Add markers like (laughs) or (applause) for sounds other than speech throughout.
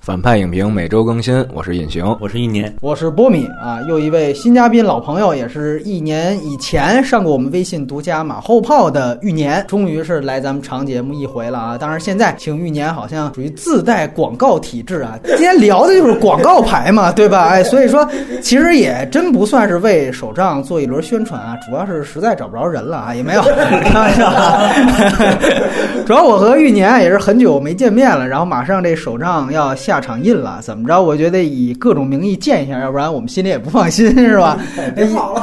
反派影评每周更新，我是隐形，我是一年，我是波米。啊，又一位新嘉宾，老朋友，也是一年以前上过我们微信独家马后炮的玉年，终于是来咱们长节目一回了啊！当然，现在请玉年好像属于自带广告体质啊，今天聊的就是广告牌嘛，(laughs) 对吧？哎，所以说其实也真不算是为手账做一轮宣传啊，主要是实在找不着人了啊，也没有。(laughs) 开玩笑，(laughs) 主要我和玉年也是很久没见面了，然后马上这手账要下场印了，怎么着？我觉得以各种名义见一下，要不然我们心里也不放心，是吧？别跑了。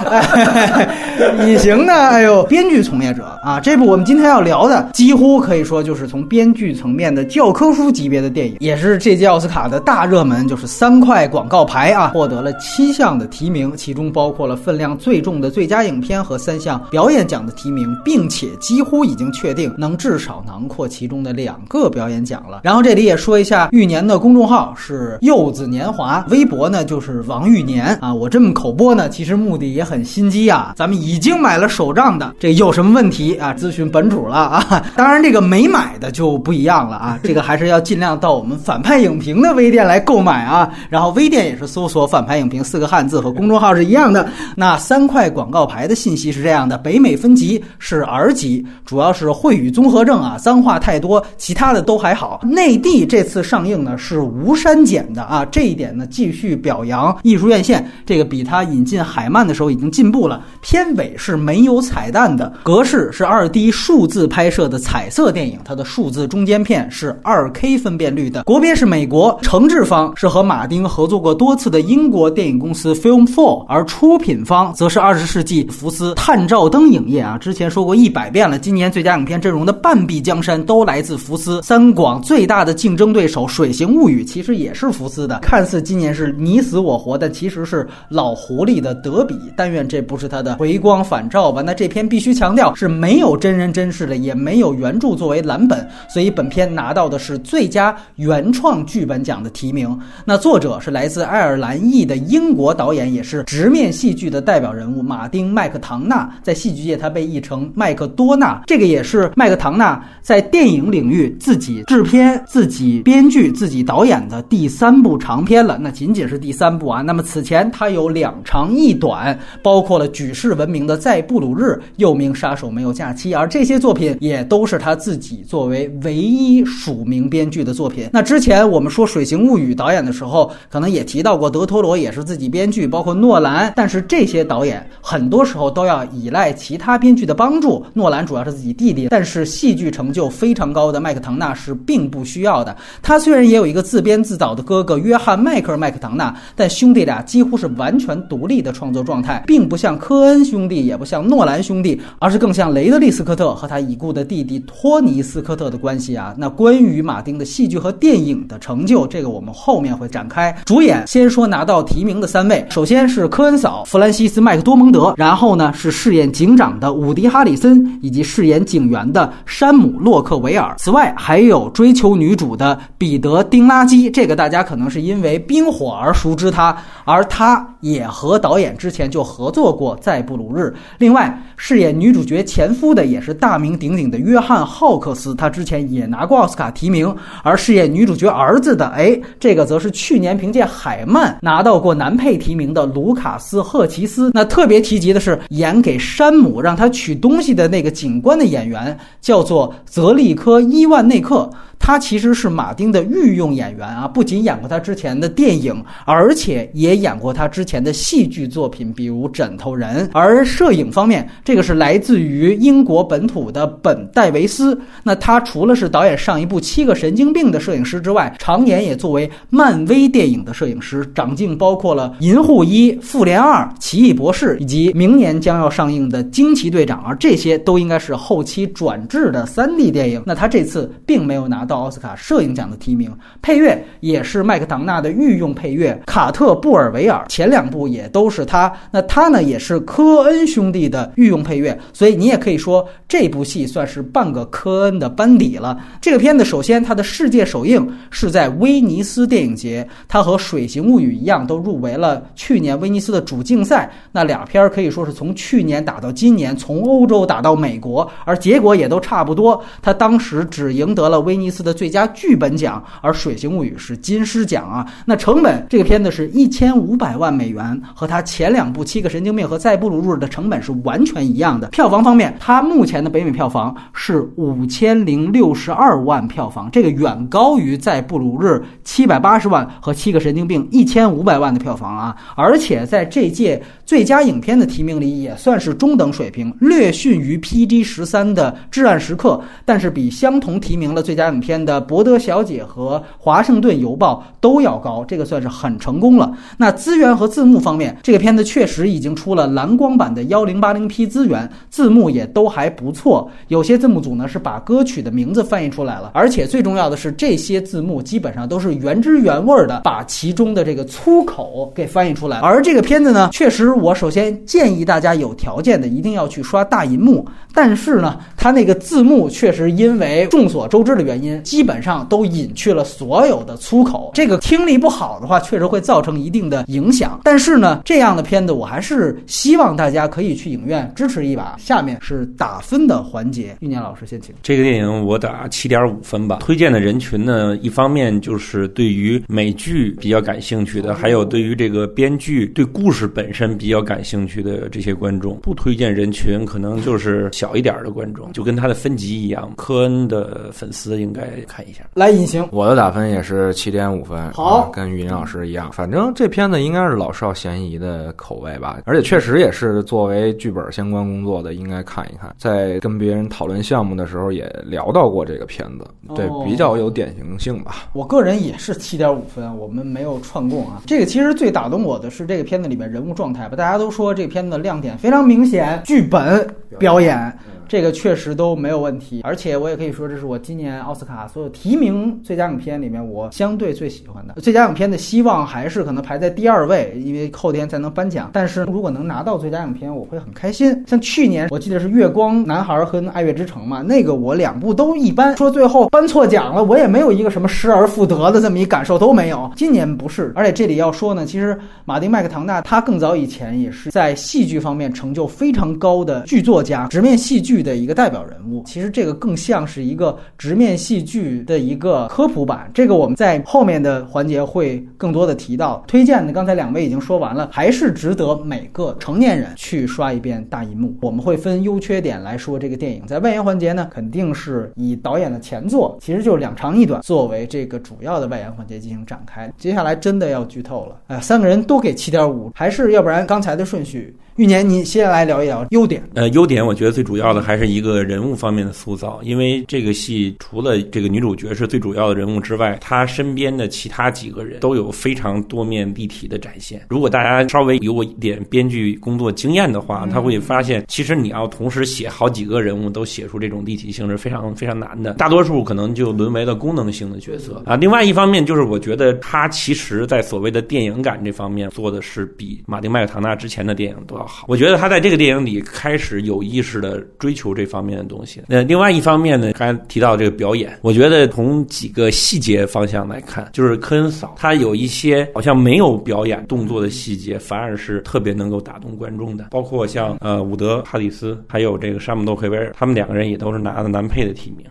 (laughs) 隐形呢？哎呦，编剧从业者啊，这部我们今天要聊的，几乎可以说就是从编剧层面的教科书级别的电影，也是这届奥斯卡的大热门，就是三块广告牌啊，获得了七项的提名，其中包括了分量最重的最佳影片和三项表演奖的提名，并且几乎已经确定能至少囊括其中的两个表演奖了。然后这里也说一下，玉年的公公众号是柚子年华，微博呢就是王玉年啊。我这么口播呢，其实目的也很心机啊。咱们已经买了手账的，这有什么问题啊？咨询本主了啊。(laughs) 当然这个没买的就不一样了啊，这个还是要尽量到我们反派影评的微店来购买啊。然后微店也是搜索“反派影评”四个汉字，和公众号是一样的。那三块广告牌的信息是这样的：北美分级是 R 级，主要是秽语综合症啊，脏话太多，其他的都还好。内地这次上映呢是无删减的啊，这一点呢继续表扬艺术院线，这个比它引进海曼的时候已经进步了。片尾是没有彩蛋的，格式是二 D 数字拍摄的彩色电影，它的数字中间片是二 K 分辨率的，国别是美国，承制方是和马丁合作过多次的英国电影公司 Film Four，而出品方则是二十世纪福斯探照灯影业啊。之前说过一百遍了，今年最佳影片阵容的半壁江山都来自福斯。三广最大的竞争对手《水形物语》其实也是福斯的，看似今年是你死我活，但其实是老狐狸的德比。但愿这不是他的回光返照吧。那这篇必须强调是没有真人真事的，也没有原著作为蓝本，所以本片拿到的是最佳原创剧本奖的提名。那作者是来自爱尔兰裔的英国导演，也是直面戏剧的代表人物马丁·麦克唐纳。在戏剧界，他被译成麦克多纳。这个也是麦克唐纳在电影领域自己制片、自己编剧、自己导演演的第三部长片了。那仅仅是第三部啊。那么此前他有两长一短，包括了举世闻名的《在布鲁日》，又名《杀手没有假期》，而这些作品也都是他自己作为唯一署名编剧的作品。那之前我们说《水形物语》导演的时候，可能也提到过德托罗也是自己编剧，包括诺兰。但是这些导演很多时候都要依赖其他编剧的帮助。诺兰主要是自己弟弟，但是戏剧成就非常高的麦克唐纳是并不需要的。他虽然也有一个自自编自导的哥哥约翰·迈克尔·麦克唐纳，但兄弟俩几乎是完全独立的创作状态，并不像科恩兄弟，也不像诺兰兄弟，而是更像雷德利·斯科特和他已故的弟弟托尼·斯科特的关系啊。那关于马丁的戏剧和电影的成就，这个我们后面会展开。主演先说拿到提名的三位，首先是科恩嫂弗兰西斯·麦克多蒙德，然后呢是饰演警长的伍迪·哈里森，以及饰演警员的山姆·洛克维尔。此外还有追求女主的彼得·丁拉基，这个大家可能是因为《冰火》而熟知他，而他也和导演之前就合作过《在布鲁日》。另外饰演女主角前夫的也是大名鼎鼎的约翰·浩克斯，他之前也拿过奥斯卡提名。而饰演女主角儿子的，哎，这个则是去年凭借《海曼》拿到过男配提名的卢卡斯·赫奇斯。那特别提及的是，演给山姆让他取东西的那个警官的演员叫做泽利科·伊万内克。他其实是马丁的御用演员啊，不仅演过他之前的电影，而且也演过他之前的戏剧作品，比如《枕头人》。而摄影方面，这个是来自于英国本土的本·戴维斯。那他除了是导演上一部《七个神经病》的摄影师之外，常年也作为漫威电影的摄影师，掌镜包括了《银护一》《复联二》《奇异博士》以及明年将要上映的《惊奇队长》，而这些都应该是后期转制的 3D 电影。那他这次并没有拿到奥斯卡摄影奖的提名，配乐也是麦克唐纳的御用配乐卡特布尔维尔，前两部也都是他。那他呢也是科恩兄弟的御用配乐，所以你也可以说这部戏算是半个科恩的班底了。这个片子首先它的世界首映是在威尼斯电影节，它和《水形物语》一样都入围了去年威尼斯的主竞赛。那俩片儿可以说是从去年打到今年，从欧洲打到美国，而结果也都差不多。他当时只赢得了威尼斯的。最佳剧本奖，而《水形物语》是金狮奖啊。那成本这个片子是一千五百万美元，和它前两部《七个神经病》和《再布鲁日》的成本是完全一样的。票房方面，它目前的北美票房是五千零六十二万票房，这个远高于《在布鲁日》七百八十万和《七个神经病》一千五百万的票房啊。而且在这届最佳影片的提名里，也算是中等水平，略逊于 PG 十三的《至暗时刻》，但是比相同提名了最佳影片的《伯德小姐》和《华盛顿邮报》都要高，这个算是很成功了。那资源和字幕方面，这个片子确实已经出了蓝光版的幺零八零 P 资源，字幕也都还不错。有些字幕组呢是把歌曲的名字翻译出来了，而且最重要的是，这些字幕基本上都是原汁原味的把其中的这个粗口给翻译出来。而这个片子呢，确实我首先建议大家有条件的一定要去刷大银幕，但是呢，它那个字幕确实因为众所周知的原因，基本上都隐去了所有的粗口。这个听力不好的话，确实会造成一定的影响。但是呢，这样的片子我还是希望大家可以去影院支持一把。下面是打分的环节，玉年老师先请。这个电影我打七点五分吧。推荐的人群呢，一方面就是对于美剧比较感兴趣的，还有对于这个编剧、对故事本身比较感兴趣的这些观众。不推荐人群可能就是小一点的观众，就跟他的分级一样。科恩的粉丝应该看一下。来，隐形，我的打分也是七点五分，好啊跟于林老师一样。反正这片子应该是老少咸宜的口味吧，而且确实也是作为剧本相关工作的，应该看一看。在跟别人讨论项目的时候，也聊到过这个片子，对哦，比较有典型性吧。我个人也是七点五分，我们没有串供啊。这个其实最打动我的是这个片子里面人物状态吧，大家都说这片子亮点非常明显，剧本、表演。这个确实都没有问题，而且我也可以说，这是我今年奥斯卡所有提名最佳影片里面我相对最喜欢的。最佳影片的希望还是可能排在第二位，因为后天才能颁奖。但是如果能拿到最佳影片，我会很开心。像去年我记得是《月光男孩》和《爱乐之城》嘛，那个我两部都一般，说最后颁错奖了，我也没有一个什么失而复得的这么一感受都没有。今年不是，而且这里要说呢，其实马丁麦克唐纳他更早以前也是在戏剧方面成就非常高的剧作家，直面戏剧剧的一个代表人物。其实这个更像是一个直面戏剧的一个科普版，这个我们在后面的环节会更多的提到。推荐的刚才两位已经说完了，还是值得每个成年人去刷一遍大银幕。我们会分优缺点来说这个电影。在外延环节呢，肯定是以导演的前作，其实就是两长一短作为这个主要的外延环节进行展开。接下来真的要剧透了，哎，三个人都给七点五，还是要不然刚才的顺序。玉年，你先来聊一聊优点。呃，优点我觉得最主要的还是一个人物方面的塑造，因为这个戏除了这个女主角是最主要的人物之外，她身边的其他几个人都有非常多面立体的展现。如果大家稍微有一点编剧工作经验的话，他会发现，其实你要同时写好几个人物都写出这种立体性是非常非常难的，大多数可能就沦为了功能性的角色啊。另外一方面就是我觉得他其实在所谓的电影感这方面做的是比马丁麦克唐纳之前的电影都要好。我觉得他在这个电影里开始有意识的追求这方面的东西。那另外一方面呢，刚才提到这个表演，我觉得从几个细节方向来看，就是科恩嫂她有一些好像没有表演动作的细节，反而是特别能够打动观众的。包括像呃伍德·哈里斯，还有这个沙姆多·奎维尔，他们两个人也都是拿了男配的提名。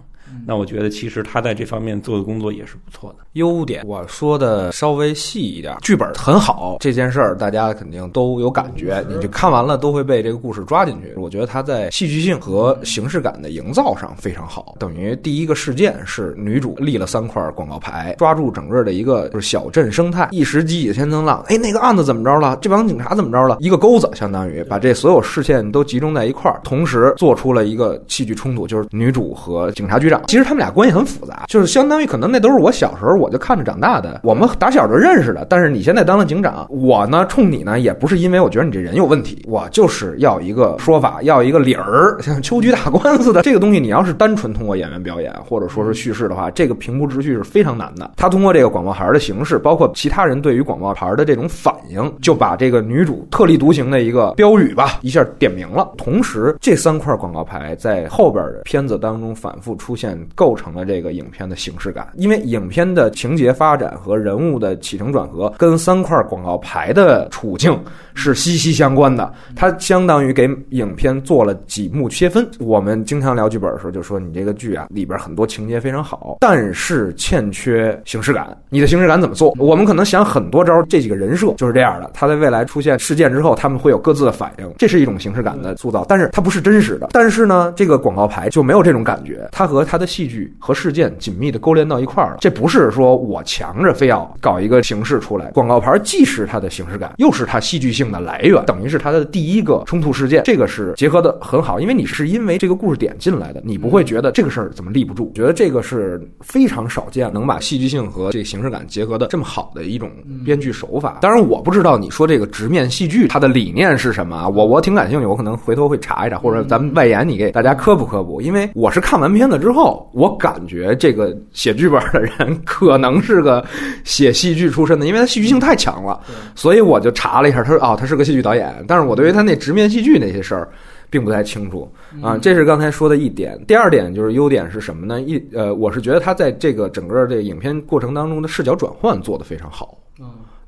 那我觉得其实他在这方面做的工作也是不错的。优点我说的稍微细一点，剧本很好，这件事儿大家肯定都有感觉，你就看完了都会被这个故事抓进去。我觉得他在戏剧性和形式感的营造上非常好。等于第一个事件是女主立了三块广告牌，抓住整个的一个就是小镇生态，一时激起千层浪。哎，那个案子怎么着了？这帮警察怎么着了？一个钩子，相当于把这所有视线都集中在一块儿，同时做出了一个戏剧冲突，就是女主和警察局长。其实他们俩关系很复杂，就是相当于可能那都是我小时候我就看着长大的，我们打小就认识的。但是你现在当了警长，我呢冲你呢也不是因为我觉得你这人有问题，我就是要一个说法，要一个理儿。像秋菊打官司的这个东西，你要是单纯通过演员表演或者说是叙事的话，这个评估秩序是非常难的。他通过这个广告牌的形式，包括其他人对于广告牌的这种反应，就把这个女主特立独行的一个标语吧一下点明了。同时，这三块广告牌在后边的片子当中反复出现构成了这个影片的形式感。因为影片的情节发展和人物的起承转合，跟三块广告牌的处境是息息相关的。它相当于给影片做了几幕切分。我们经常聊剧本的时候就说，你这个剧啊里边很多情节非常好，但是欠缺形式感。你的形式感怎么做？我们可能想很多招，这几个人设就是这样的。他在未来出现事件之后，他们会有各自的反应，这是一种形式感的塑造。但是它不是真实的。但是呢，这个广告牌就没有这种感觉，它和它的戏剧和事件紧密的勾连到一块儿了。这不是说我强着非要搞一个形式出来，广告牌既是它的形式感，又是它戏剧性的来源，等于是它的第一个冲突事件。这个是结合的很好，因为你是因为这个故事点进来的，你不会觉得这个事儿怎么立不住。觉得这个是非常少见能把戏剧性和这个形式感结合的这么好的一种编剧手法。当然，我不知道你说这个直面戏剧它的理念是什么啊？我我挺感兴趣，我可能回头会查一查，或者咱们外延你给大家科普科普。因为我是看完片子之后，我感觉这个写剧本的人可能是个写戏剧出身的，因为他戏剧性太强了，所以我就查了一下，他说哦，他是个戏剧导演。但是我对于他那直面戏剧那些事儿。并不太清楚啊，这是刚才说的一点。第二点就是优点是什么呢？一呃，我是觉得他在这个整个这个影片过程当中的视角转换做得非常好。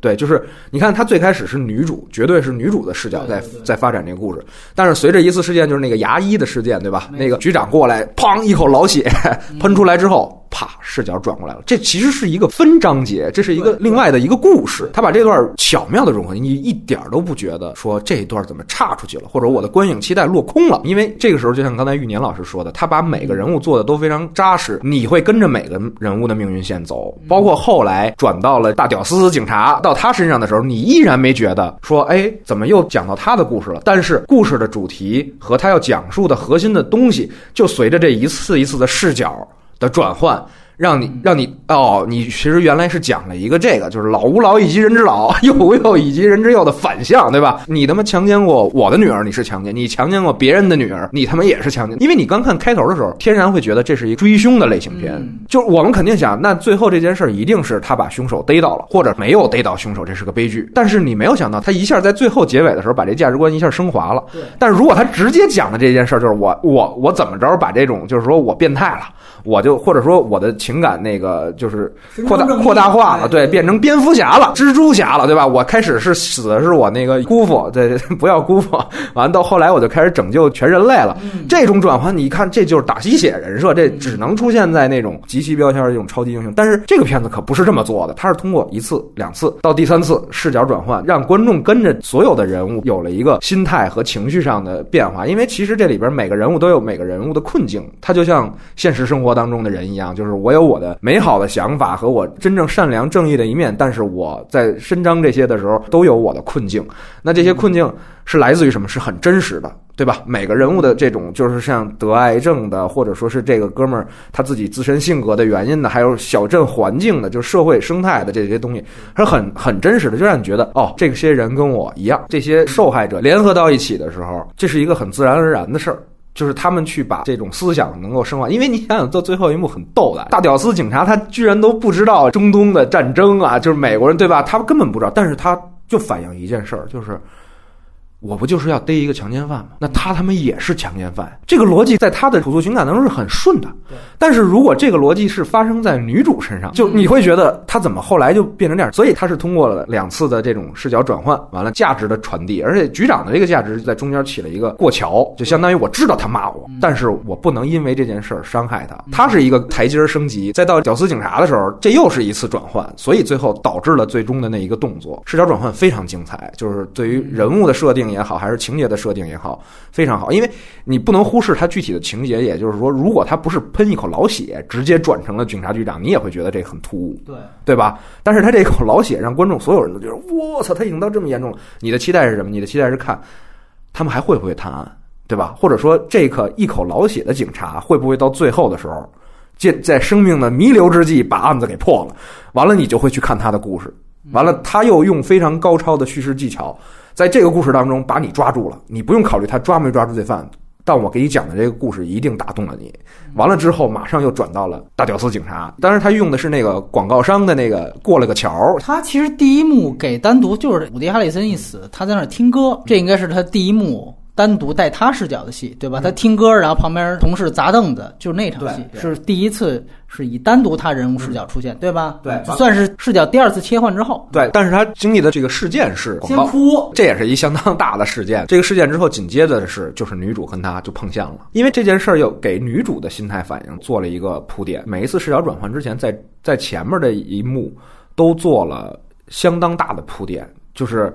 对，就是你看，他最开始是女主，绝对是女主的视角在在发展这个故事。但是随着一次事件，就是那个牙医的事件，对吧？那个局长过来，砰一口老血喷出来之后，啪视角转过来了。这其实是一个分章节，这是一个另外的一个故事。他把这段巧妙的融合，你一点都不觉得说这一段怎么岔出去了，或者我的观影期待落空了。因为这个时候，就像刚才玉年老师说的，他把每个人物做的都非常扎实，你会跟着每个人物的命运线走。包括后来转到了大屌丝警察。到他身上的时候，你依然没觉得说，哎，怎么又讲到他的故事了？但是故事的主题和他要讲述的核心的东西，就随着这一次一次的视角的转换。让你让你哦，你其实原来是讲了一个这个，就是老吾老以及人之老，(laughs) 幼吾幼以及人之幼的反向，对吧？你他妈强奸过我的女儿，你是强奸；你强奸过别人的女儿，你他妈也是强奸。因为你刚看开头的时候，天然会觉得这是一追凶的类型片，就是我们肯定想，那最后这件事儿一定是他把凶手逮到了，或者没有逮到凶手，这是个悲剧。但是你没有想到，他一下在最后结尾的时候把这价值观一下升华了。但是如果他直接讲的这件事儿就是我我我怎么着把这种就是说我变态了。我就或者说我的情感那个就是扩大扩大化了，对，变成蝙蝠侠了、蜘蛛侠了，对吧？我开始是死的是我那个姑父，对，(laughs) 不要姑父。完到后来我就开始拯救全人类了。这种转换，你看这就是打鸡血人设，这只能出现在那种极其标签的这种超级英雄。但是这个片子可不是这么做的，它是通过一次、两次到第三次视角转换，让观众跟着所有的人物有了一个心态和情绪上的变化。因为其实这里边每个人物都有每个人物的困境，他就像现实生活。当中的人一样，就是我有有我的美好的想法和我真正善良正义的一面，但是我在伸张这些的时候都有我的困境。那这些困境是来自于什么？是很真实的，对吧？每个人物的这种，就是像得癌症的，或者说是这个哥们儿他自己自身性格的原因的，还有小镇环境的，就社会生态的这些东西，是很很真实的，就让你觉得哦，这些人跟我一样，这些受害者联合到一起的时候，这是一个很自然而然的事儿。就是他们去把这种思想能够升华，因为你想想，到最后一幕很逗的，大屌丝警察他居然都不知道中东的战争啊，就是美国人对吧？他根本不知道，但是他就反映一件事儿，就是。我不就是要逮一个强奸犯吗？那他他妈也是强奸犯，这个逻辑在他的朴素情感当中是很顺的。但是如果这个逻辑是发生在女主身上，就你会觉得他怎么后来就变成这样？所以他是通过了两次的这种视角转换，完了价值的传递，而且局长的这个价值在中间起了一个过桥，就相当于我知道他骂我，但是我不能因为这件事儿伤害他。他是一个台阶升级，再到屌丝警察的时候，这又是一次转换，所以最后导致了最终的那一个动作，视角转换非常精彩，就是对于人物的设定。也好，还是情节的设定也好，非常好，因为你不能忽视它具体的情节。也就是说，如果他不是喷一口老血，直接转成了警察局长，你也会觉得这很突兀，对对吧？但是他这口老血让观众所有人都觉得，我操，他已经到这么严重了。你的期待是什么？你的期待是看他们还会不会探案，对吧？或者说，这个一口老血的警察会不会到最后的时候，在在生命的弥留之际把案子给破了？完了，你就会去看他的故事。完了，他又用非常高超的叙事技巧。在这个故事当中，把你抓住了，你不用考虑他抓没抓住罪犯，但我给你讲的这个故事一定打动了你。完了之后，马上又转到了大屌丝警察，当然他用的是那个广告商的那个过了个桥。他其实第一幕给单独就是伍迪·哈里森一死，他在那儿听歌，这应该是他第一幕。单独带他视角的戏，对吧？他听歌，然后旁边同事砸凳子，就是那场戏是第一次是以单独他人物视角出现，对吧？对算是视角第二次切换之后，对，但是他经历的这个事件是先哭，这也是一相当大的事件。这个事件之后，紧接着的是就是女主跟他就碰相了，因为这件事儿又给女主的心态反应做了一个铺垫。每一次视角转换之前，在在前面的一幕都做了相当大的铺垫，就是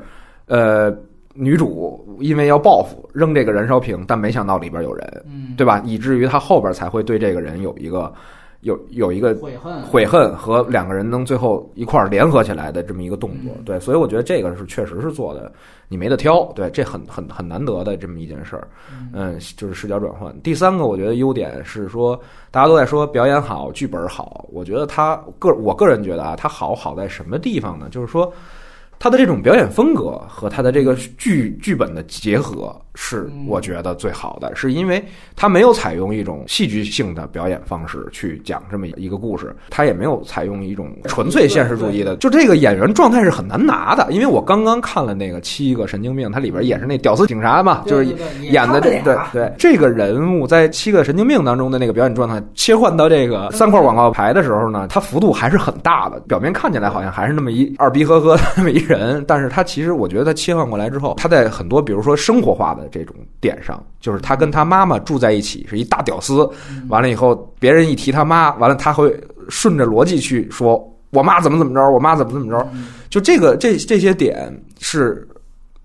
呃。女主因为要报复，扔这个燃烧瓶，但没想到里边有人，嗯，对吧？以至于她后边才会对这个人有一个有有一个悔恨，悔恨和两个人能最后一块儿联合起来的这么一个动作，对，所以我觉得这个是确实是做的，你没得挑，对，这很很很难得的这么一件事儿，嗯，就是视角转换。第三个，我觉得优点是说，大家都在说表演好，剧本好，我觉得他个我个人觉得啊，他好好在什么地方呢？就是说。他的这种表演风格和他的这个剧剧本的结合是我觉得最好的，是因为他没有采用一种戏剧性的表演方式去讲这么一个故事，他也没有采用一种纯粹现实主义的，就这个演员状态是很难拿的。因为我刚刚看了那个《七个神经病》，它里边也是那屌丝警察嘛，就是演的这对对这个人物在《七个神经病》当中的那个表演状态，切换到这个三块广告牌的时候呢，他幅度还是很大的。表面看起来好像还是那么一二逼呵呵的那么一人，但是他其实我觉得他切换过来之后，他在很多比如说生活化的这种点上，就是他跟他妈妈住在一起是一大屌丝，完了以后别人一提他妈，完了他会顺着逻辑去说我妈怎么怎么着，我妈怎么怎么着，就这个这这些点是。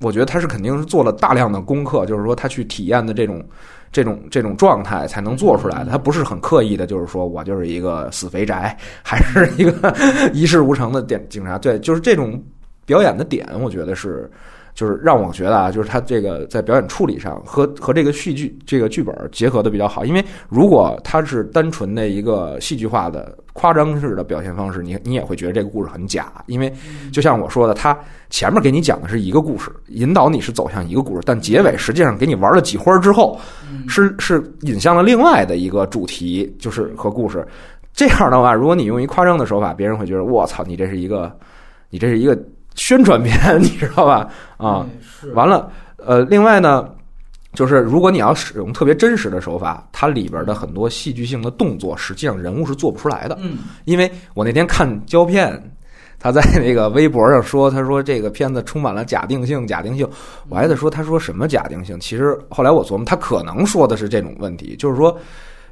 我觉得他是肯定是做了大量的功课，就是说他去体验的这种、这种、这种状态才能做出来的。他不是很刻意的，就是说我就是一个死肥宅，还是一个 (laughs) 一事无成的点警察。对，就是这种表演的点，我觉得是，就是让我觉得啊，就是他这个在表演处理上和和这个戏剧这个剧本结合的比较好。因为如果他是单纯的一个戏剧化的夸张式的表现方式，你你也会觉得这个故事很假。因为就像我说的，他。前面给你讲的是一个故事，引导你是走向一个故事，但结尾实际上给你玩了几花之后，是是引向了另外的一个主题，就是和故事。这样的话，如果你用一夸张的手法，别人会觉得我操，你这是一个，你这是一个宣传片，(laughs) 你知道吧？啊，完了，呃，另外呢，就是如果你要使用特别真实的手法，它里边的很多戏剧性的动作，实际上人物是做不出来的。嗯，因为我那天看胶片。他在那个微博上说：“他说这个片子充满了假定性，假定性。”我还在说：“他说什么假定性？”其实后来我琢磨，他可能说的是这种问题，就是说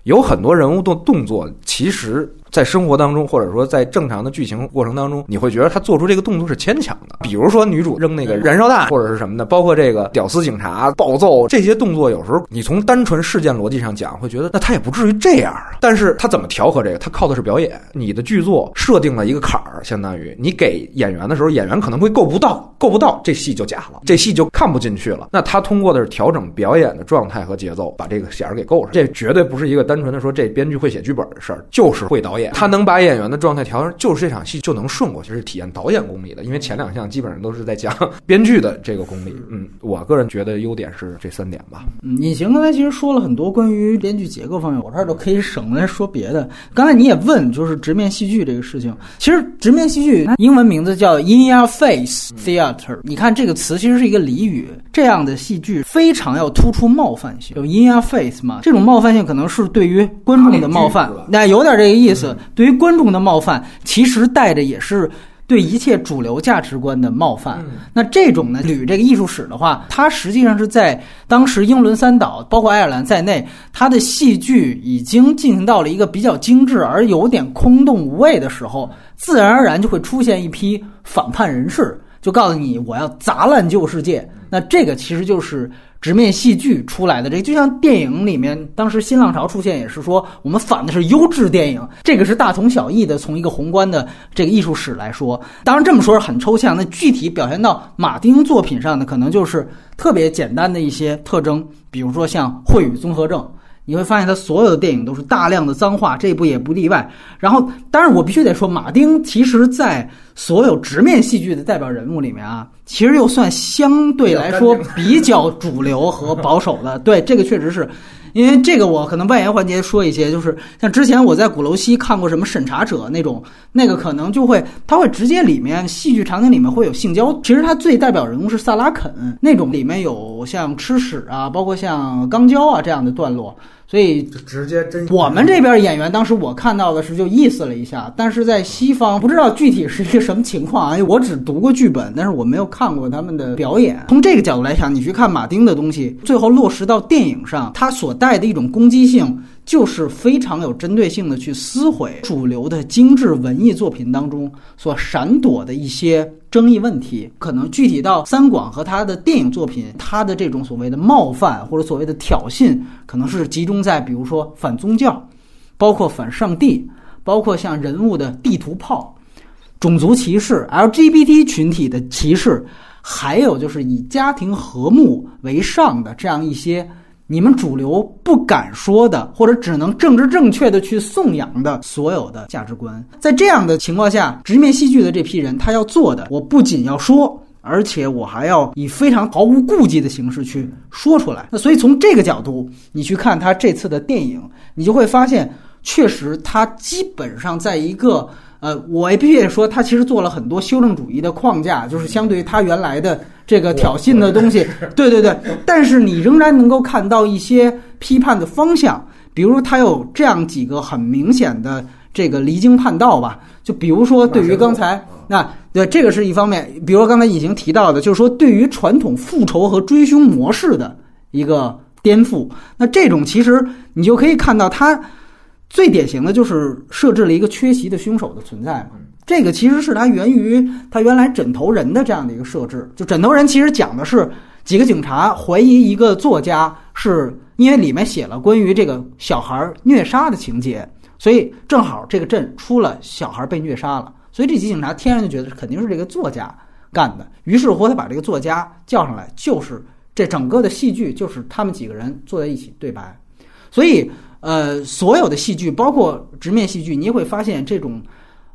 有很多人物的动作，其实。在生活当中，或者说在正常的剧情过程当中，你会觉得他做出这个动作是牵强的。比如说女主扔那个燃烧弹，或者是什么的，包括这个屌丝警察暴揍这些动作，有时候你从单纯事件逻辑上讲，会觉得那他也不至于这样。但是他怎么调和这个？他靠的是表演。你的剧作设定了一个坎儿，相当于你给演员的时候，演员可能会够不到，够不到，这戏就假了，这戏就看不进去了。那他通过的是调整表演的状态和节奏，把这个弦儿给够上。这绝对不是一个单纯的说这编剧会写剧本的事儿，就是会导演。他能把演员的状态调成，就是这场戏就能顺过去，是体验导演功力的。因为前两项基本上都是在讲编剧的这个功力。嗯，我个人觉得优点是这三点吧。嗯，隐形刚才其实说了很多关于编剧结构方面，我这儿都可以省来说别的。刚才你也问，就是直面戏剧这个事情，其实直面戏剧它英文名字叫 In Your Face Theater。你看这个词其实是一个俚语，这样的戏剧非常要突出冒犯性，有 In Your Face 嘛？这种冒犯性可能是对于观众的冒犯，那有点这个意思。对于观众的冒犯，其实带着也是对一切主流价值观的冒犯。那这种呢，捋这个艺术史的话，它实际上是在当时英伦三岛，包括爱尔兰在内，它的戏剧已经进行到了一个比较精致而有点空洞无味的时候，自然而然就会出现一批反叛人士，就告诉你我要砸烂旧世界。那这个其实就是直面戏剧出来的，这就像电影里面当时新浪潮出现，也是说我们反的是优质电影，这个是大同小异的。从一个宏观的这个艺术史来说，当然这么说是很抽象，那具体表现到马丁作品上的，可能就是特别简单的一些特征，比如说像秽语综合症。你会发现他所有的电影都是大量的脏话，这部也不例外。然后，当然我必须得说，马丁其实在所有直面戏剧的代表人物里面啊，其实又算相对来说比较主流和保守的。对，这个确实是因为这个我可能外延环节说一些，就是像之前我在鼓楼西看过什么审查者那种，那个可能就会他会直接里面戏剧场景里面会有性交，其实他最代表人物是萨拉肯那种，里面有像吃屎啊，包括像肛交啊这样的段落。所以直接真我们这边演员当时我看到的是就意思了一下，但是在西方不知道具体是一个什么情况啊，我只读过剧本，但是我没有看过他们的表演。从这个角度来讲，你去看马丁的东西，最后落实到电影上，它所带的一种攻击性。就是非常有针对性的去撕毁主流的精致文艺作品当中所闪躲的一些争议问题，可能具体到三广和他的电影作品，他的这种所谓的冒犯或者所谓的挑衅，可能是集中在比如说反宗教，包括反上帝，包括像人物的地图炮、种族歧视、LGBT 群体的歧视，还有就是以家庭和睦为上的这样一些。你们主流不敢说的，或者只能政治正确的去颂扬的所有的价值观，在这样的情况下，直面戏剧的这批人，他要做的，我不仅要说，而且我还要以非常毫无顾忌的形式去说出来。那所以从这个角度，你去看他这次的电影，你就会发现，确实他基本上在一个。呃，我也必须得说，他其实做了很多修正主义的框架，就是相对于他原来的这个挑衅的东西，对对对。(laughs) 但是你仍然能够看到一些批判的方向，比如他有这样几个很明显的这个离经叛道吧。就比如说，对于刚才那对这个是一方面，比如刚才已经提到的，就是说对于传统复仇和追凶模式的一个颠覆。那这种其实你就可以看到他。最典型的就是设置了一个缺席的凶手的存在嘛，这个其实是它源于它原来枕头人的这样的一个设置。就枕头人其实讲的是几个警察怀疑一个作家是因为里面写了关于这个小孩虐杀的情节，所以正好这个镇出了小孩被虐杀了，所以这几警察天然就觉得肯定是这个作家干的。于是乎，他把这个作家叫上来，就是这整个的戏剧就是他们几个人坐在一起对白，所以。呃，所有的戏剧，包括直面戏剧，你也会发现这种，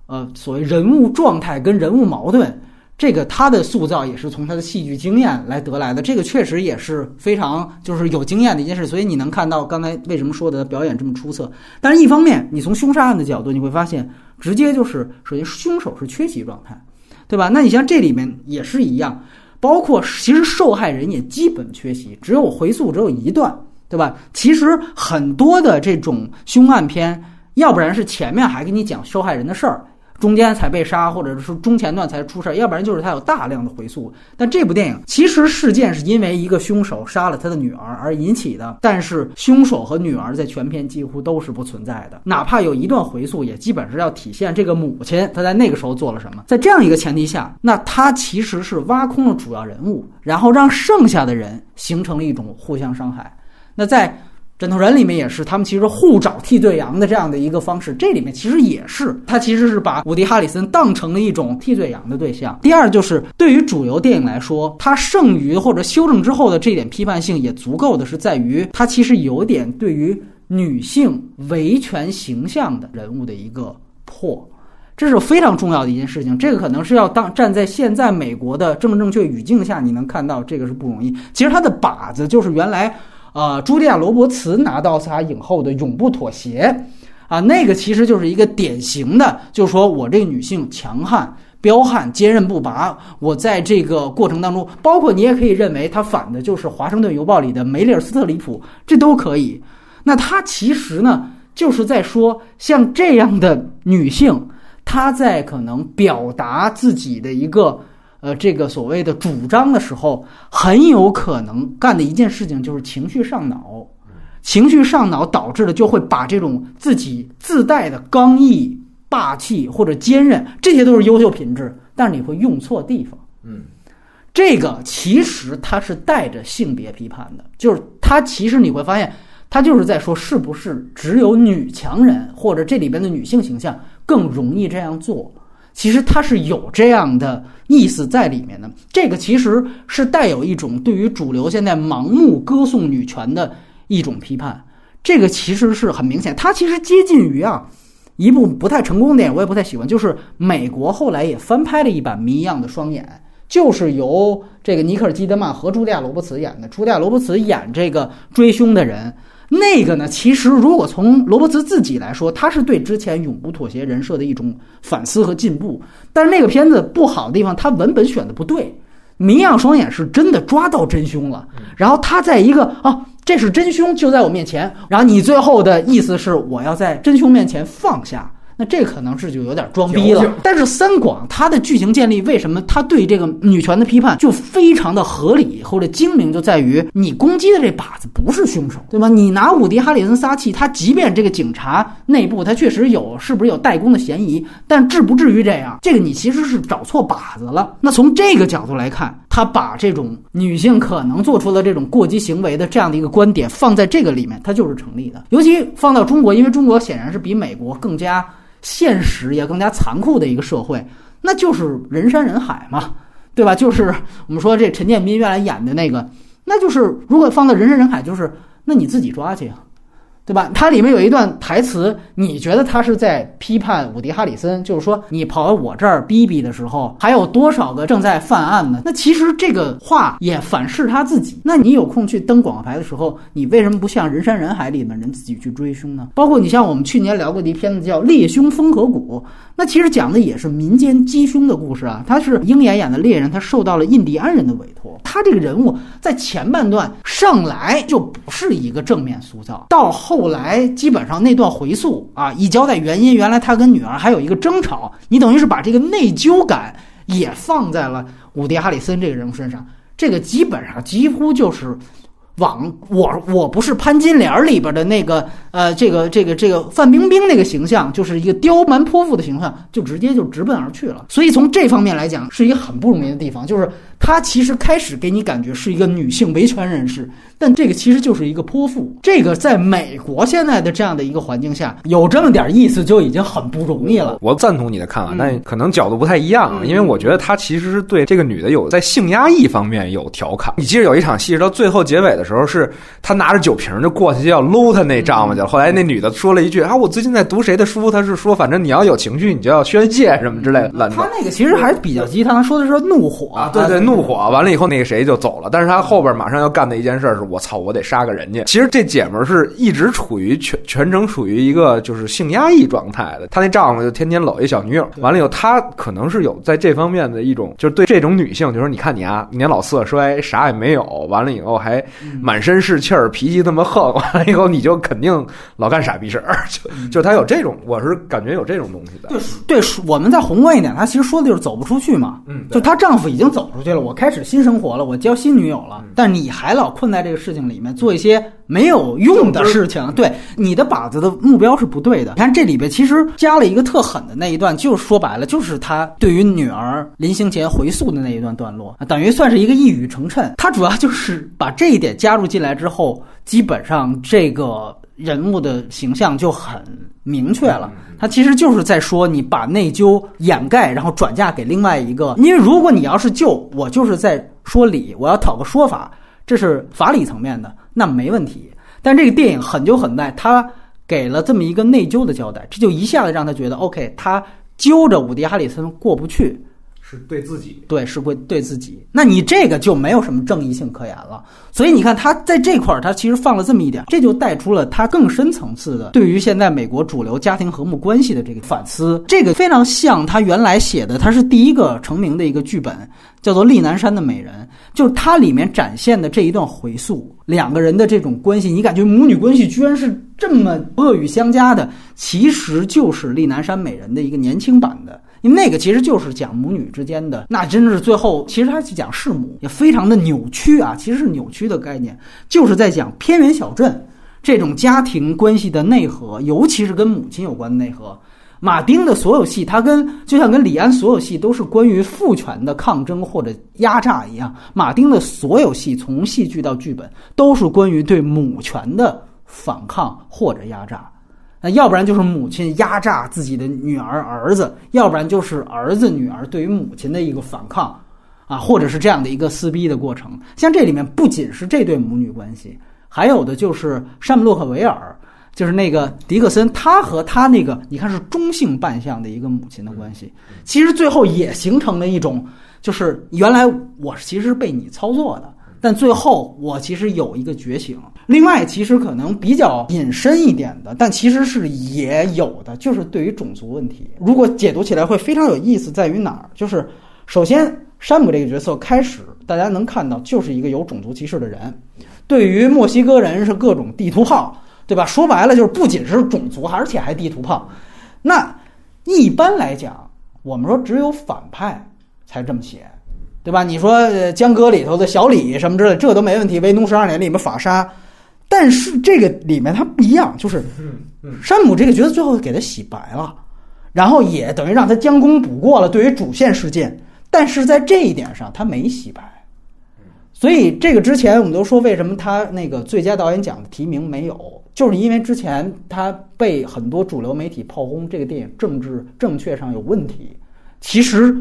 呃，所谓人物状态跟人物矛盾，这个他的塑造也是从他的戏剧经验来得来的。这个确实也是非常就是有经验的一件事。所以你能看到刚才为什么说的表演这么出色。但是，一方面，你从凶杀案的角度，你会发现，直接就是首先凶手是缺席状态，对吧？那你像这里面也是一样，包括其实受害人也基本缺席，只有回溯只有一段。对吧？其实很多的这种凶案片，要不然是前面还给你讲受害人的事儿，中间才被杀，或者是中前段才出事儿，要不然就是他有大量的回溯。但这部电影其实事件是因为一个凶手杀了他的女儿而引起的，但是凶手和女儿在全片几乎都是不存在的，哪怕有一段回溯，也基本是要体现这个母亲她在那个时候做了什么。在这样一个前提下，那他其实是挖空了主要人物，然后让剩下的人形成了一种互相伤害。那在枕头人里面也是，他们其实互找替罪羊的这样的一个方式。这里面其实也是，他其实是把伍迪·哈里森当成了一种替罪羊的对象。第二就是对于主流电影来说，它剩余或者修正之后的这点批判性也足够的是在于，它其实有点对于女性维权形象的人物的一个破，这是非常重要的一件事情。这个可能是要当站在现在美国的政治正确语境下，你能看到这个是不容易。其实它的靶子就是原来。啊，茱莉亚·罗伯茨拿到奥斯卡影后的《永不妥协》，啊，那个其实就是一个典型的，就是说我这个女性强悍、彪悍、坚韧不拔。我在这个过程当中，包括你也可以认为她反的就是《华盛顿邮报》里的梅丽尔·斯特里普，这都可以。那她其实呢，就是在说，像这样的女性，她在可能表达自己的一个。呃，这个所谓的主张的时候，很有可能干的一件事情就是情绪上脑，情绪上脑导致的就会把这种自己自带的刚毅、霸气或者坚韧，这些都是优秀品质，但是你会用错地方。嗯，这个其实它是带着性别批判的，就是它其实你会发现，它就是在说是不是只有女强人或者这里边的女性形象更容易这样做。其实它是有这样的意思在里面的，这个其实是带有一种对于主流现在盲目歌颂女权的一种批判，这个其实是很明显。它其实接近于啊一部不太成功的电影，我也不太喜欢，就是美国后来也翻拍了一版《谜一样的双眼》，就是由这个尼克尔基德曼和茱莉亚罗伯茨演的。茱莉亚罗伯茨演这个追凶的人。那个呢，其实如果从罗伯茨自己来说，他是对之前永不妥协人设的一种反思和进步。但是那个片子不好的地方，他文本选的不对。谜样双眼是真的抓到真凶了，然后他在一个啊，这是真凶就在我面前，然后你最后的意思是我要在真凶面前放下。那这可能是就有点装逼了，但是三广它的剧情建立，为什么他对这个女权的批判就非常的合理或者精明，就在于你攻击的这靶子不是凶手，对吧？你拿伍迪·哈里森撒气，他即便这个警察内部他确实有是不是有代工的嫌疑，但至不至于这样。这个你其实是找错靶子了。那从这个角度来看，他把这种女性可能做出了这种过激行为的这样的一个观点放在这个里面，它就是成立的。尤其放到中国，因为中国显然是比美国更加。现实也更加残酷的一个社会，那就是人山人海嘛，对吧？就是我们说这陈建斌原来演的那个，那就是如果放在人山人海，就是那你自己抓去啊。对吧？它里面有一段台词，你觉得他是在批判伍迪·哈里森？就是说，你跑到我这儿逼逼的时候，还有多少个正在犯案呢？那其实这个话也反噬他自己。那你有空去登广告牌的时候，你为什么不像人山人海里面人自己去追凶呢？包括你像我们去年聊过的一片子叫《猎凶风河谷》。那其实讲的也是民间鸡凶的故事啊。他是鹰眼演的猎人，他受到了印第安人的委托。他这个人物在前半段上来就不是一个正面塑造，到后来基本上那段回溯啊，一交代原因，原来他跟女儿还有一个争吵，你等于是把这个内疚感也放在了伍迪·哈里森这个人物身上。这个基本上几乎就是。往我我不是潘金莲里边的那个呃，这个这个这个范冰冰那个形象，就是一个刁蛮泼妇的形象，就直接就直奔而去了。所以从这方面来讲，是一个很不容易的地方，就是她其实开始给你感觉是一个女性维权人士，但这个其实就是一个泼妇。这个在美国现在的这样的一个环境下，有这么点意思就已经很不容易了。我赞同你的看法，但可能角度不太一样，因为我觉得她其实是对这个女的有在性压抑方面有调侃。你记得有一场戏到最后结尾的时候，是她拿着酒瓶就过去就要搂她那丈夫去了。后来那女的说了一句：“啊，我最近在读谁的书？她是说，反正你要有情绪，你就要宣泄什么之类的。”他那个其实还是比较鸡汤，说的是怒火啊，对对，怒火。完了以后，那个谁就走了。但是他后边马上要干的一件事是：我操，我得杀个人家。其实这姐们儿是一直处于全全程处于一个就是性压抑状态的。她那丈夫就天天搂一小女友。完了以后，他可能是有在这方面的一种，就是对这种女性，就说你看你啊，年老色衰，啥也没有。完了以后还满身是气儿，脾气那么横，完了以后你就肯定老干傻逼事儿，(laughs) 就就他有这种，我是感觉有这种东西的。对对，我们再宏观一点，他其实说的就是走不出去嘛。嗯，就她丈夫已经走出去了，我开始新生活了，我交新女友了，但你还老困在这个事情里面，做一些没有用的事情。对，你的靶子的目标是不对的。你看这里边其实加了一个特狠的那一段，就说白了，就是他对于女儿临行前回溯的那一段段落，等于算是一个一语成谶。他主要就是把这一点加入进来之后。基本上这个人物的形象就很明确了，他其实就是在说你把内疚掩盖，然后转嫁给另外一个。因为如果你要是救我，就是在说理，我要讨个说法，这是法理层面的，那没问题。但这个电影狠就狠在，他给了这么一个内疚的交代，这就一下子让他觉得 OK，他揪着伍迪·哈里森过不去。是对自己，对，是会对自己。那你这个就没有什么正义性可言了。所以你看，他在这块儿，他其实放了这么一点，这就带出了他更深层次的对于现在美国主流家庭和睦关系的这个反思。这个非常像他原来写的，他是第一个成名的一个剧本，叫做《丽南山的美人》，就是它里面展现的这一段回溯，两个人的这种关系，你感觉母女关系居然是这么恶语相加的，其实就是《丽南山美人》的一个年轻版的。因为那个其实就是讲母女之间的，那真是最后，其实它是讲弑母，也非常的扭曲啊，其实是扭曲的概念，就是在讲偏远小镇这种家庭关系的内核，尤其是跟母亲有关的内核。马丁的所有戏，他跟就像跟李安所有戏都是关于父权的抗争或者压榨一样，马丁的所有戏从戏剧到剧本都是关于对母权的反抗或者压榨。那要不然就是母亲压榨自己的女儿儿子，要不然就是儿子女儿对于母亲的一个反抗，啊，或者是这样的一个撕逼的过程。像这里面不仅是这对母女关系，还有的就是山姆洛克维尔，就是那个迪克森，他和他那个你看是中性扮相的一个母亲的关系，其实最后也形成了一种，就是原来我其实是被你操作的。但最后我其实有一个觉醒。另外，其实可能比较隐身一点的，但其实是也有的，就是对于种族问题，如果解读起来会非常有意思，在于哪儿？就是首先，山姆这个角色开始大家能看到就是一个有种族歧视的人，对于墨西哥人是各种地图炮，对吧？说白了就是不仅是种族，而且还地图炮。那一般来讲，我们说只有反派才这么写。对吧？你说呃江歌里头的小李什么之类，这都没问题。《威农十二年》里面法沙，但是这个里面它不一样，就是山姆这个角色最后给他洗白了，然后也等于让他将功补过了对于主线事件，但是在这一点上他没洗白。所以这个之前我们都说，为什么他那个最佳导演奖的提名没有，就是因为之前他被很多主流媒体炮轰这个电影政治正确上有问题。其实。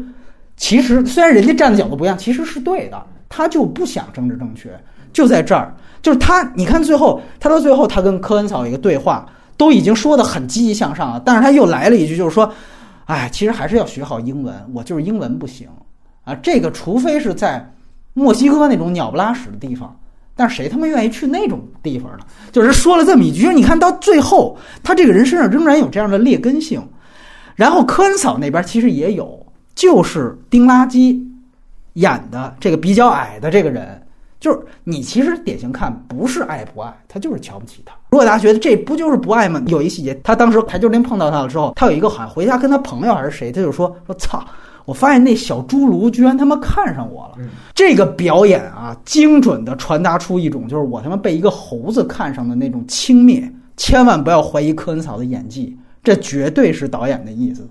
其实虽然人家站的角度不一样，其实是对的。他就不想政治正确，就在这儿，就是他。你看最后，他到最后，他跟科恩嫂一个对话，都已经说的很积极向上了，但是他又来了一句，就是说，哎，其实还是要学好英文，我就是英文不行啊。这个除非是在墨西哥那种鸟不拉屎的地方，但是谁他妈愿意去那种地方呢？就是说了这么一句，你看到最后，他这个人身上仍然有这样的劣根性。然后科恩嫂那边其实也有。就是丁垃圾演的这个比较矮的这个人，就是你其实典型看不是爱不爱，他就是瞧不起他。如果大家觉得这不就是不爱吗？有一细节，他当时台球林碰到他了之后，他有一个好像回家跟他朋友还是谁，他就说说操，我发现那小侏儒居然他妈看上我了。这个表演啊，精准的传达出一种就是我他妈被一个猴子看上的那种轻蔑。千万不要怀疑科恩嫂的演技，这绝对是导演的意思。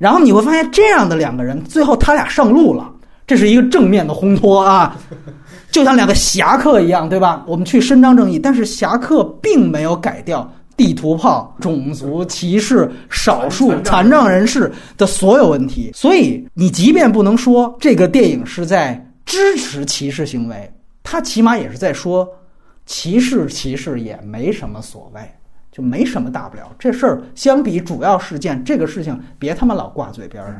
然后你会发现，这样的两个人，最后他俩上路了，这是一个正面的烘托啊，(laughs) 就像两个侠客一样，对吧？我们去伸张正义，但是侠客并没有改掉地图炮、种族歧视、少数残障人士的所有问题。所以，你即便不能说这个电影是在支持歧视行为，它起码也是在说，歧视歧视也没什么所谓。就没什么大不了，这事儿相比主要事件，这个事情别他妈老挂嘴边上，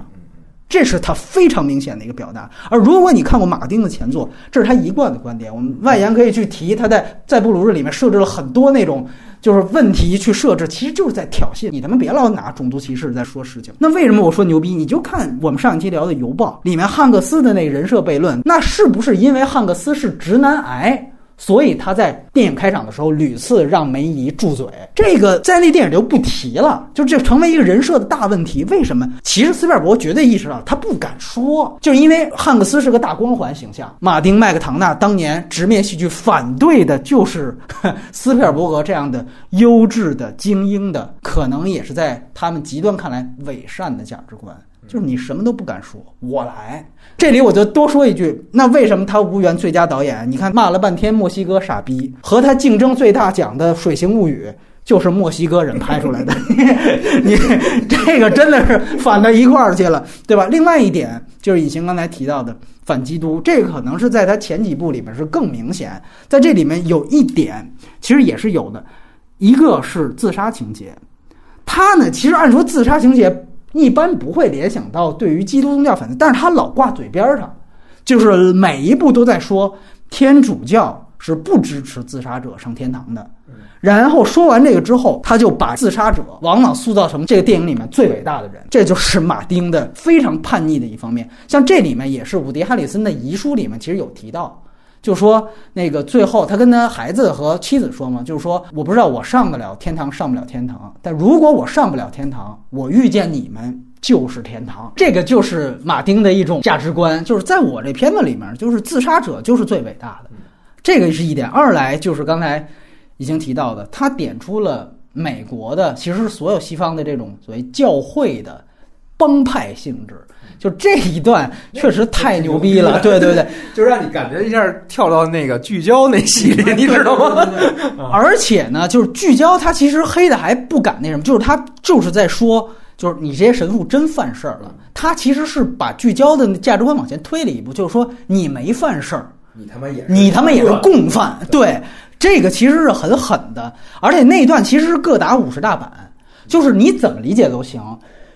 这是他非常明显的一个表达。而如果你看过马丁的前作，这是他一贯的观点。我们外延可以去提，他在在布鲁日里面设置了很多那种就是问题去设置，其实就是在挑衅你他妈别老拿种族歧视在说事情。那为什么我说牛逼？你就看我们上一期聊的《邮报》里面汉克斯的那个人设悖论，那是不是因为汉克斯是直男癌？所以他在电影开场的时候屡次让梅姨住嘴，这个在那电影就不提了，就这成为一个人设的大问题。为什么？其实斯皮尔伯绝对意识到他不敢说，就是因为汉克斯是个大光环形象。马丁麦克唐纳当年直面戏剧反对的就是 (laughs) 斯皮尔伯格这样的优质的精英的，可能也是在他们极端看来伪善的价值观。就是你什么都不敢说，我来。这里我就多说一句，那为什么他无缘最佳导演？你看骂了半天墨西哥傻逼，和他竞争最大奖的《水形物语》就是墨西哥人拍出来的，(laughs) 你这个真的是反到一块儿去了，对吧？另外一点就是以前刚才提到的反基督，这个可能是在他前几部里面是更明显，在这里面有一点其实也是有的，一个是自杀情节，他呢其实按说自杀情节。一般不会联想到对于基督宗教反对，但是他老挂嘴边上，就是每一步都在说天主教是不支持自杀者上天堂的。然后说完这个之后，他就把自杀者往往塑造成这个电影里面最伟大的人，这就是马丁的非常叛逆的一方面。像这里面也是伍迪·哈里森的遗书里面其实有提到。就说那个最后，他跟他孩子和妻子说嘛，就是说我不知道我上得了天堂，上不了天堂。但如果我上不了天堂，我遇见你们就是天堂。这个就是马丁的一种价值观，就是在我这片子里面，就是自杀者就是最伟大的。这个是一点。二来就是刚才已经提到的，他点出了美国的，其实所有西方的这种所谓教会的帮派性质。就这一段确实太牛逼了，对对对，(laughs) 就让你感觉一下跳到那个聚焦那系列，你知道吗？(laughs) 而且呢，就是聚焦他其实黑的还不敢那什么，就是他就是在说，就是你这些神父真犯事儿了。他其实是把聚焦的价值观往前推了一步，就是说你没犯事儿，你他妈也你他妈也是共犯。对，这个其实是很狠的，而且那一段其实是各打五十大板，就是你怎么理解都行。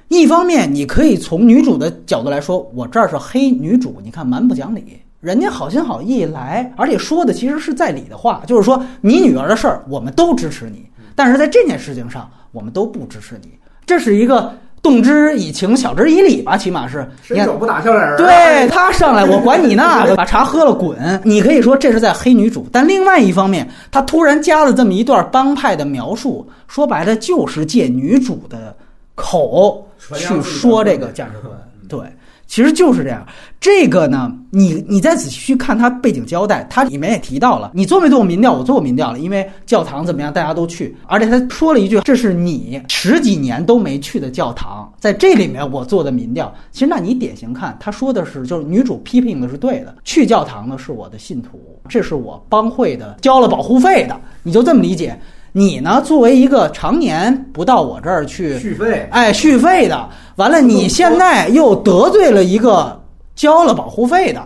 一方面，你可以从女主的角度来说，我这儿是黑女主，你看蛮不讲理。人家好心好意来，而且说的其实是在理的话，就是说你女儿的事儿我们都支持你，但是在这件事情上我们都不支持你。这是一个动之以情，晓之以理吧，起码是。你手，不打笑脸人。对他上来，我管你那个，(laughs) 把茶喝了滚。你可以说这是在黑女主，但另外一方面，他突然加了这么一段帮派的描述，说白了就是借女主的口去说这个价值观。对。其实就是这样，这个呢，你你再仔细去看它背景交代，它里面也提到了，你做没做过民调？我做过民调了，因为教堂怎么样，大家都去，而且他说了一句，这是你十几年都没去的教堂，在这里面我做的民调。其实，那你典型看，他说的是，就是女主批评的是对的，去教堂的是我的信徒，这是我帮会的交了保护费的，你就这么理解。你呢？作为一个常年不到我这儿去续费，哎，续费的，完了，你现在又得罪了一个交了保护费的，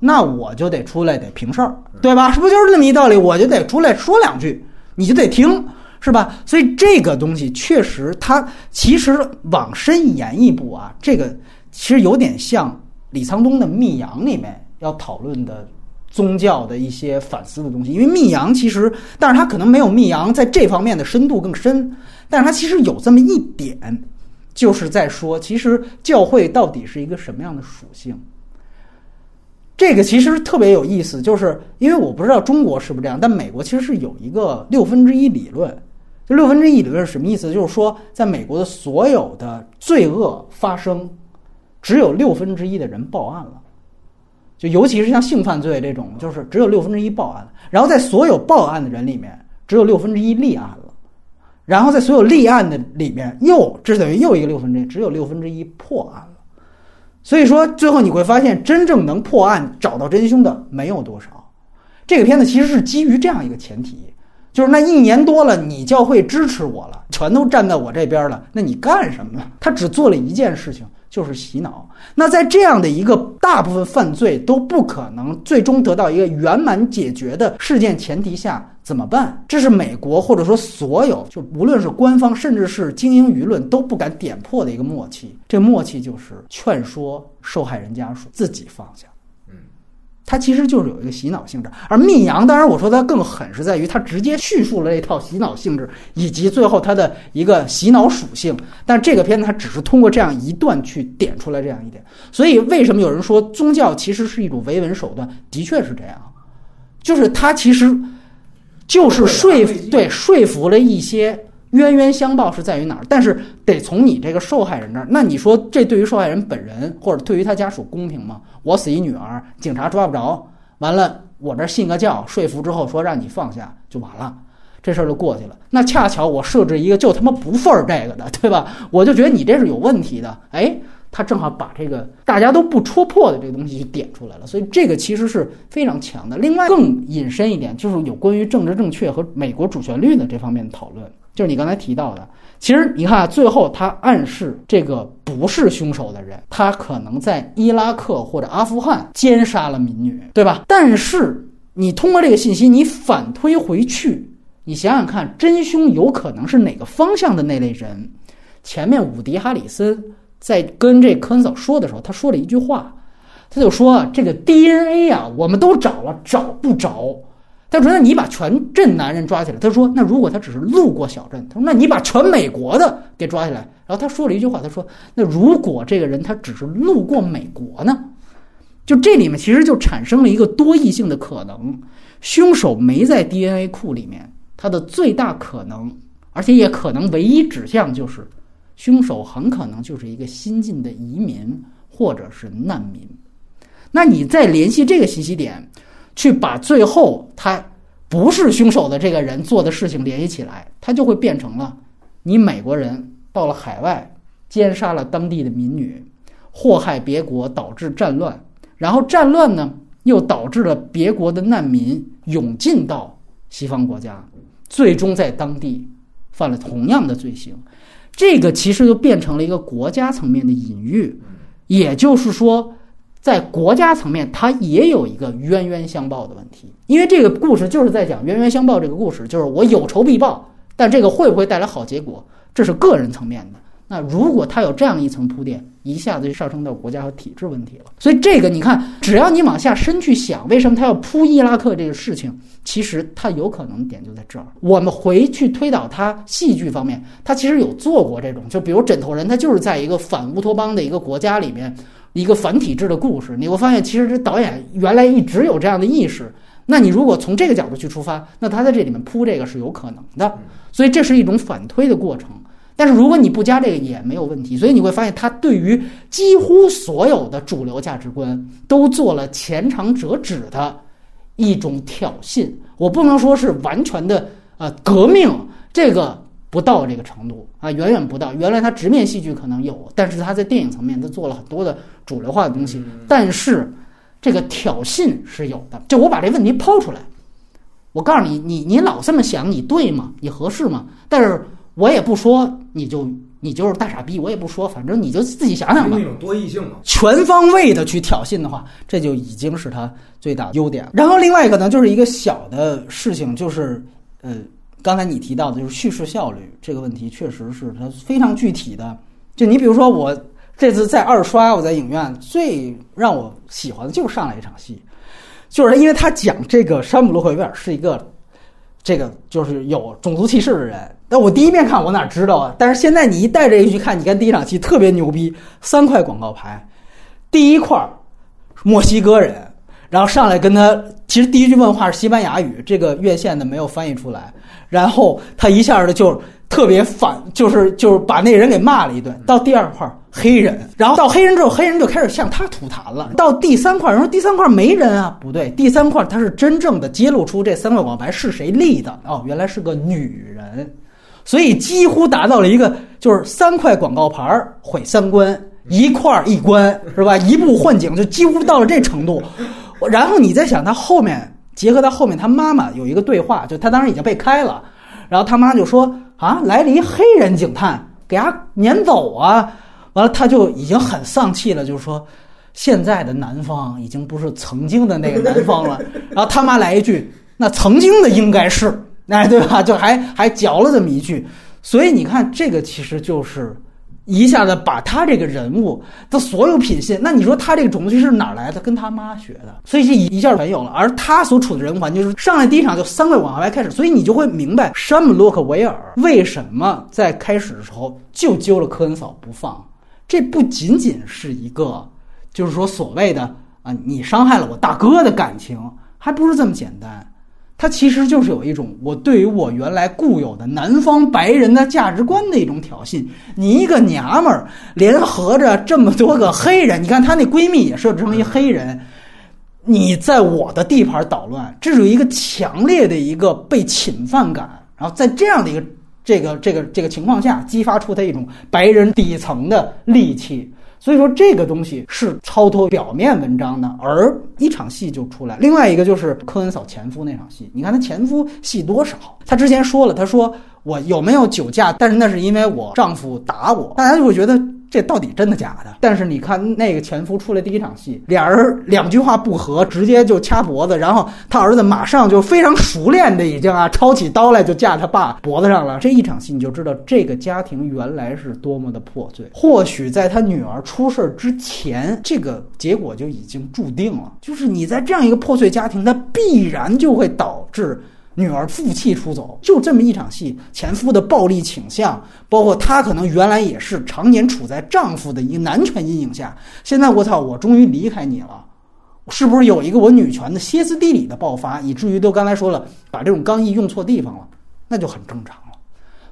那我就得出来得平事儿，对吧？是不是就是这么一道理？我就得出来说两句，你就得听，是吧？所以这个东西确实，它其实往深延一步啊，这个其实有点像李沧东的《密阳》里面要讨论的。宗教的一些反思的东西，因为密阳其实，但是他可能没有密阳在这方面的深度更深，但是他其实有这么一点，就是在说，其实教会到底是一个什么样的属性？这个其实特别有意思，就是因为我不知道中国是不是这样，但美国其实是有一个六分之一理论，就六分之一理论是什么意思？就是说，在美国的所有的罪恶发生，只有六分之一的人报案了。就尤其是像性犯罪这种，就是只有六分之一报案，然后在所有报案的人里面，只有六分之一立案了，然后在所有立案的里面，又这等于又一个六分之一，只有六分之一破案了。所以说，最后你会发现，真正能破案找到真凶的没有多少。这个片子其实是基于这样一个前提，就是那一年多了，你教会支持我了，全都站在我这边了，那你干什么呢？他只做了一件事情。就是洗脑。那在这样的一个大部分犯罪都不可能最终得到一个圆满解决的事件前提下，怎么办？这是美国或者说所有就无论是官方甚至是精英舆论都不敢点破的一个默契。这默契就是劝说受害人家属自己放下。它其实就是有一个洗脑性质，而《密阳》当然我说它更狠，是在于它直接叙述了这套洗脑性质以及最后它的一个洗脑属性。但这个片子它只是通过这样一段去点出来这样一点。所以为什么有人说宗教其实是一种维稳手段？的确是这样，就是它其实就是说服对说服了一些。冤冤相报是在于哪儿？但是得从你这个受害人那儿。那你说这对于受害人本人或者对于他家属公平吗？我死一女儿，警察抓不着，完了我这信个教，说服之后说让你放下就完了，这事儿就过去了。那恰巧我设置一个就他妈不份儿这个的，对吧？我就觉得你这是有问题的。哎，他正好把这个大家都不戳破的这个东西就点出来了。所以这个其实是非常强的。另外更引申一点，就是有关于政治正确和美国主旋律的这方面的讨论。就是你刚才提到的，其实你看，最后他暗示这个不是凶手的人，他可能在伊拉克或者阿富汗奸杀了民女，对吧？但是你通过这个信息，你反推回去，你想想看，真凶有可能是哪个方向的那类人？前面伍迪·哈里森在跟这科恩嫂说的时候，他说了一句话，他就说：“这个 DNA 啊，我们都找了，找不着。”他说：“那你把全镇男人抓起来。”他说：“那如果他只是路过小镇？”他说：“那你把全美国的给抓起来。”然后他说了一句话：“他说，那如果这个人他只是路过美国呢？就这里面其实就产生了一个多异性的可能，凶手没在 DNA 库里面，他的最大可能，而且也可能唯一指向就是，凶手很可能就是一个新晋的移民或者是难民。那你再联系这个信息点。”去把最后他不是凶手的这个人做的事情联系起来，他就会变成了你美国人到了海外奸杀了当地的民女，祸害别国，导致战乱，然后战乱呢又导致了别国的难民涌进到西方国家，最终在当地犯了同样的罪行。这个其实就变成了一个国家层面的隐喻，也就是说。在国家层面，它也有一个冤冤相报的问题，因为这个故事就是在讲冤冤相报。这个故事就是我有仇必报，但这个会不会带来好结果，这是个人层面的。那如果他有这样一层铺垫，一下子就上升到国家和体制问题了。所以这个你看，只要你往下深去想，为什么他要铺伊拉克这个事情，其实他有可能点就在这儿。我们回去推导他戏剧方面，他其实有做过这种，就比如《枕头人》，他就是在一个反乌托邦的一个国家里面，一个反体制的故事。你会发现，其实这导演原来一直有这样的意识。那你如果从这个角度去出发，那他在这里面铺这个是有可能的。所以这是一种反推的过程。但是如果你不加这个也没有问题，所以你会发现他对于几乎所有的主流价值观都做了前尝折指的一种挑衅。我不能说是完全的呃革命，这个不到这个程度啊，远远不到。原来他直面戏剧可能有，但是他在电影层面他做了很多的主流化的东西。但是这个挑衅是有的。就我把这问题抛出来，我告诉你，你你老这么想，你对吗？你合适吗？但是。我也不说，你就你就是大傻逼，我也不说，反正你就自己想想吧。那种多异性嘛，全方位的去挑衅的话，这就已经是他最大的优点。然后另外一个呢，就是一个小的事情，就是呃，刚才你提到的就是叙事效率这个问题，确实是它非常具体的。就你比如说，我这次在二刷，我在影院最让我喜欢的就是上来一场戏，就是因为他讲这个山姆洛克威尔是一个。这个就是有种族歧视的人，但我第一遍看我哪知道啊？但是现在你一带这个去看，你看第一场戏特别牛逼，三块广告牌，第一块墨西哥人，然后上来跟他，其实第一句问话是西班牙语，这个院线的没有翻译出来，然后他一下的就特别反，就是就是把那人给骂了一顿。到第二块。黑人，然后到黑人之后，黑人就开始向他吐痰了。到第三块，人说第三块没人啊，不对，第三块他是真正的揭露出这三块广告牌是谁立的哦，原来是个女人，所以几乎达到了一个就是三块广告牌毁三观，一块一关是吧？一步换景就几乎到了这程度。然后你再想他后面结合到后面他妈妈有一个对话，就他当时已经被开了，然后他妈就说啊，来了一黑人警探，给他撵走啊。完了，他就已经很丧气了，就是说，现在的南方已经不是曾经的那个南方了。然后他妈来一句：“那曾经的应该是，哎，对吧？”就还还嚼了这么一句。所以你看，这个其实就是一下子把他这个人物的所有品性，那你说他这个种族歧视哪来的？跟他妈学的，所以这一下全有了。而他所处的人物环境就是上来第一场就三个往外开始，所以你就会明白山姆洛克维尔为什么在开始的时候就揪了科恩嫂不放。这不仅仅是一个，就是说所谓的啊，你伤害了我大哥的感情，还不是这么简单。它其实就是有一种我对于我原来固有的南方白人的价值观的一种挑衅。你一个娘们儿联合着这么多个黑人，你看她那闺蜜也设置成一黑人，你在我的地盘捣乱，这是一个强烈的一个被侵犯感。然后在这样的一个。这个这个这个情况下，激发出他一种白人底层的戾气，所以说这个东西是超脱表面文章的，而一场戏就出来。另外一个就是科恩嫂前夫那场戏，你看他前夫戏多少？他之前说了，他说我有没有酒驾，但是那是因为我丈夫打我，大家就会觉得。这到底真的假的？但是你看那个前夫出来第一场戏，俩人两句话不合，直接就掐脖子，然后他儿子马上就非常熟练的已经啊抄起刀来就架他爸脖子上了。这一场戏你就知道这个家庭原来是多么的破碎。或许在他女儿出事之前，这个结果就已经注定了。就是你在这样一个破碎家庭，它必然就会导致。女儿负气出走，就这么一场戏，前夫的暴力倾向，包括她可能原来也是常年处在丈夫的一个男权阴影下，现在我操，我终于离开你了，是不是有一个我女权的歇斯底里的爆发，以至于都刚才说了，把这种刚毅用错地方了，那就很正常了。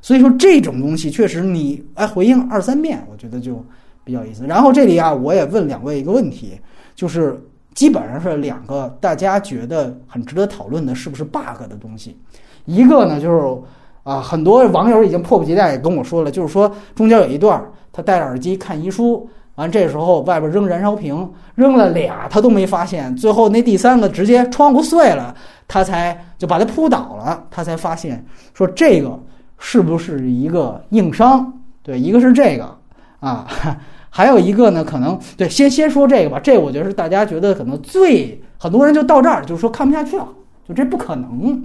所以说这种东西确实你哎回应二三遍，我觉得就比较有意思。然后这里啊，我也问两位一个问题，就是。基本上是两个大家觉得很值得讨论的，是不是 bug 的东西？一个呢，就是啊，很多网友已经迫不及待跟我说了，就是说中间有一段他戴着耳机看遗书，完这时候外边扔燃烧瓶，扔了俩他都没发现，最后那第三个直接窗户碎了，他才就把他扑倒了，他才发现说这个是不是一个硬伤？对，一个是这个啊。还有一个呢，可能对，先先说这个吧。这我觉得是大家觉得可能最很多人就到这儿，就是说看不下去了，就这不可能。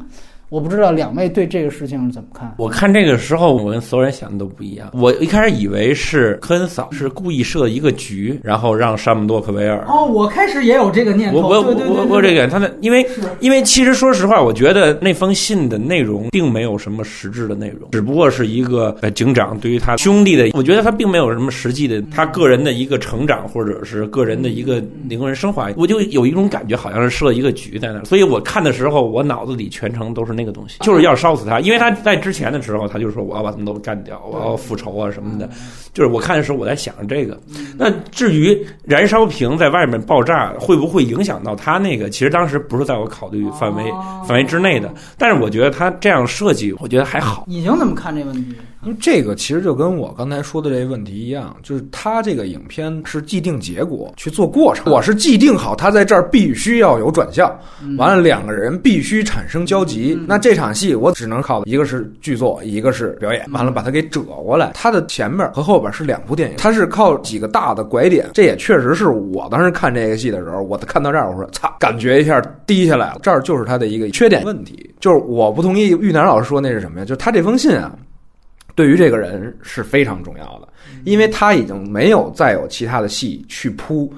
我不知道两位对这个事情是怎么看？我看这个时候，我跟所有人想的都不一样。我一开始以为是科恩嫂是故意设一个局，然后让山姆洛克维尔。哦，我开始也有这个念头。我我我我这个他的，因为因为其实说实话，我觉得那封信的内容并没有什么实质的内容，只不过是一个呃警长对于他兄弟的，我觉得他并没有什么实际的他个人的一个成长或者是个人的一个灵魂升华。我就有一种感觉，好像是设一个局在那儿。所以我看的时候，我脑子里全程都是那个东西，就是要烧死他，因为他在之前的时候，他就说我要把他们都干掉，我要复仇啊什么的。就是我看的时候，我在想这个。那至于燃烧瓶在外面爆炸会不会影响到他那个，其实当时不是在我考虑范围范围之内的。但是我觉得他这样设计，我觉得还好。隐形怎么看这问题？因为这个其实就跟我刚才说的这个问题一样，就是他这个影片是既定结果去做过程，我是既定好他在这儿必须要有转向，完了两个人必须产生交集，那这场戏我只能靠一个是剧作，一个是表演，完了把它给折过来。他的前面和后边是两部电影，他是靠几个大的拐点，这也确实是我当时看这个戏的时候，我看到这儿我说操，感觉一下低下来了，这儿就是他的一个缺点问题，就是我不同意玉楠老师说那是什么呀？就是他这封信啊。对于这个人是非常重要的，因为他已经没有再有其他的戏去铺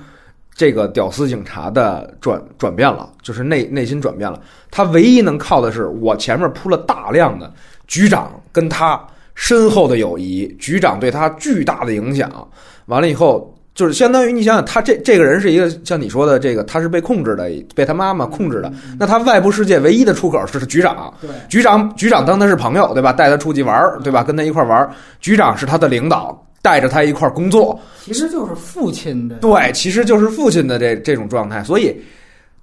这个屌丝警察的转转变了，就是内内心转变了。他唯一能靠的是我前面铺了大量的局长跟他深厚的友谊，局长对他巨大的影响。完了以后，就是相当于你想想，他这这个人是一个像你说的这个，他是被控制的，被他妈妈控制的。那他外部世界唯一的出口是局长。局长局长当他是朋友，对吧？带他出去玩儿，对吧？跟他一块玩儿。局长是他的领导，带着他一块儿工作。其实就是父亲的。对，其实就是父亲的这这种状态。所以，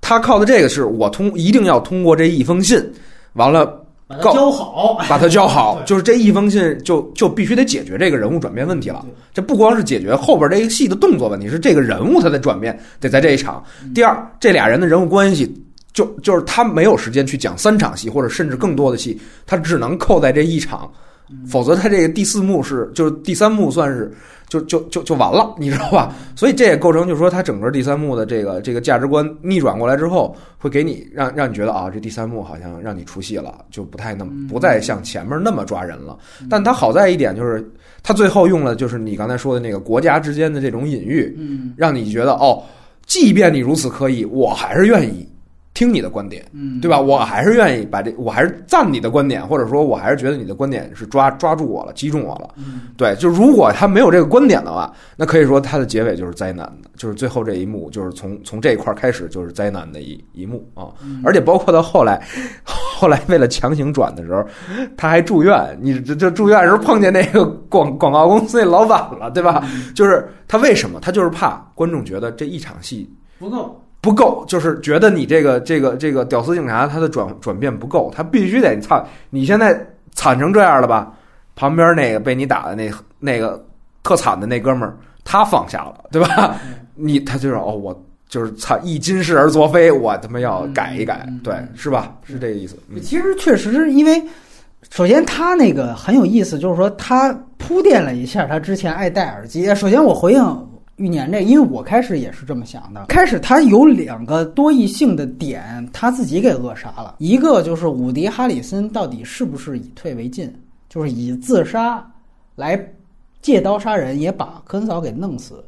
他靠的这个是我通一定要通过这一封信，完了把它教好，把它教好，就是这一封信就就必须得解决这个人物转变问题了。这不光是解决后边这个戏的动作问题，是这个人物他的转变得在这一场。第二，这俩人的人物关系。就就是他没有时间去讲三场戏，或者甚至更多的戏，他只能扣在这一场，否则他这个第四幕是就是第三幕算是就就就就完了，你知道吧？所以这也构成就是说他整个第三幕的这个这个价值观逆转过来之后，会给你让让你觉得啊，这第三幕好像让你出戏了，就不太那么不再像前面那么抓人了。但他好在一点就是他最后用了就是你刚才说的那个国家之间的这种隐喻，嗯让你觉得哦，即便你如此刻意，我还是愿意听你的观点。嗯，对吧？我还是愿意把这，我还是赞你的观点，或者说我还是觉得你的观点是抓抓住我了，击中我了。嗯对，就如果他没有这个观点的话，那可以说他的结尾就是灾难的，就是最后这一幕，就是从从这一块儿开始就是灾难的一一幕啊。而且包括到后来，后来为了强行转的时候，他还住院。你这这住院的时候碰见那个广广告公司那老板了，对吧？就是他为什么？他就是怕观众觉得这一场戏不够。不够，就是觉得你这个这个这个屌丝警察他的转转变不够，他必须得你操，你现在惨成这样了吧？旁边那个被你打的那那个特惨的那哥们儿，他放下了，对吧？你他就是哦，我就是操，一今世而作非，我他妈要改一改，对，是吧？是这个意思。嗯其实确实是因为，首先他那个很有意思，就是说他铺垫了一下他之前爱戴耳机。首先我回应玉年这，因为我开始也是这么想的。开始他有两个多异性的点，他自己给扼杀了。一个就是伍迪·哈里森到底是不是以退为进，就是以自杀来借刀杀人，也把科恩嫂给弄死。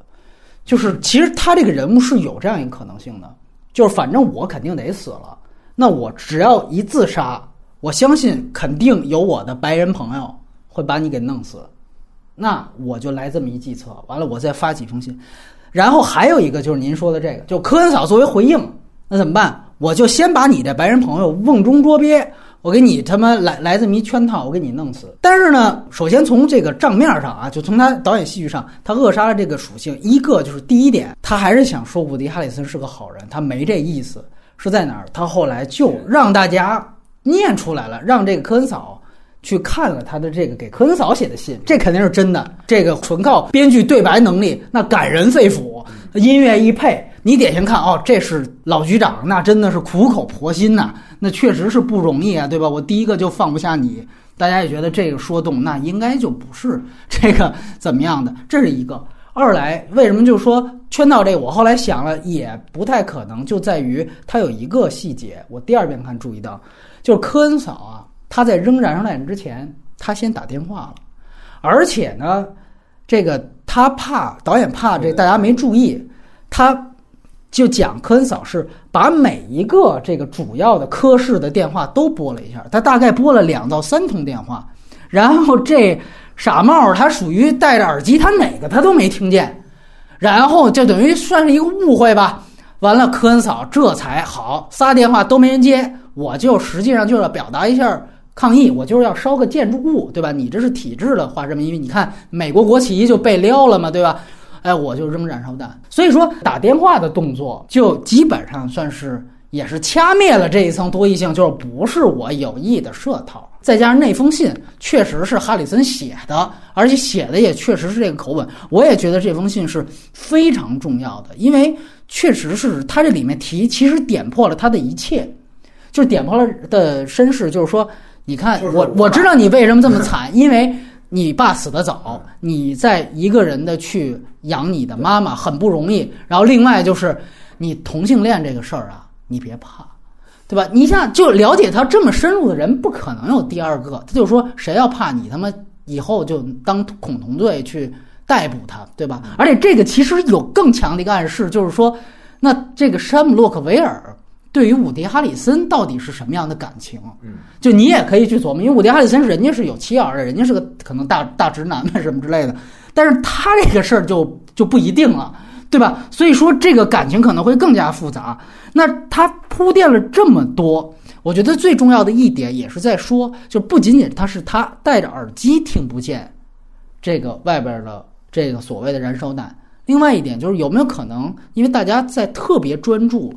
就是其实他这个人物是有这样一个可能性的，就是反正我肯定得死了，那我只要一自杀，我相信肯定有我的白人朋友会把你给弄死，那我就来这么一计策，完了我再发几封信，然后还有一个就是您说的这个，就科恩嫂作为回应，那怎么办？我就先把你这白人朋友瓮中捉鳖，我给你他妈来来这么一圈套，我给你弄死。但是呢，首先从这个账面上啊，就从他导演戏剧上，他扼杀了这个属性。一个就是第一点，他还是想说伍迪·哈里森是个好人，他没这意思，是在哪儿？他后来就让大家念出来了，让这个科恩嫂。去看了他的这个给科恩嫂写的信，这肯定是真的。这个纯靠编剧对白能力，那感人肺腑，音乐一配，你典型看哦，这是老局长，那真的是苦口婆心呐、那确实是不容易啊，对吧？我第一个就放不下你，大家也觉得这个说动，那应该就不是这个怎么样的，这是一个。二来，为什么就是说圈套这？我后来想了，也不太可能，就在于它有一个细节，我第二遍看注意到，就是科恩嫂啊，她在扔燃烧弹之前，他先打电话了，而且呢，这个他怕导演怕这大家没注意，他就讲科恩嫂是把每一个这个主要的科室的电话都拨了一下，他大概拨了两到三通电话，然后这傻帽儿他属于戴着耳机，他哪个他都没听见，然后就等于算是一个误会吧。完了，科恩嫂这才好仨电话都没人接，我就实际上就是要表达一下抗议，我就是要烧个建筑物，对吧？你这是体制的话，这么因为你看美国国旗就被撩了嘛，对吧？哎，我就扔燃烧弹。所以说打电话的动作就基本上算是也是掐灭了这一层多异性，就是不是我有意的设套。再加上那封信确实是哈里森写的，而且写的也确实是这个口吻，我也觉得这封信是非常重要的，因为确实是他这里面提，其实点破了他的一切，就是点破了的身世，就是说，你看就是我我知道你为什么这么 (laughs) 惨，因为你爸死得早，你在一个人的去养你的妈妈很不容易，然后另外就是你同性恋这个事儿啊，你别怕。对吧？你像就了解他这么深入的人，不可能有第二个。他就说谁要怕你他妈以后就当恐同罪去逮捕他，对吧？而且这个其实有更强的一个暗示，就是说，那这个山姆洛克维尔对于伍迪哈里森到底是什么样的感情？嗯，就你也可以去琢磨，因为伍迪哈里森人家是有妻儿的，人家是个可能大大直男嘛什么之类的，但是他这个事儿就就不一定了。对吧？所以说这个感情可能会更加复杂。那他铺垫了这么多，我觉得最重要的一点也是在说，就不仅仅他是他戴着耳机听不见这个外边的这个所谓的燃烧弹，另外一点就是有没有可能，因为大家在特别专注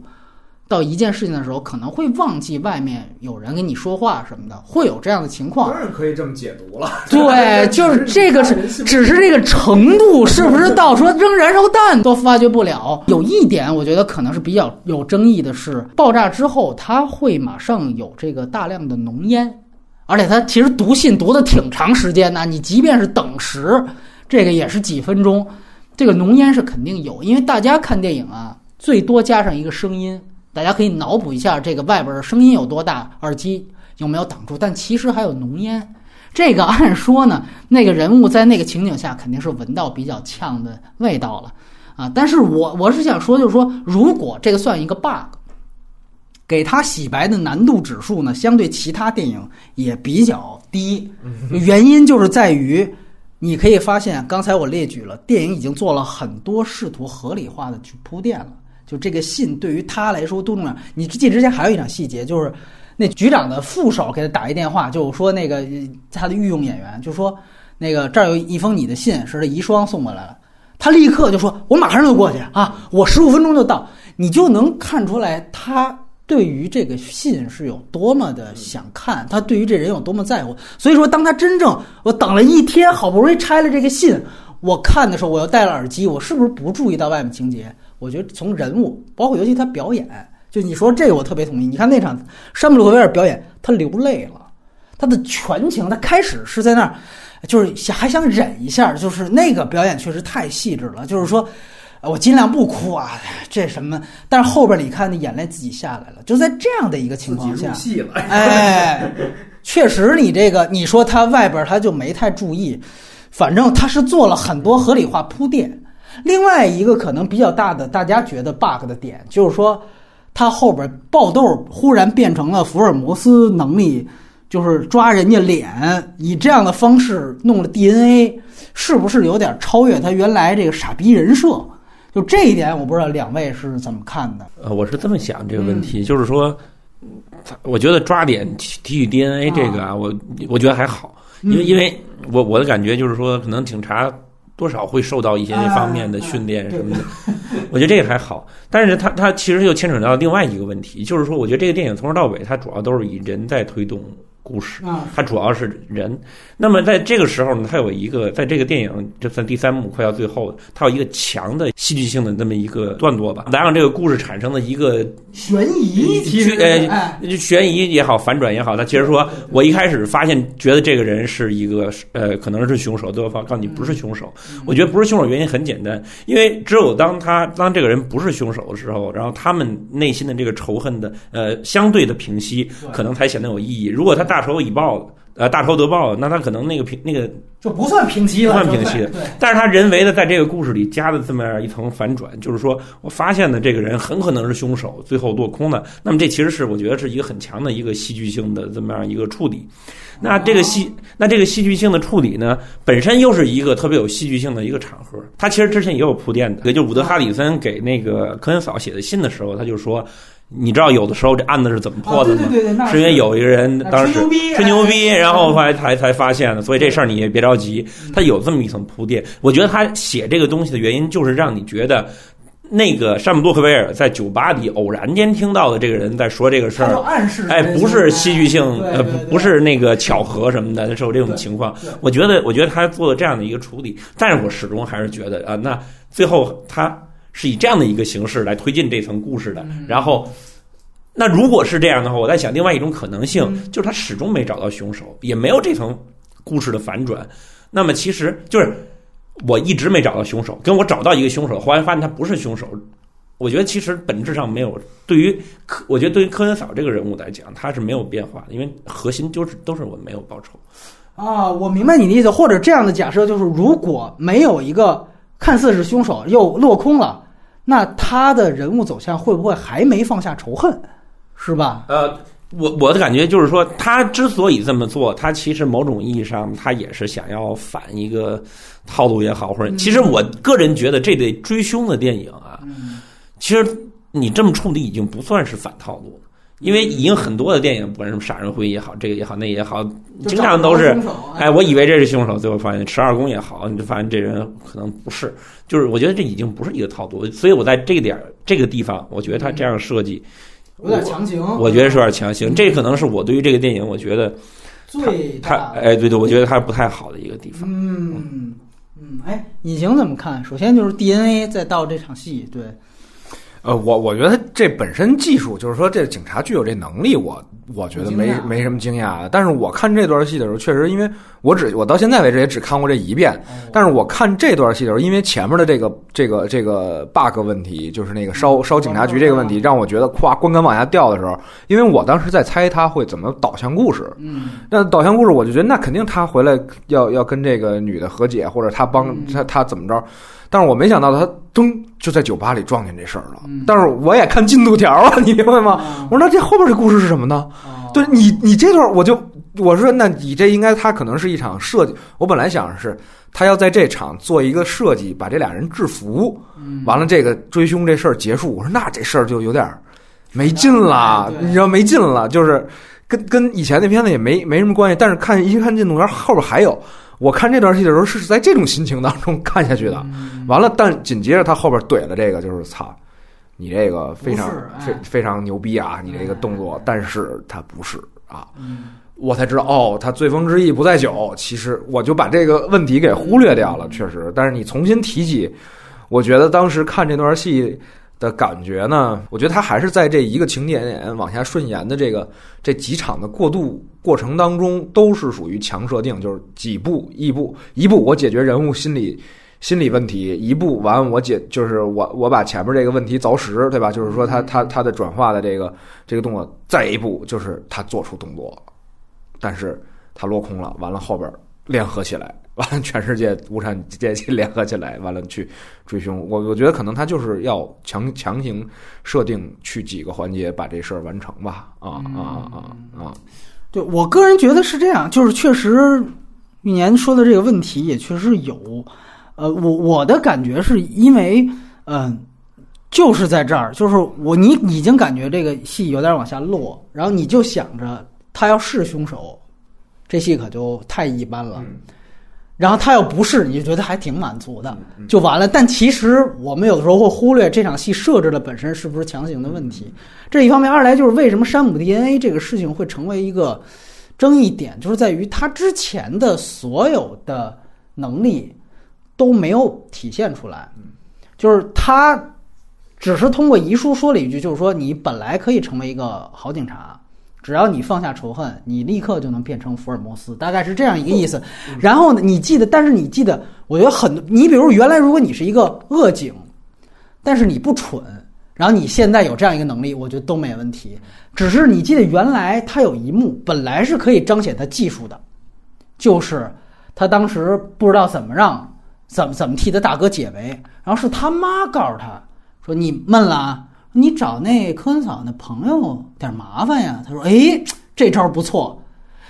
到一件事情的时候，可能会忘记外面有人跟你说话什么的，会有这样的情况当。然可以这么解读了。对，(laughs) 就是这个是，只是这个程度是不是到说 (laughs) 扔燃烧弹都发觉不了？有一点，我觉得可能是比较有争议的是，爆炸之后它会马上有这个大量的浓烟，而且它其实读信读的挺长时间的，你即便是等时，这个也是几分钟，这个浓烟是肯定有，因为大家看电影啊，最多加上一个声音，大家可以脑补一下这个外边的声音有多大，耳机有没有挡住，但其实还有浓烟。这个 (laughs) 按说呢，那个人物在那个情景下肯定是闻到比较呛的味道了啊。但是我我是想说，就是说，如果这个算一个 bug，给他洗白的难度指数呢，相对其他电影也比较低。原因就是在于，你可以发现，刚才我列举了，电影已经做了很多试图合理化的去铺垫了。就这个信对于他来说多重要？你记之前还有一场细节，就是那局长的副手给他打一电话，就说那个呃他的御用演员就说那个这儿有一封你的信，是他遗孀送过来了。他立刻就说：“我马上就过去啊，我十五分钟就到。”你就能看出来他对于这个信是有多么的想看，他对于这人有多么在乎。所以说，当他真正我等了一天，好不容易拆了这个信，我看的时候，我又戴了耳机，我是不是不注意到外面情节？我觉得从人物，包括尤其他表演，就你说这个我特别同意。你看那场山姆洛克维尔表演，他流泪了，他的全情，他开始是在那儿，就是想还想忍一下，就是那个表演确实太细致了，就是说。呃我尽量不哭啊，这什么？但是后边你看那眼泪自己下来了，就在这样的一个情况下确实，你这个你说他外边他就没太注意，反正他是做了很多合理化铺垫。另外一个可能比较大的，大家觉得 bug 的点，就是说他后边爆豆忽然变成了福尔摩斯能力，就是抓人家脸，以这样的方式弄了 DNA，是不是有点超越他原来这个傻逼人设？就这一点，我不知道两位是怎么看的。呃，我是这么想这个问题，就是说，他我觉得抓点提提取 DNA 这个啊，我我觉得还好，因为因为我我的感觉就是说，可能警察多少会受到一些那方面的训练什么的，(laughs) 我觉得这个还好。但是它它其实又牵扯到另外一个问题，就是说，我觉得这个电影从头到尾，它主要都是以人在推动故事，啊，它主要是人。那么在这个时候呢，它有一个在这个电影就算第三幕快到最后，它有一个强的戏剧性的这么一个段落吧，来让这个故事产生了一个悬疑，其实悬疑也好，反转也好，他其实说，我一开始发现觉得这个人是一个呃，可能是凶手，最后告诉你不是凶手。我觉得不是凶手原因很简单，因为只有当他当这个人不是凶手的时候，然后他们内心的这个仇恨的呃相对的平息，可能才显得有意义。如果他大仇已报。呃，大仇得报，那他可能那个平那个就不算平息了，不算平息就对，但是他人为的在这个故事里加了这么样一层反转，就是说我发现的这个人很可能是凶手，最后落空的。那么这其实是我觉得是一个很强的一个戏剧性的这么样一个处理。那这个戏，那这个戏剧性的处理呢，本身又是一个特别有戏剧性的一个场合。他其实之前也有铺垫的，也就伍德哈里森给那个科恩嫂写的信的时候，他就说。你知道有的时候这案子是怎么破的吗？啊对对对那是因为有一个人当时吹牛逼然后后来才才发现的，所以这事儿你也别着急，他有这么一层铺垫。我觉得他写这个东西的原因，就是让你觉得那个山姆多克威尔在酒吧里偶然间听到的这个人在说这个事儿。暗示，哎，不是戏剧性，呃，不是那个巧合什么的，是有这种情况。我觉得，我觉得他做了这样的一个处理，但是我始终还是觉得啊，那最后他是以这样的一个形式来推进这层故事的，嗯然后。那如果是这样的话，我在想另外一种可能性，嗯就是他始终没找到凶手，也没有这层故事的反转。那么其实就是我一直没找到凶手，跟我找到一个凶手，后来发现他不是凶手。我觉得其实本质上没有，对于科，我觉得对于科恩嫂这个人物来讲，他是没有变化的，因为核心就是都是我没有报仇。啊，我明白你的意思，或者这样的假设就是，如果没有一个看似是凶手又落空了，那他的人物走向会不会还没放下仇恨，是吧？呃，我我的感觉就是说，他之所以这么做，他其实某种意义上，他也是想要反一个套路也好，或者其实我个人觉得这类追凶的电影啊，其实你这么处理已经不算是反套路了。因为已经很多的电影，不管什么杀人会也好，这个也好，那也好，经常都是，哎，我以为这是凶手，最后发现十二宫也好，你就发现这人可能不是。就是我觉得这已经不是一个套路，所以我在这个点儿这个地方，我觉得他这样设计有点强行，我觉得是有点强行。这可能是我对于这个电影，我觉得最他哎，对对，我觉得他不太好的一个地方。嗯嗯，哎，隐形怎么看？首先就是 DNA，再到这场戏，对，呃，我我觉得这本身技术，就是说这警察具有这能力，我我觉得没没什么惊讶的。但是我看这段戏的时候，确实因为我只我到现在为止也只看过这一遍，但是我看这段戏的时候，因为前面的这个这个这个 bug 问题，就是那个烧烧警察局这个问题，让我觉得咵观感往下掉的时候，因为我当时在猜他会怎么导向故事，嗯，那导向故事，我就觉得那肯定他回来要要跟这个女的和解，或者他帮嗯他他怎么着。但是我没想到他噔就在酒吧里撞见这事儿了。嗯但是我也看进度条啊，(laughs) 你明白吗？啊我说那这后边这故事是什么呢？哦对你你这段我就我说那你这应该他可能是一场设计。我本来想是他要在这场做一个设计，把这俩人制服，嗯完了这个追凶这事儿结束。我说那这事儿就有点儿没劲了，你知道没劲了，就是跟跟以前那片子也没没什么关系。但是看一看进度条后边还有，我看这段戏的时候是在这种心情当中看下去的。嗯完了，但紧接着他后边怼了这个，就是操，你这个非常非非常牛逼啊，你这个动作，但是他不是啊。嗯我才知道哦，他醉翁之意不在酒。其实我就把这个问题给忽略掉了，确实。但是你重新提起，我觉得当时看这段戏的感觉呢，我觉得他还是在这一个情节点往下顺延的这个这几场的过渡过程当中，都是属于强设定，就是几步一步一步，我解决人物心理。心理问题一步完，我解就是我我把前面这个问题凿实，对吧？就是说他他他的转化的这个这个动作，再一步就是他做出动作，但是他落空了，完了后边联合起来，完了全世界无产阶级联合起来，完了去追凶。我我觉得可能他就是要强强行设定去几个环节把这事儿完成吧。啊啊啊啊啊！对我个人觉得是这样，就是确实玉年说的这个问题也确实有。呃，我我的感觉是因为，嗯、就是在这儿，就是我你已经感觉这个戏有点往下落，然后你就想着他要是凶手，这戏可就太一般了。然后他要不是，你就觉得还挺满足的，就完了。但其实我们有的时候会忽略这场戏设置的本身是不是强行的问题，这一方面。二来就是为什么山姆 DNA 这个事情会成为一个争议点就是在于他之前的所有的能力都没有体现出来，就是他只是通过遗书说了一句，就是说你本来可以成为一个好警察。只要你放下仇恨，你立刻就能变成福尔摩斯，大概是这样一个意思。然后呢，你记得，但是你记得，我觉得很，你比如原来如果你是一个恶警，但是你不蠢，然后你现在有这样一个能力，我觉得都没问题。只是你记得原来他有一幕本来是可以彰显他技术的，就是他当时不知道怎么让怎么怎么替他大哥解围，然后是他妈告诉他说你闷了啊。你找那科恩嫂那朋友点麻烦呀？他说：“哎，这招不错，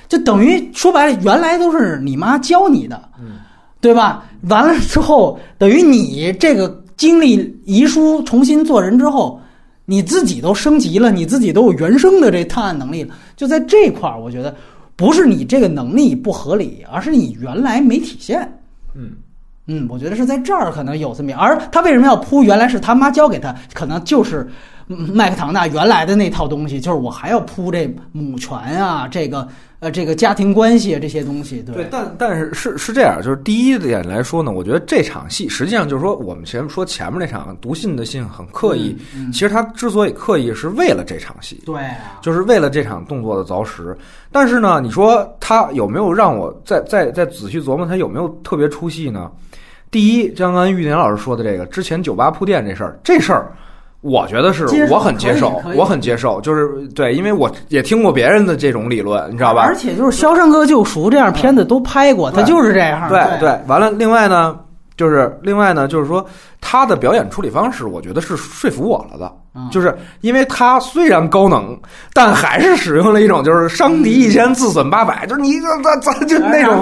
就等于说白了，原来都是你妈教你的，嗯对吧？完了之后，等于你这个经历遗书重新做人之后，你自己都升级了，你自己都有原生的这探案能力了。就在这块儿，我觉得不是你这个能力不合理，而是你原来没体现。嗯。”嗯，我觉得是在这儿可能有这么，而他为什么要铺？原来是他妈教给他，可能就是麦克唐纳原来的那套东西，就是我还要铺这母权啊，这个呃，这个家庭关系这些东西。对，但但是是是这样，就是第一点来说呢，我觉得这场戏实际上就是说，我们前说前面那场读信的信很刻意，其实他之所以刻意，是为了这场戏，对，就是为了这场动作的凿实。但是呢，你说他有没有让我再再再仔细琢磨，他有没有特别出戏呢？第一，刚才玉林老师说的这个之前酒吧铺垫这事儿，这事儿，我觉得是我很接受，我很接受，就是对，因为我也听过别人的这种理论，你知道吧？而且就是《肖申克救赎》这样片子都拍过，他就是这样。对对，完了，另外呢，就是另外呢，就是说他的表演处理方式，我觉得是说服我了的。就是因为他虽然高能，但还是使用了一种就是伤敌一千自损八百，就是你咱咱就那种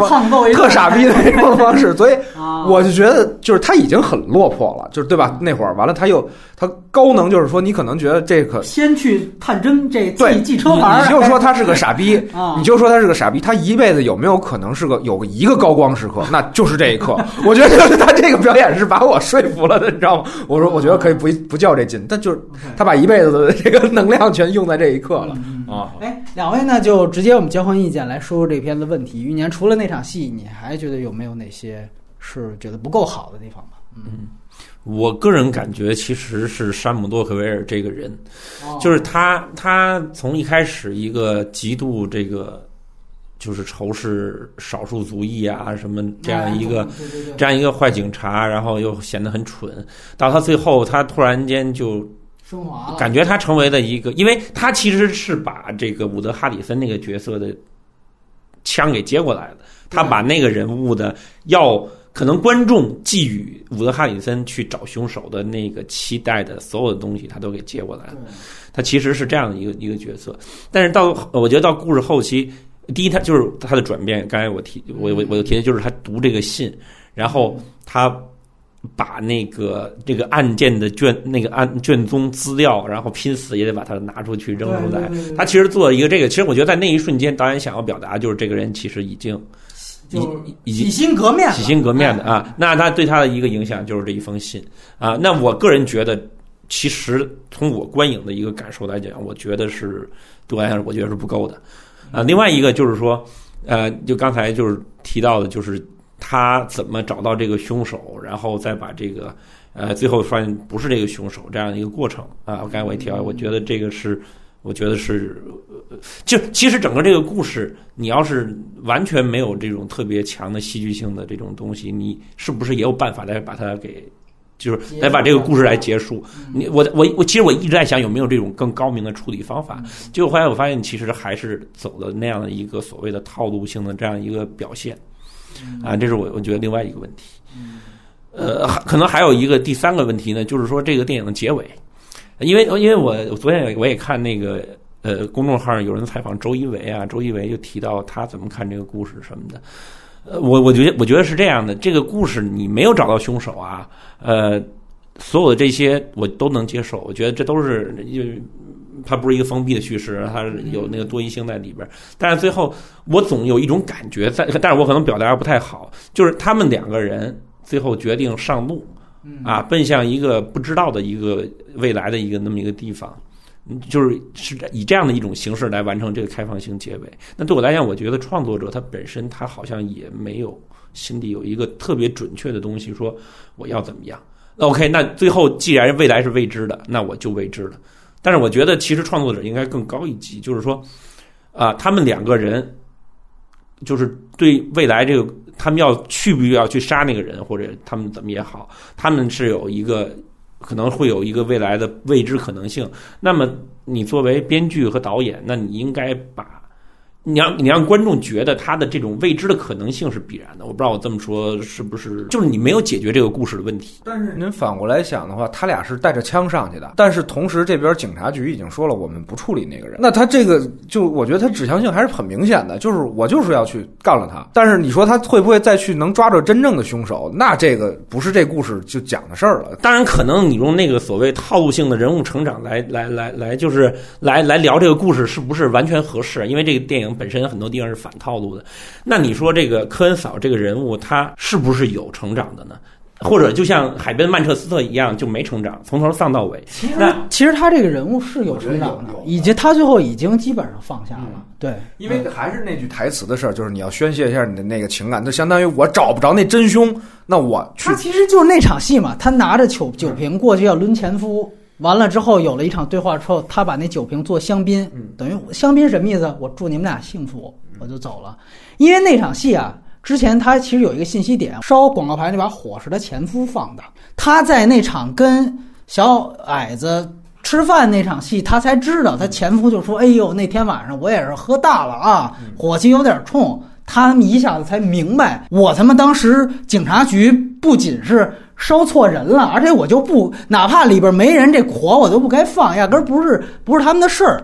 特傻逼的那种方式，(laughs) 所以我就觉得就是他已经很落魄了，就是对吧？那会儿完了他又他高能，就是说你可能觉得这个先去探针这对记车牌，你就说他是个傻逼，(laughs) 你就说他是个傻逼，他一辈子有没有可能是个有个一个高光时刻？那就是这一刻。我觉得就是他这个表演是把我说服了的，你知道吗？我说我觉得可以不不较这劲，但就是。他把一辈子的这个能量全用在这一刻了啊！哎，两位呢就直接我们交换意见来说说这片子问题。余年除了那场戏，你还觉得有没有哪些是觉得不够好的地方吗？嗯，我个人感觉其实是山姆洛克维尔这个人，就是他，他从一开始一个极度这个。就是仇视少数族裔啊，什么这样一个这样一个坏警察，然后又显得很蠢。到他最后，他突然间就升华，感觉他成为了一个，因为他其实是把这个伍德哈里森那个角色的枪给接过来了。他把那个人物的要可能观众寄予伍德哈里森去找凶手的那个期待的所有的东西，他都给接过来了。他其实是这样的一个一个角色，但是到我觉得到故事后期。第一，他就是他的转变。刚才我提，我我我就提的就是他读这个信，然后他把那个这个案件的卷那个案卷宗资料，然后拼死也得把它拿出去扔出来。他其实做了一个这个，其实我觉得在那一瞬间，导演想要表达就是这个人其实已经已已经洗心革面，洗心革面的啊。那他对他的一个影响就是这一封信啊。那我个人觉得，其实从我观影的一个感受来讲，我觉得是对我来讲，我觉得是不够的。啊，另外一个就是说，呃，就刚才就是提到的，就是他怎么找到这个凶手，然后再把这个，呃，最后发现不是这个凶手这样一个过程啊。刚才我也提到，我觉得这个是，我觉得是，就其实整个这个故事，你要是完全没有这种特别强的戏剧性的这种东西，你是不是也有办法来把它给？就是来把这个故事来结束。你我我我，其实我一直在想有没有这种更高明的处理方法。结果后来我发现，其实还是走的那样的一个所谓的套路性的这样一个表现。啊，这是我我觉得另外一个问题。呃，可能还有一个第三个问题呢，就是说这个电影的结尾，因为因为我昨天我也看那个呃公众号有人采访周一围啊，周一围就提到他怎么看这个故事什么的。呃，我我觉得我觉得是这样的，这个故事你没有找到凶手啊，呃，所有的这些我都能接受，我觉得这都是因为它不是一个封闭的叙事，它有那个多疑性在里边。但是最后我总有一种感觉在，但是我可能表达不太好，就是他们两个人最后决定上路，啊，奔向一个不知道的一个未来的一个那么一个地方，嗯就是是以这样的一种形式来完成这个开放性结尾。那对我来讲，我觉得创作者他本身他好像也没有心里有一个特别准确的东西，说我要怎么样。那 OK，那最后既然未来是未知的，那我就未知了。但是我觉得，其实创作者应该更高一级，就是说，啊、他们两个人，就是对未来这个，他们要去不要去杀那个人，或者他们怎么也好，他们是有一个可能会有一个未来的未知可能性。那么，你作为编剧和导演，那你应该把。你让你让观众觉得他的这种未知的可能性是必然的，我不知道我这么说是不是，就是你没有解决这个故事的问题。但是您反过来想的话，他俩是带着枪上去的，但是同时这边警察局已经说了，我们不处理那个人。那他这个就我觉得他指向性还是很明显的，就是我就是要去干了他。但是你说他会不会再去能抓着真正的凶手？那这个不是这故事就讲的事儿了。当然，可能你用那个所谓套路性的人物成长来来来来，就是来来聊这个故事是不是完全合适？因为这个电影本身很多地方是反套路的。那你说这个科恩嫂这个人物，他是不是有成长的呢？或者就像海边曼彻斯特一样，就没成长，从头丧到尾？那其实他这个人物是有成长的以及他最后已经基本上放下了。对，因为还是那句台词的事儿，就是你要宣泄一下你的那个情感，就相当于我找不着那真凶，那我去他其实就是那场戏嘛，他拿着酒酒瓶过去要抡前夫，完了之后有了一场对话之后，他把那酒瓶做香槟，等于香槟什么意思？我祝你们俩幸福，我就走了。因为那场戏啊，之前他其实有一个信息点，烧广告牌那把火是他前夫放的，他在那场跟小矮子。吃饭那场戏，他才知道，他前夫就说：“哎呦，那天晚上我也是喝大了啊，火气有点冲。”他们一下子才明白，我他妈当时警察局不仅是烧错人了，而且我就不，哪怕里边没人，这火我都不该放，压根儿不是不是他们的事儿。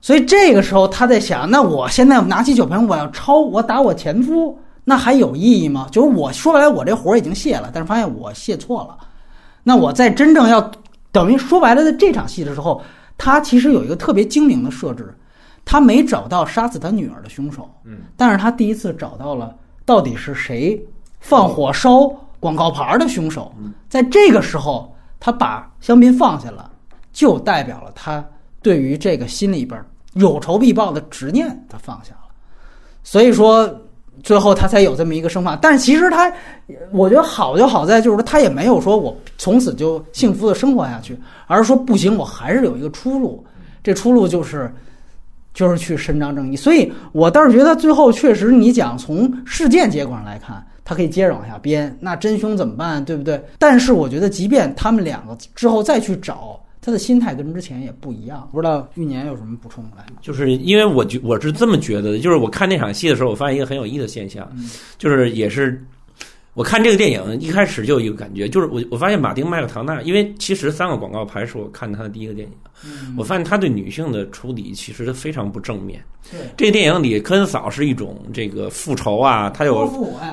所以这个时候他在想，那我现在拿起酒瓶，我要抄，我打我前夫，那还有意义吗？就是我说白了，我这火已经泄了，但是发现我泄错了。那我在真正要等于说白了，在这场戏的时候，他其实有一个特别精明的设置，他没找到杀死他女儿的凶手，嗯，但是他第一次找到了到底是谁放火烧广告牌的凶手。在这个时候，他把香槟放下了，就代表了他对于这个心里边有仇必报的执念，他放下了。所以说，最后他才有这么一个生发。但是其实他，我觉得好就好在就是说，他也没有说我从此就幸福的生活下去，而是说不行，我还是有一个出路。这出路就是。就是去伸张正义，所以我倒是觉得最后确实，你讲从事件结果上来看，他可以接着往下编，那真凶怎么办，对不对？但是我觉得，即便他们两个之后再去找，他的心态跟之前也不一样。不知道玉年有什么补充来？就是因为我觉我是这么觉得的，就是我看那场戏的时候，我发现一个很有意思的现象，就是也是我看这个电影一开始就有一个感觉，就是我我发现马丁麦克唐纳，因为其实三个广告牌是我看他的第一个电影，我发现他对女性的处理其实非常不正面。对，这个电影里，科恩嫂是一种这个复仇啊，他有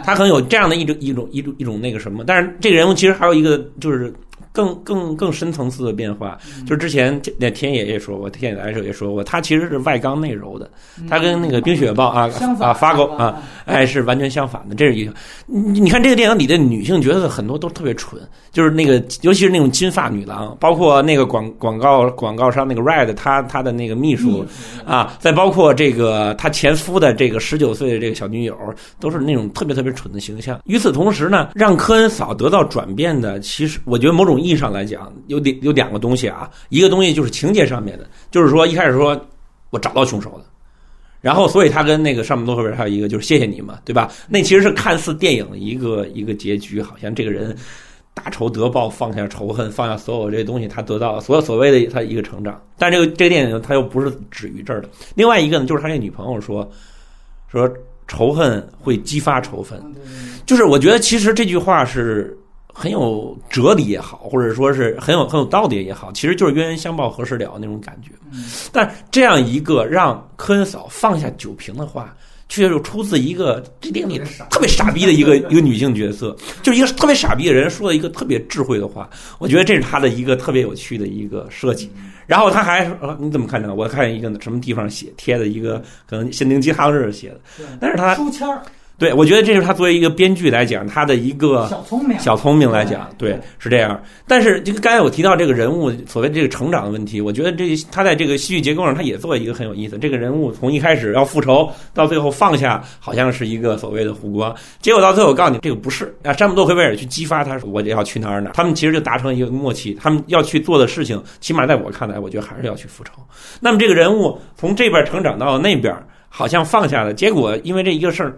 他可能有这样的一种一种一种一种那个什么，但是这个人物其实还有一个就是更更更深层次的变化，就是之前这那天野也说过，天野来时候也说过，他其实是外刚内柔的，他跟那个冰雪暴啊啊发狗是吧啊，哎是完全相反的，这是一个。你你看这个电影里的女性角色很多都特别蠢，就是那个尤其是那种金发女郎，包括那个广广告广告商那个 Red 他他的那个秘书。啊，再包括这个他前夫的这个十九岁的这个小女友，都是那种特别特别蠢的形象。与此同时呢，让科恩嫂得到转变的，其实我觉得某种意义上来讲，有两有两个东西啊，一个东西就是情节上面的，就是说一开始说我找到凶手了。然后，所以他跟那个上面多后边还有一个就是谢谢你嘛，对吧？那其实是看似电影一个一个结局，好像这个人大仇得报，放下仇恨，放下所有这些东西，他得到了所有所谓的他一个成长。但这个这个电影他又不是止于这儿的。另外一个呢，就是他这女朋友说说仇恨会激发仇恨，就是我觉得其实这句话是很有哲理也好，或者说是很有很有道理也好，其实就是冤冤相报何时了那种感觉。但这样一个让科恩嫂放下酒瓶的话，却又出自一个这电影里特别傻逼的一个 (laughs) 一个女性角色，就是一个特别傻逼的人说了一个特别智慧的话。我觉得这是他的一个特别有趣的一个设计。然后他还说、呃你怎么看呢？我看一个什么地方写贴的一个可能限定鸡汤似的写的，但是他书签儿，对，我觉得这是他作为一个编剧来讲，他的一个小聪明，小聪明来讲，对，是这样。但是这个刚才我提到这个人物所谓这个成长的问题，我觉得这他在这个戏剧结构上，他也做一个很有意思。这个人物从一开始要复仇，到最后放下，好像是一个所谓的湖光，结果到最后我告诉你，这个不是啊。山姆多克威尔去激发他，我就要去哪儿哪儿。他们其实就达成一个默契，他们要去做的事情，起码在我看来，我觉得还是要去复仇。那么这个人物从这边成长到那边，好像放下了，结果因为这一个事儿。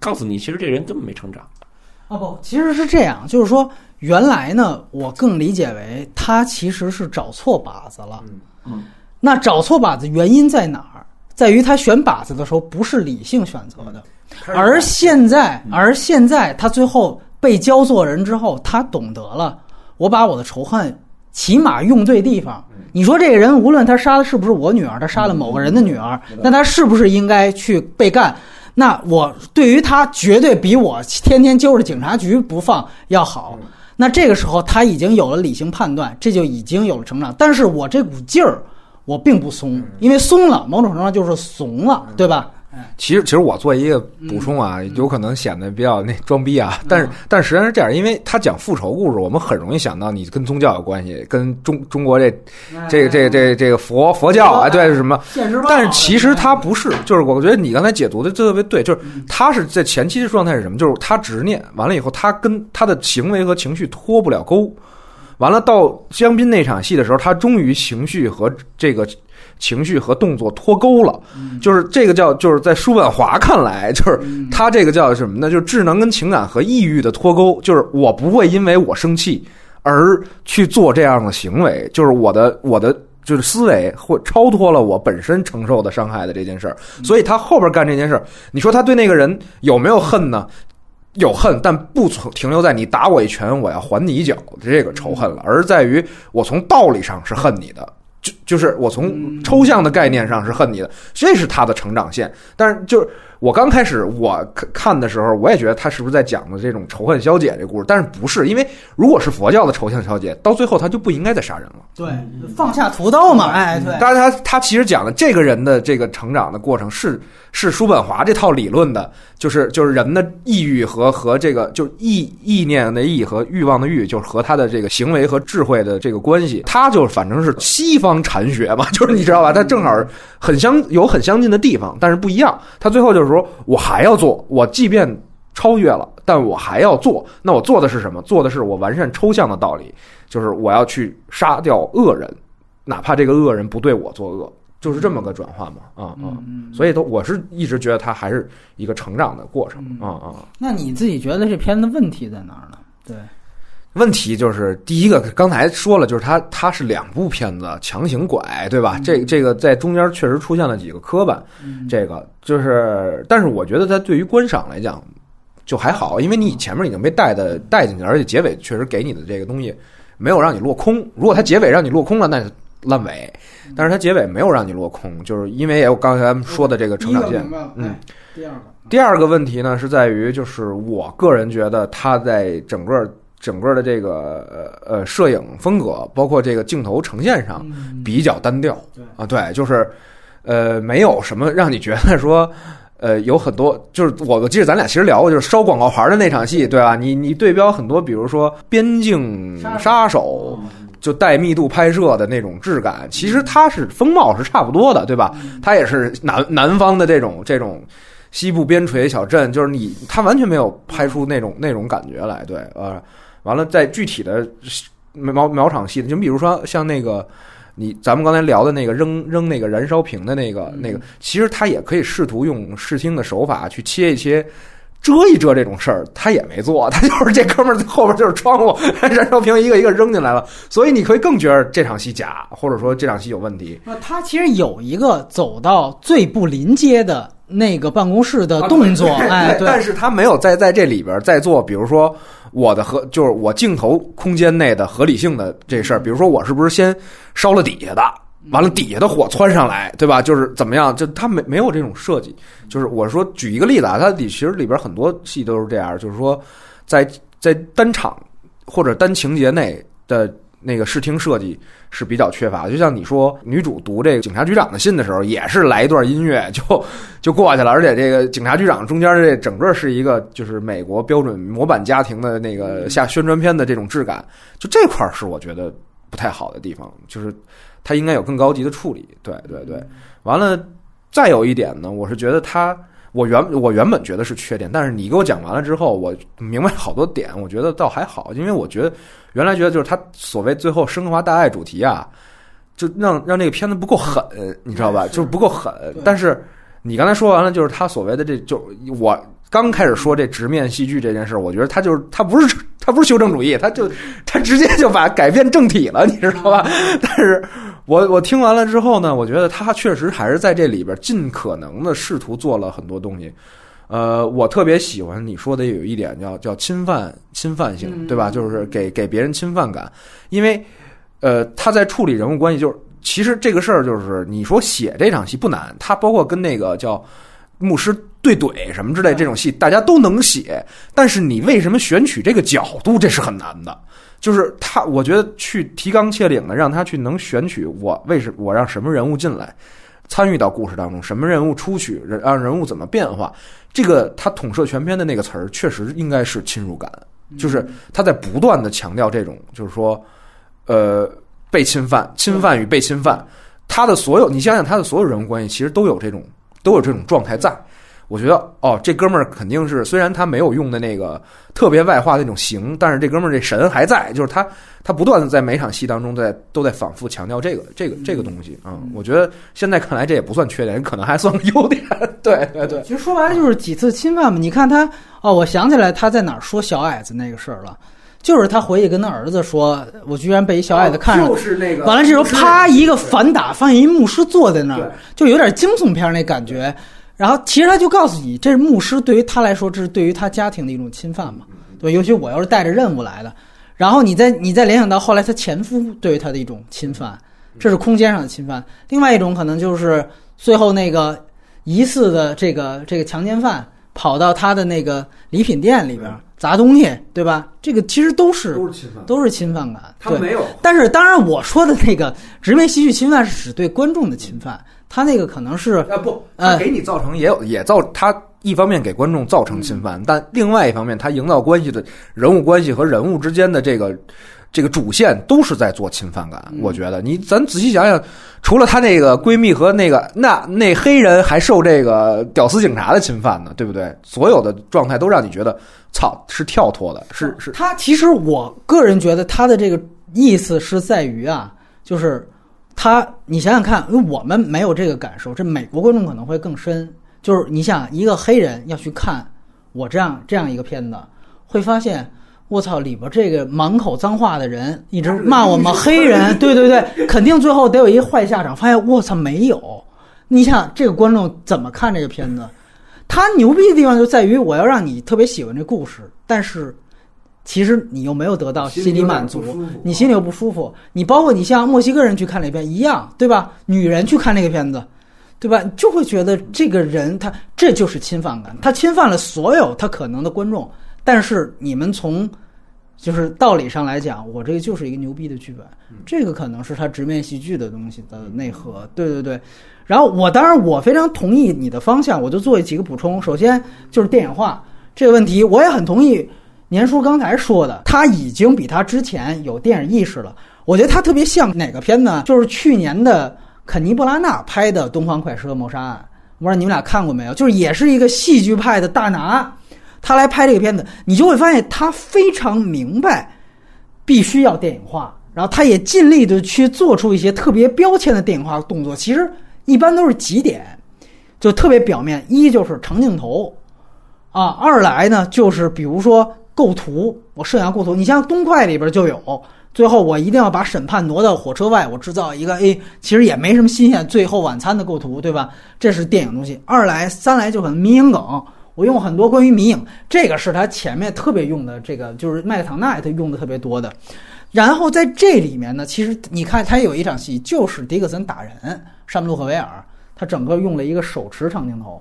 告诉你，其实这人根本没成长。啊不，其实是这样，就是说，原来呢，我更理解为他其实是找错靶子了。嗯嗯。那找错靶子原因在哪儿？在于他选靶子的时候不是理性选择的，而现在，而现在他最后被教做人之后，他懂得了，我把我的仇恨起码用对地方。你说这个人，无论他杀的是不是我女儿，他杀了某个人的女儿，那他是不是应该去被干？那我对于他绝对比我天天揪着警察局不放要好。那这个时候他已经有了理性判断，这就已经有了成长。但是我这股劲儿，我并不松，因为松了，某种程度上就是怂了，对吧？其实，其实我做一个补充啊，有可能显得比较那装逼啊，但是，但实际上是这样，因为他讲复仇故事，我们很容易想到你跟宗教有关系，跟中中国这这个这个这这个佛佛教啊，对是什么？但是其实他不是，就是我觉得你刚才解读的特别对，就是他是在前期的状态是什么？就是他执念完了以后，他跟他的行为和情绪脱不了钩，完了到江滨那场戏的时候，他终于情绪和这个。情绪和动作脱钩了，就是这个叫就是在叔本华看来，就是他这个叫什么呢？就是智能跟情感和抑郁的脱钩，就是我不会因为我生气而去做这样的行为，就是我的我的就是思维会超脱了我本身承受的伤害的这件事儿，所以他后边干这件事儿，你说他对那个人有没有恨呢？有恨，但不存停留在你打我一拳我要还你一脚的这个仇恨了，而在于我从道理上是恨你的。就就是我从抽象的概念上是恨你的，这是他的成长线。但是就是我刚开始我看的时候，我也觉得他是不是在讲的这种仇恨消解这故事？但是不是？因为如果是佛教的仇恨消解，到最后他就不应该再杀人了。对，放下屠刀嘛。哎，对。但是他他其实讲的这个人的这个成长的过程是是叔本华这套理论的。就是就是人的意欲和和这个就意意念的意和欲望的欲，就是和他的这个行为和智慧的这个关系，他就反正是西方禅学嘛，就是你知道吧？他正好很相有很相近的地方，但是不一样。他最后就是说我还要做，我即便超越了，但我还要做。那我做的是什么？做的是我完善抽象的道理，就是我要去杀掉恶人，哪怕这个恶人不对我作恶。就是这么个转换嘛，啊啊，所以都我是一直觉得他还是一个成长的过程，啊啊。那你自己觉得这片子问题在哪儿呢？对，问题就是第一个，刚才说了，就是它它是两部片子强行拐，对吧？这这个在中间确实出现了几个磕绊，这个就是，但是我觉得它对于观赏来讲就还好，因为你前面已经被带的带进去，而且结尾确实给你的这个东西没有让你落空。如果它结尾让你落空了，那。烂尾，但是它结尾没有让你落空，就是因为也有刚才说的这个成长线。嗯，第二个，第二个问题呢是在于，就是我个人觉得它在整个整个的这个呃呃摄影风格，包括这个镜头呈现上比较单调。啊，对，就是呃没有什么让你觉得说呃有很多，就是我我记得咱俩其实聊过，就是烧广告牌的那场戏，对吧？你你对标很多，比如说边境杀手。就带密度拍摄的那种质感，其实它是风貌是差不多的，对吧？它也是南南方的这种这种西部边陲小镇，就是你它完全没有拍出那种那种感觉来，对，呃，完了在具体的描描场戏，就比如说像那个你咱们刚才聊的那个扔扔那个燃烧瓶的那个那个，其实他也可以试图用视听的手法去切一切。遮一遮这种事儿，他也没做，他就是这哥们儿后边就是窗户，燃烧瓶一个一个扔进来了，所以你可以更觉得这场戏假，或者说这场戏有问题。那他其实有一个走到最不临街的那个办公室的动作，哎，但是他没有在在这里边再做，比如说我的合，就是我镜头空间内的合理性的这事儿，比如说我是不是先烧了底下的。完了，底下的火窜上来，对吧？就是怎么样？就他没没有这种设计。就是我说举一个例子啊，它里其实里边很多戏都是这样，就是说在在单场或者单情节内的那个视听设计是比较缺乏。就像你说，女主读这个警察局长的信的时候，也是来一段音乐就就过去了，而且这个警察局长中间这整个是一个就是美国标准模板家庭的那个下宣传片的这种质感，就这块儿是我觉得不太好的地方，就是它应该有更高级的处理。对对对，完了再有一点呢，我是觉得它。我原我原本觉得是缺点，但是你给我讲完了之后，我明白好多点，我觉得倒还好，因为我觉得原来觉得就是他所谓最后升华大爱主题啊，就让让这个片子不够狠，你知道吧？就是不够狠。但是你刚才说完了，就是他所谓的这就我刚开始说这直面戏剧这件事，我觉得他就是他不是他不是修正主义，他就他直接就把改变正体了，你知道吧？但是。我我听完了之后呢，我觉得他确实还是在这里边尽可能的试图做了很多东西。呃，我特别喜欢你说的有一点叫叫侵犯侵犯性，对吧？就是给给别人侵犯感，因为呃他在处理人物关系，就是其实这个事儿就是你说写这场戏不难，他包括跟那个叫牧师对怼什么之类这种戏，大家都能写，但是你为什么选取这个角度，这是很难的。就是他，我觉得去提纲挈领的，让他去能选取我为什我让什么人物进来，参与到故事当中，什么人物出去，让人物怎么变化，这个他统摄全篇的那个词儿，确实应该是侵入感，就是他在不断的强调这种，就是说，呃，被侵犯、侵犯与被侵犯，他的所有，你想想他的所有人物关系，其实都有这种都有这种状态在。我觉得哦，这哥们儿肯定是，虽然他没有用的那个特别外化的那种形，但是这哥们儿这神还在，就是他他不断的在每场戏当中在都在反复强调这个这个这个东西啊。我觉得现在看来这也不算缺点，可能还算个优点。对对对，其实说白了就是几次侵犯嘛。你看他哦，我想起来他在哪儿说小矮子那个事儿了，就是他回去跟他儿子说，我居然被一小矮子看上，就是那个完了这时候啪一个反打，发现一牧师坐在那儿，就有点惊悚片那感觉。然后其实他就告诉你，这是牧师对于他来说，这是对于他家庭的一种侵犯嘛？对，尤其我要是带着任务来的，然后你再你再联想到后来他前夫对于他的一种侵犯，这是空间上的侵犯。另外一种可能就是最后那个疑似的这个这个强奸犯跑到他的那个礼品店里边砸东西，对吧？这个其实都是都是侵犯，都是侵犯感。他没有，但是当然我说的那个直面戏剧侵犯是指对观众的侵犯。他那个可能是啊不，他给你造成也有也造他一方面给观众造成侵犯，但另外一方面他营造关系的人物关系和人物之间的这个这个主线都是在做侵犯感。我觉得你咱仔细想想，除了他那个闺蜜和那个那那黑人还受这个屌丝警察的侵犯呢，对不对？所有的状态都让你觉得操是跳脱的，是是。他其实我个人觉得他的这个意思是在于啊，就是。他，你想想看，因为我们没有这个感受，这美国观众可能会更深。就是你想，一个黑人要去看我这样这样一个片子，会发现，我操，里边这个满口脏话的人一直骂我们黑人，对对对，肯定最后得有一坏下场。发现我操，没有。你想，这个观众怎么看这个片子？他牛逼的地方就在于，我要让你特别喜欢这故事，但是。其实你又没有得到心理满足，你心里又不舒服。你包括你像墨西哥人去看那片一样，对吧？女人去看那个片子，对吧？就会觉得这个人他这就是侵犯感，他侵犯了所有他可能的观众。但是你们从就是道理上来讲，我这个就是一个牛逼的剧本，这个可能是他直面戏剧的东西的内核。对对对。然后我当然我非常同意你的方向，我就做几个补充。首先就是电影化这个问题，我也很同意。年叔刚才说的，他已经比他之前有电影意识了。我觉得他特别像哪个片呢？就是去年的肯尼·布拉纳拍的《东方快车谋杀案》，我不知道你们俩看过没有？就是也是一个戏剧派的大拿，他来拍这个片子，你就会发现他非常明白，必须要电影化，然后他也尽力的去做出一些特别标签的电影化动作。其实一般都是几点，就特别表面，一就是长镜头，啊，二来呢就是比如说。构图，我摄像构图，你像东快里边就有。最后我一定要把审判挪到火车外，我制造一个 A，其实也没什么新鲜。最后晚餐的构图，对吧？这是电影东西。二来三来就很迷影梗，我用很多关于迷影，这个是他前面特别用的，这个就是麦克唐纳他用的特别多的。然后在这里面呢，其实你看他有一场戏就是迪克森打人，山姆洛克维尔，他整个用了一个手持长镜头。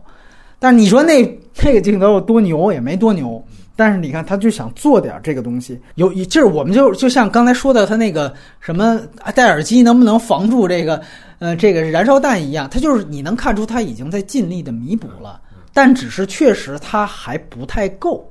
但你说那那个镜头有多牛也没多牛。但是你看，他就想做点这个东西，有一就是我们就就像刚才说的，他那个什么戴耳机能不能防住这个呃这个燃烧弹一样，他就是你能看出他已经在尽力的弥补了，但只是确实他还不太够，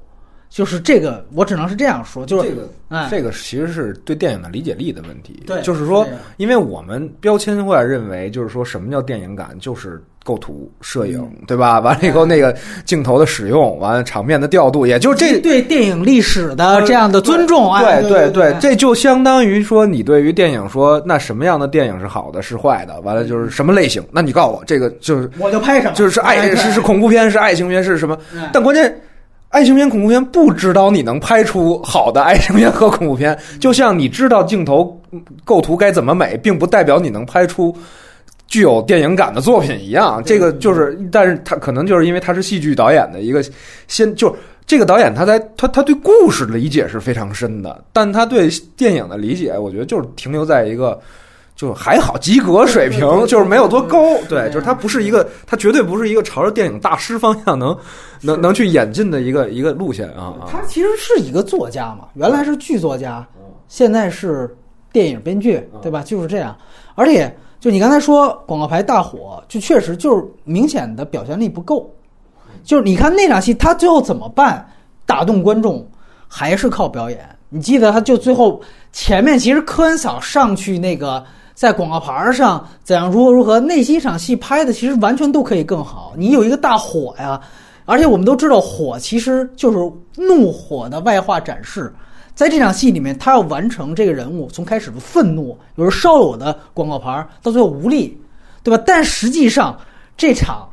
就是这个我只能是这样说，就是这个哎这个其实是对电影的理解力的问题。对就是说是，因为我们标签化认为，就是说什么叫电影感，就是构图、摄影，嗯对吧？完了以后，那个镜头的使用，完了场面的调度，也就这。对电影历史的这样的尊重，哎，对对对，这就相当于说，你对于电影说，那什么样的电影是好的，是坏的？完了就是什么类型？那你告诉我，这个就是我就拍什么，就是爱哎是是，恐怖片，是爱情片，是什么？但关键，爱情片、恐怖片不知道你能拍出好的爱情片和恐怖片，就像你知道镜头嗯构图该怎么美，并不代表你能拍出具有电影感的作品一样。这个就是，但是他可能就是因为他是戏剧导演的一个先，就这个导演他在他他对故事的理解是非常深的，但他对电影的理解，我觉得就是停留在一个。就还好，及格水平就是没有多高，对，就是他不是一个，他绝对不是一个朝着电影大师方向能能能去演进的一个一个路线啊啊！他其实是一个作家嘛，原来是剧作家，现在是电影编剧，对吧？就是这样。而且，就你刚才说广告牌大火，就确实就是明显的表现力不够。就是你看那场戏，他最后怎么办？打动观众还是靠表演。你记得他就最后前面其实科恩嫂上去那个在广告牌上怎样如何如何，那几场戏拍的其实完全都可以更好。你有一个大火呀，而且我们都知道火其实就是怒火的外化展示。在这场戏里面，他要完成这个人物从开始的愤怒，有时候烧有的广告牌，到最后无力，对吧？但实际上这场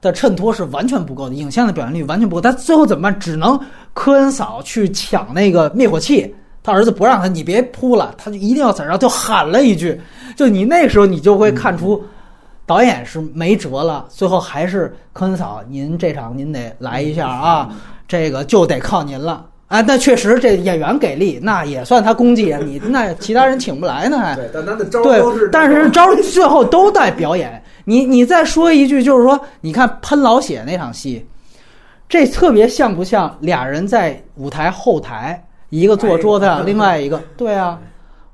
的衬托是完全不够的，影像的表现力完全不够。他最后怎么办？只能科恩嫂去抢那个灭火器，他儿子不让他，你别扑了，他就一定要怎样，就喊了一句，就你那时候你就会看出。导演是没辙了，最后还是科恩嫂，您这场您得来一下啊，这个就得靠您了。啊，那确实这演员给力，那也算他功绩啊。(laughs) 你那其他人请不来呢，还对，但他的招都是，但是招最后都在表演。你你再说一句，就是说，你看喷老血那场戏，这特别像不像俩人在舞台后台，一个坐桌子上，另外一个对啊，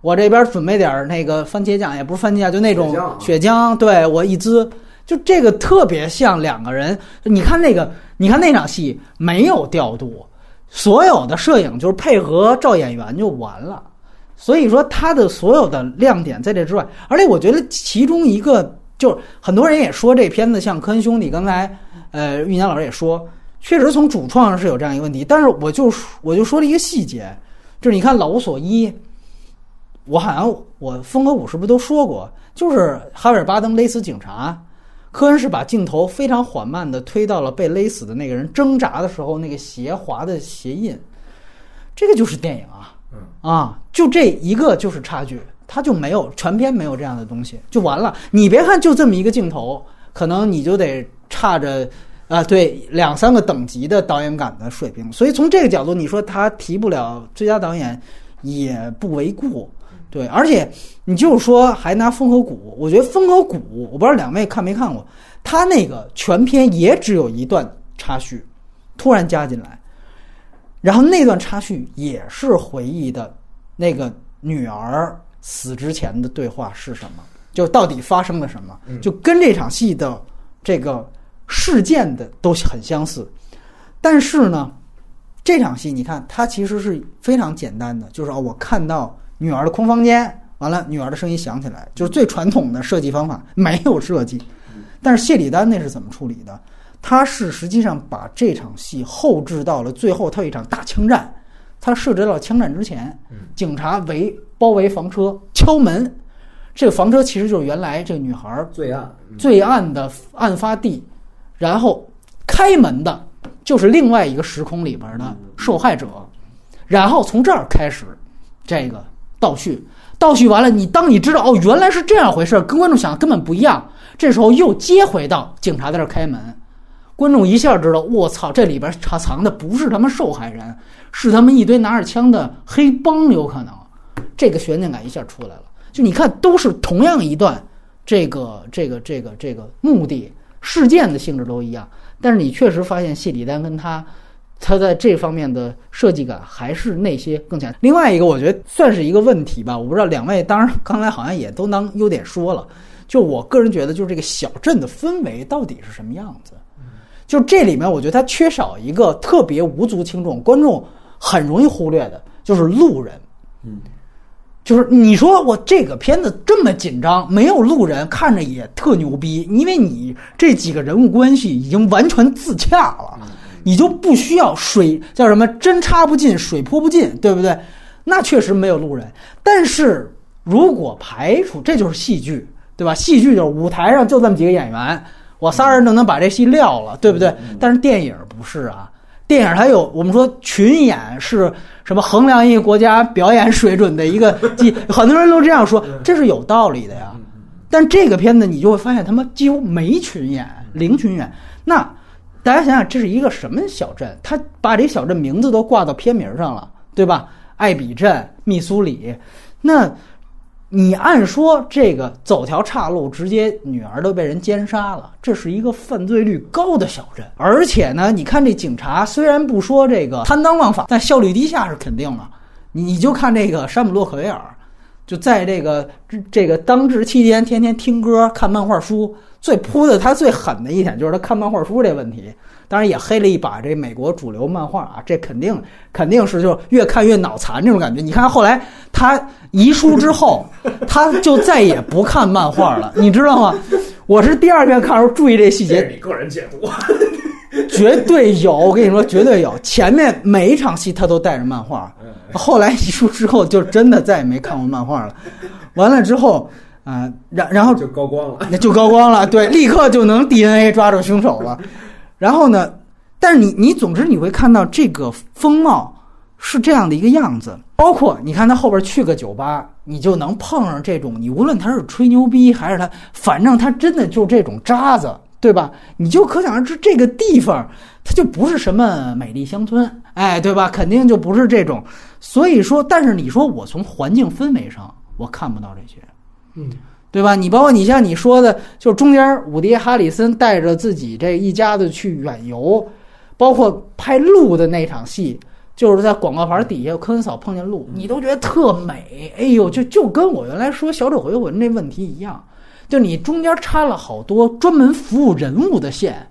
我这边准备点儿那个番茄酱，也不是番茄酱，就那种血浆对我一滋，就这个特别像两个人。你看那个，你看那场戏没有调度，所有的摄影就是配合照演员就完了。所以说他的所有的亮点在这之外，而且我觉得其中一个就是很多人也说这片子像科恩兄弟，刚才呃玉年老师也说，确实从主创上是有这样一个问题，但是我就我就说了一个细节，就是你看老无所依，我好像我风格五是不是都说过，就是哈维尔巴登勒死警察，科恩是把镜头非常缓慢的推到了被勒死的那个人挣扎的时候那个斜滑的鞋印，这个就是电影啊。啊，就这一个就是差距，他就没有全片没有这样的东西，就完了。你别看就这么一个镜头，可能你就得差着啊，对两三个等级的导演感的水平。所以从这个角度，你说他提不了最佳导演也不为过。对，而且你就是说还拿《风和谷》，我觉得《风和谷》，我不知道两位看没看过，他那个全片也只有一段插叙，突然加进来。然后那段插叙也是回忆的，那个女儿死之前的对话是什么？就到底发生了什么？就跟这场戏的这个事件的都很相似。但是呢，这场戏你看，它其实是非常简单的，就是哦，我看到女儿的空房间，完了女儿的声音响起来，就是最传统的设计方法，没有设计。但是谢里丹那是怎么处理的？他是实际上把这场戏后置到了最后，他有一场大枪战，他设置到枪战之前，警察围包围房车，敲门。这个房车其实就是原来这个女孩罪案，罪案的案发地，然后开门的就是另外一个时空里边的受害者，然后从这儿开始这个倒叙，倒叙完了，你当你知道哦原来是这样回事，跟观众想的根本不一样，这时候又接回到警察在这儿开门，观众一下知道，我操，这里边藏藏的不是他们受害人，是他们一堆拿着枪的黑帮，有可能，这个悬念感一下出来了。就你看，都是同样一段，这个这个这个这个目的事件的性质都一样，但是你确实发现谢里丹跟他它在这方面的设计感还是那些更强。另外一个，我觉得算是一个问题吧，我不知道两位，当然刚才好像也都当 (laughs) 优点说了。就我个人觉得，就是这个小镇的氛围到底是什么样子？就这里面，我觉得它缺少一个特别无足轻重、观众很容易忽略的，就是路人。嗯，就是你说我这个片子这么紧张，没有路人看着也特牛逼，因为你这几个人物关系已经完全自洽了，你就不需要水叫什么针插不进，水泼不进，对不对？那确实没有路人，但是如果排除这就是戏剧，对吧？戏剧就是舞台上就这么几个演员，我仨人就能把这戏撂了，对不对？但是电影不是啊，电影它有我们说群演是什么衡量一个国家表演水准的一个基，(laughs) 很多人都这样说，这是有道理的呀。但这个片子你就会发现他们几乎没群演，零群演。那大家想想，这是一个什么小镇？他把这小镇名字都挂到片名上了，对吧？艾比镇、密苏里，那你按说这个走条岔路，直接女儿都被人奸杀了，这是一个犯罪率高的小镇。而且呢，你看这警察虽然不说这个贪赃枉法，但效率低下是肯定的。你你就看这个山姆洛克维尔，就在这个这这个当值期间，天天听歌、看漫画书。最扑的他最狠的一点就是他看漫画书这问题，当然也黑了一把这美国主流漫画啊，这肯定肯定是就越看越脑残这种感觉。你看后来他遗书之后，(laughs) 他就再也不看漫画了，(laughs) 你知道吗？我是第二遍看的时候注意这细节，你个人解读，(laughs) 绝对有，我跟你说绝对有。前面每一场戏他都带着漫画，后来遗书之后就真的再也没看过漫画了。完了之后。啊，然然后就高光了，那就高光了，对，立刻就能 DNA 抓住凶手了。然后呢，但是你你总之你会看到这个风貌是这样的一个样子，包括你看他后边去个酒吧，你就能碰上这种，你无论他是吹牛逼还是他，反正他真的就这种渣子，对吧？你就可想而知这个地方它就不是什么美丽乡村，哎，对吧？肯定就不是这种。所以说，但是你说我从环境氛围上我看不到这些。嗯，对吧？你包括你像你说的，就中间伍迪·哈里森带着自己这一家子去远游，包括拍鹿的那场戏，就是在广告牌底下，科恩嫂碰见鹿，你都觉得特美。哎呦，就就跟我原来说小丑回魂那问题一样，就你中间插了好多专门服务人物的线，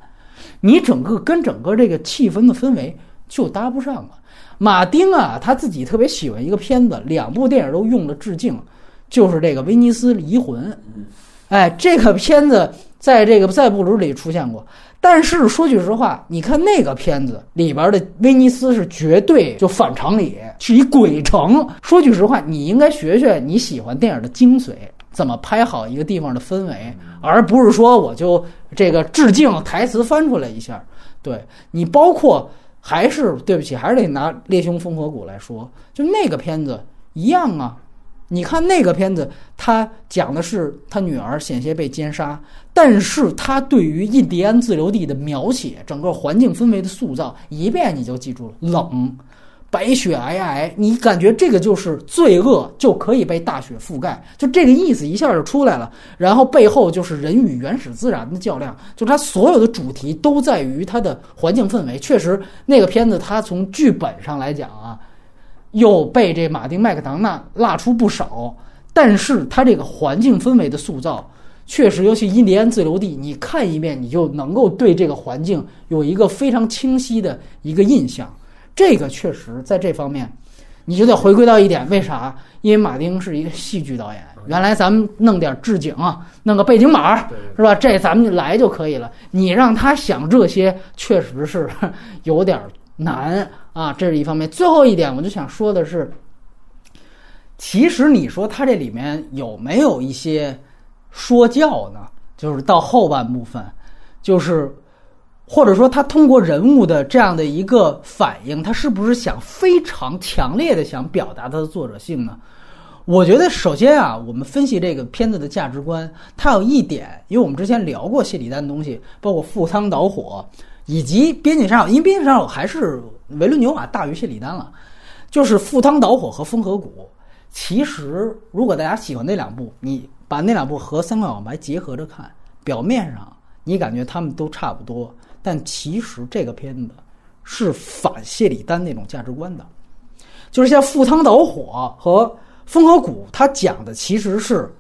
你整个跟整个这个气氛的氛围就搭不上了。马丁啊，他自己特别喜欢一个片子，两部电影都用了致敬。就是这个《威尼斯离魂》，哎，这个片子在这个在布鲁里出现过。但是说句实话，你看那个片子里边的威尼斯是绝对就反常理，是一鬼城。说句实话，你应该学学你喜欢电影的精髓，怎么拍好一个地方的氛围，而不是说我就这个致敬台词翻出来一下。对你，包括还是对不起，还是得拿《猎凶风火谷》来说，就那个片子一样啊。你看那个片子，他讲的是他女儿险些被奸杀，但是他对于印第安自留地的描写，整个环境氛围的塑造，一遍你就记住了：冷，白雪皑皑，你感觉这个就是罪恶就可以被大雪覆盖，就这个意思一下就出来了。然后背后就是人与原始自然的较量，就它所有的主题都在于它的环境氛围。确实，那个片子它从剧本上来讲啊。又被这马丁麦克唐纳拉出不少，但是他这个环境氛围的塑造，确实，尤其印第安自留地，你看一遍，你就能够对这个环境有一个非常清晰的一个印象。这个确实在这方面，你就得回归到一点，为啥？因为马丁是一个戏剧导演，原来咱们弄点置景啊，弄个背景板，是吧？这咱们来就可以了。你让他想这些，确实是 (laughs) 有点难。啊，这是一方面。最后一点，我就想说的是，其实你说它这里面有没有一些说教呢？就是到后半部分，就是或者说他通过人物的这样的一个反应，他是不是想非常强烈的想表达他的作者性呢？我觉得首先啊，我们分析这个片子的价值观，它有一点，因为我们之前聊过谢里丹的东西，包括赴汤蹈火。以及边境杀手，因为边境杀手还是维伦纽瓦大于谢里丹了，就是赴汤蹈火和风河谷。其实，如果大家喜欢那两部，你把那两部和三块网白结合着看，表面上你感觉他们都差不多，但其实这个片子是反谢里丹那种价值观的，就是像赴汤蹈火和风和谷，他讲的其实是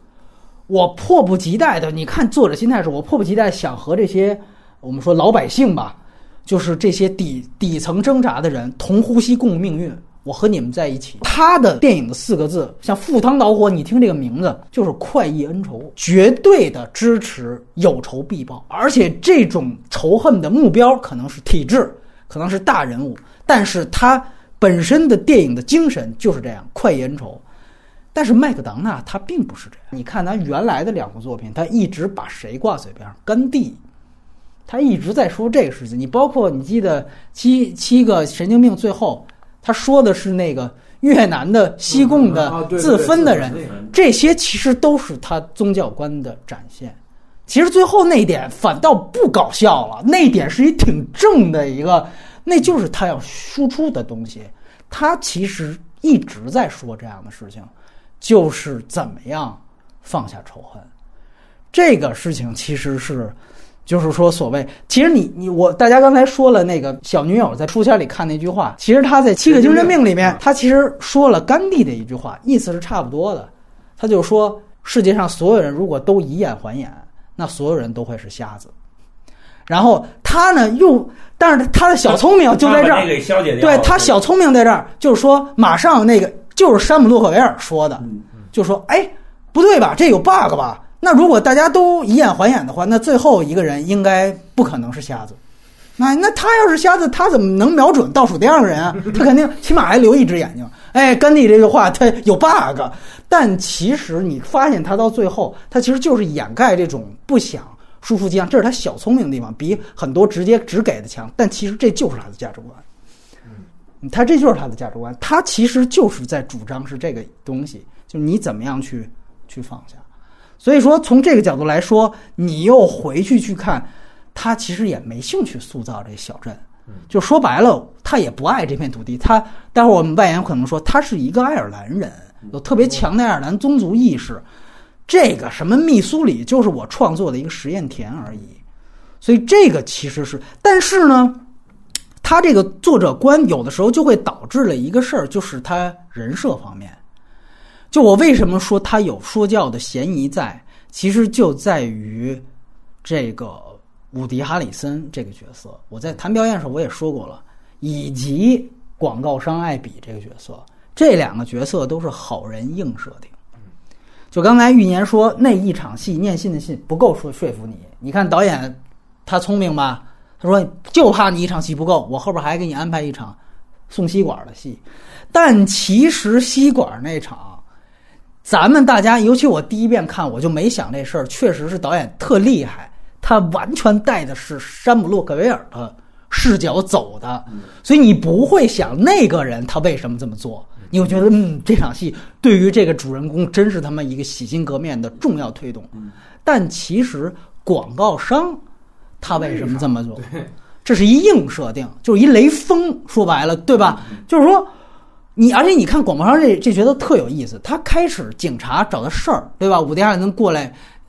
我迫不及待的。你看作者心态是我迫不及待想和这些我们说老百姓吧，就是这些底底层挣扎的人同呼吸共命运。我和你们在一起。他的电影的四个字，像赴汤蹈火，你听这个名字就是快意恩仇，绝对的支持有仇必报，而且这种仇恨的目标可能是体制，可能是大人物，但是他本身的电影的精神就是这样，快意恩仇。但是麦克当纳他并不是这样，你看他原来的两部作品，他一直把谁挂嘴边上？甘地，他一直在说这个事情。你包括你记得七七个神经病最后。他说的是那个越南的西贡的自分的人，这些其实都是他宗教观的展现。其实最后那一点反倒不搞笑了，那一点是一挺正的一个，那就是他要输出的东西。他其实一直在说这样的事情，就是怎么样放下仇恨。这个事情其实是。就是说，所谓其实你你我大家刚才说了那个小女友在书签里看那句话，其实他在《七个精神病》里面，他其实说了甘地的一句话，意思是差不多的。他就说，世界上所有人如果都以眼还眼，那所有人都会是瞎子。然后他呢又，但是他的小聪明就在这儿，对他小聪明在这儿，就是说马上那个就是山姆洛克维尔说的，就说哎不对吧，这有 bug 吧。那如果大家都以眼还眼的话，那最后一个人应该不可能是瞎子。那那他要是瞎子，他怎么能瞄准倒数第二个人啊？(laughs) 他肯定起码还留一只眼睛。哎，甘地这句话他有 bug，但其实你发现他到最后，他其实就是掩盖这种不想输出迹象，这是他小聪明的地方，比很多直接只给的强。但其实这就是他的价值观，他这就是他的价值观，他其实就是在主张是这个东西，就是你怎么样去去放下。所以说，从这个角度来说，你又回去去看，他其实也没兴趣塑造这小镇。就说白了，他也不爱这片土地。他待会儿我们外延可能说，他是一个爱尔兰人，有特别强的爱尔兰宗族意识。这个什么密苏里，就是我创作的一个实验田而已。所以这个其实是，但是呢，他这个作者观有的时候就会导致了一个事儿，就是他人设方面。就我为什么说他有说教的嫌疑在，其实就在于这个伍迪·哈里森这个角色。我在谈表演的时候我也说过了，以及广告商艾比这个角色，这两个角色都是好人硬设定。就刚才玉年说那一场戏念信的信不够说说服你，你看导演他聪明吧？他说就怕你一场戏不够，我后边还给你安排一场送吸管的戏。但其实吸管那场。咱们大家，尤其我第一遍看，我就没想这事儿。确实是导演特厉害，他完全带的是山姆洛克维尔的视角走的，所以你不会想那个人他为什么这么做，你会觉得嗯，这场戏对于这个主人公真是他妈一个洗心革面的重要推动。但其实广告商他为什么这么做？(laughs) 这是一硬设定，就是一雷锋。说白了，对吧？就是说。你而且你看广播上这这角色特有意思，他开始警察找的事儿，对吧？五迪亚能过来，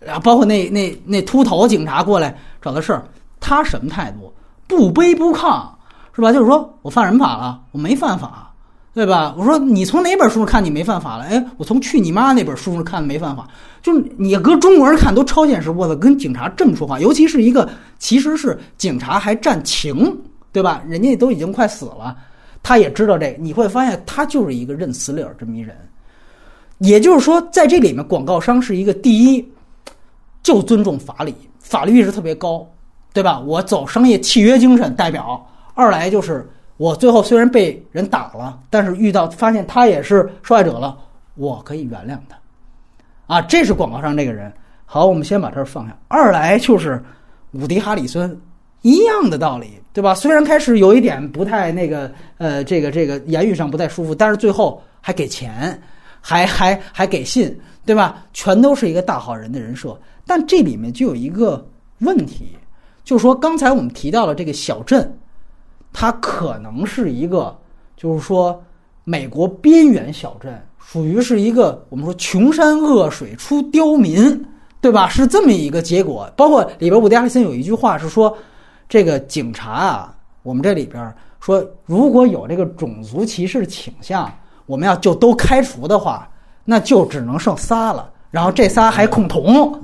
啊，包括那那那秃头警察过来找的事儿，他什么态度？不卑不亢，是吧？就是说我犯什么法了？我没犯法，对吧？我说你从哪本书上看你没犯法了？哎，我从去你妈那本书上看没犯法。就是你搁中国人看都超现实，我操，跟警察这么说话，尤其是一个其实是警察还占情，对吧？人家都已经快死了。他也知道这，你会发现他就是一个认死理儿这么一人。也就是说，在这里面，广告商是一个第一，就尊重法理，法律意识特别高，对吧？我走商业契约精神代表。二来就是我最后虽然被人打了，但是遇到发现他也是受害者了，我可以原谅他。啊，这是广告商这个人。好，我们先把这儿放下。二来就是伍迪·哈里森。一样的道理，对吧？虽然开始有一点不太那个，呃，这个这个言语上不太舒服，但是最后还给钱，还还还给信，对吧？全都是一个大好人的人设。但这里面就有一个问题，就是说刚才我们提到了这个小镇，它可能是一个，就是说美国边缘小镇，属于是一个我们说穷山恶水出刁民，对吧？是这么一个结果。包括里边伍迪·艾森有一句话是说。这个警察啊，我们这里边说如果有这个种族歧视倾向，我们要就都开除的话，那就只能剩仨了。然后这仨还恐同，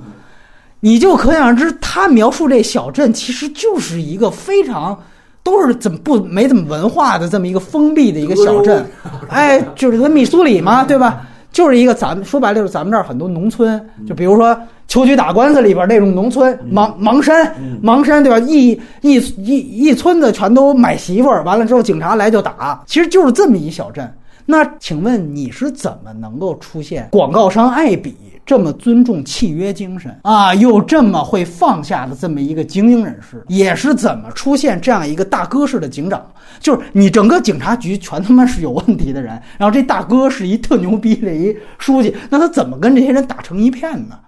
你就可想而知，他描述这小镇其实就是一个非常都是怎么不没怎么文化的这么一个封闭的一个小镇，(laughs) 哎，就是在密苏里嘛，对吧？就是一个咱们说白了就是咱们这儿很多农村，就比如说秋菊打官司里边那种农村，盲盲山，盲山对吧？一一一一村子全都买媳妇儿，完了之后警察来就打，其实就是这么一小镇。那请问你是怎么能够出现广告商艾比这么尊重契约精神啊，又这么会放下的这么一个精英人士，也是怎么出现这样一个大哥式的警长？就是你整个警察局全他妈是有问题的人，然后这大哥是一特牛逼的一书记，那他怎么跟这些人打成一片呢？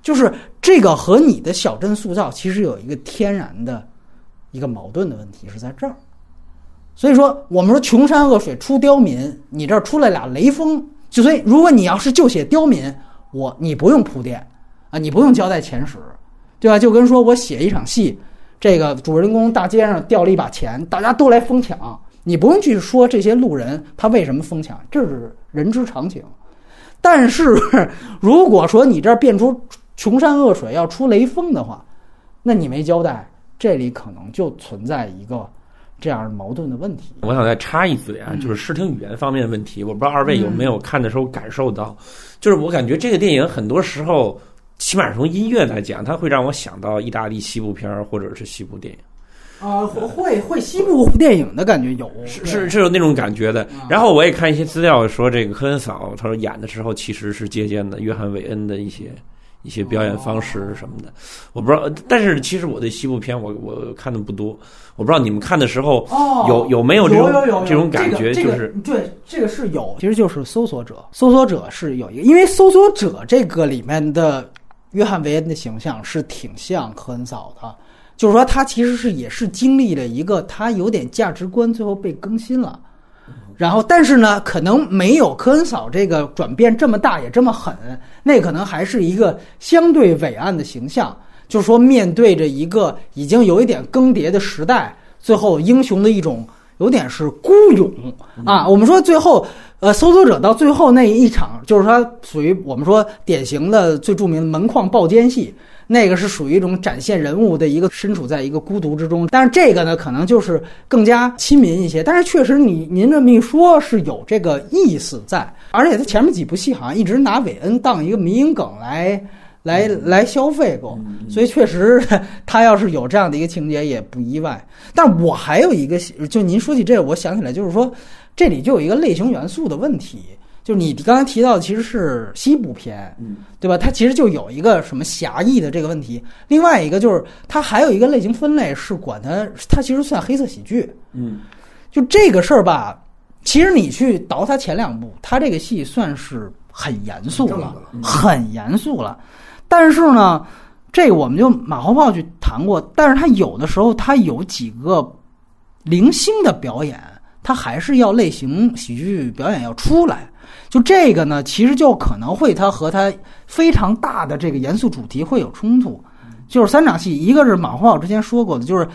就是这个和你的小镇塑造其实有一个天然的一个矛盾的问题是在这儿。所以说，我们说穷山恶水出刁民，你这儿出来俩雷锋，就所以如果你要是就写刁民，我你不用铺垫啊，你不用交代前史，对吧？就跟说我写一场戏，这个主人公大街上掉了一把钱，大家都来疯抢，你不用去说这些路人他为什么疯抢，这是人之常情。但是 (laughs) 如果说你这儿变出穷山恶水要出雷锋的话，那你没交代，这里可能就存在一个。这样矛盾的问题，我想再插一嘴啊，就是视听语言方面的问题。我不知道二位有没有看的时候感受到，就是我感觉这个电影很多时候，起码从音乐来讲，它会让我想到意大利西部片儿或者是西部电影。啊，会会西部电影的感觉有，是是是有那种感觉的。然后我也看一些资料说，这个科恩嫂他说演的时候其实是借鉴的约翰韦恩的一些。一些表演方式什么的，我不知道。但是其实我对西部片，我我看的不多。我不知道你们看的时候有有没有这种这种感觉，就是对这个是有。其实就是搜索者，搜索者是有一个，因为搜索者这个里面的约翰维恩的形象是挺像科恩嫂的，就是说他其实是也是经历了一个他有点价值观最后被更新了。然后，但是呢，可能没有科恩嫂这个转变这么大，也这么狠。那可能还是一个相对伟岸的形象，就是说，面对着一个已经有一点更迭的时代，最后英雄的一种有点是孤勇啊。我们说最后，呃，搜索者到最后那一场，就是说属于我们说典型的最著名的门框爆尖戏。那个是属于一种展现人物的一个身处在一个孤独之中，但是这个呢，可能就是更加亲民一些。但是确实，你您这么一说，是有这个意思在。而且他前面几部戏好像一直拿韦恩当一个民营梗来 (laughs) 来来消费过，所以确实他要是有这样的一个情节也不意外。但我还有一个，就您说起这个，我想起来就是说，这里就有一个类型元素的问题。就是你刚才提到的，其实是西部片，嗯，对吧？它其实就有一个什么狭义的这个问题。另外一个就是它还有一个类型分类是管它，它其实算黑色喜剧，嗯，就这个事儿吧。其实你去倒它前两部，它这个戏算是很严肃了，很严肃了。但是呢，这个我们就马后炮去谈过。但是它有的时候，它有几个零星的表演，它还是要类型喜剧表演要出来。就这个呢，其实就可能会它和它非常大的这个严肃主题会有冲突。就是三场戏，一个是马后炮之前说过的，就是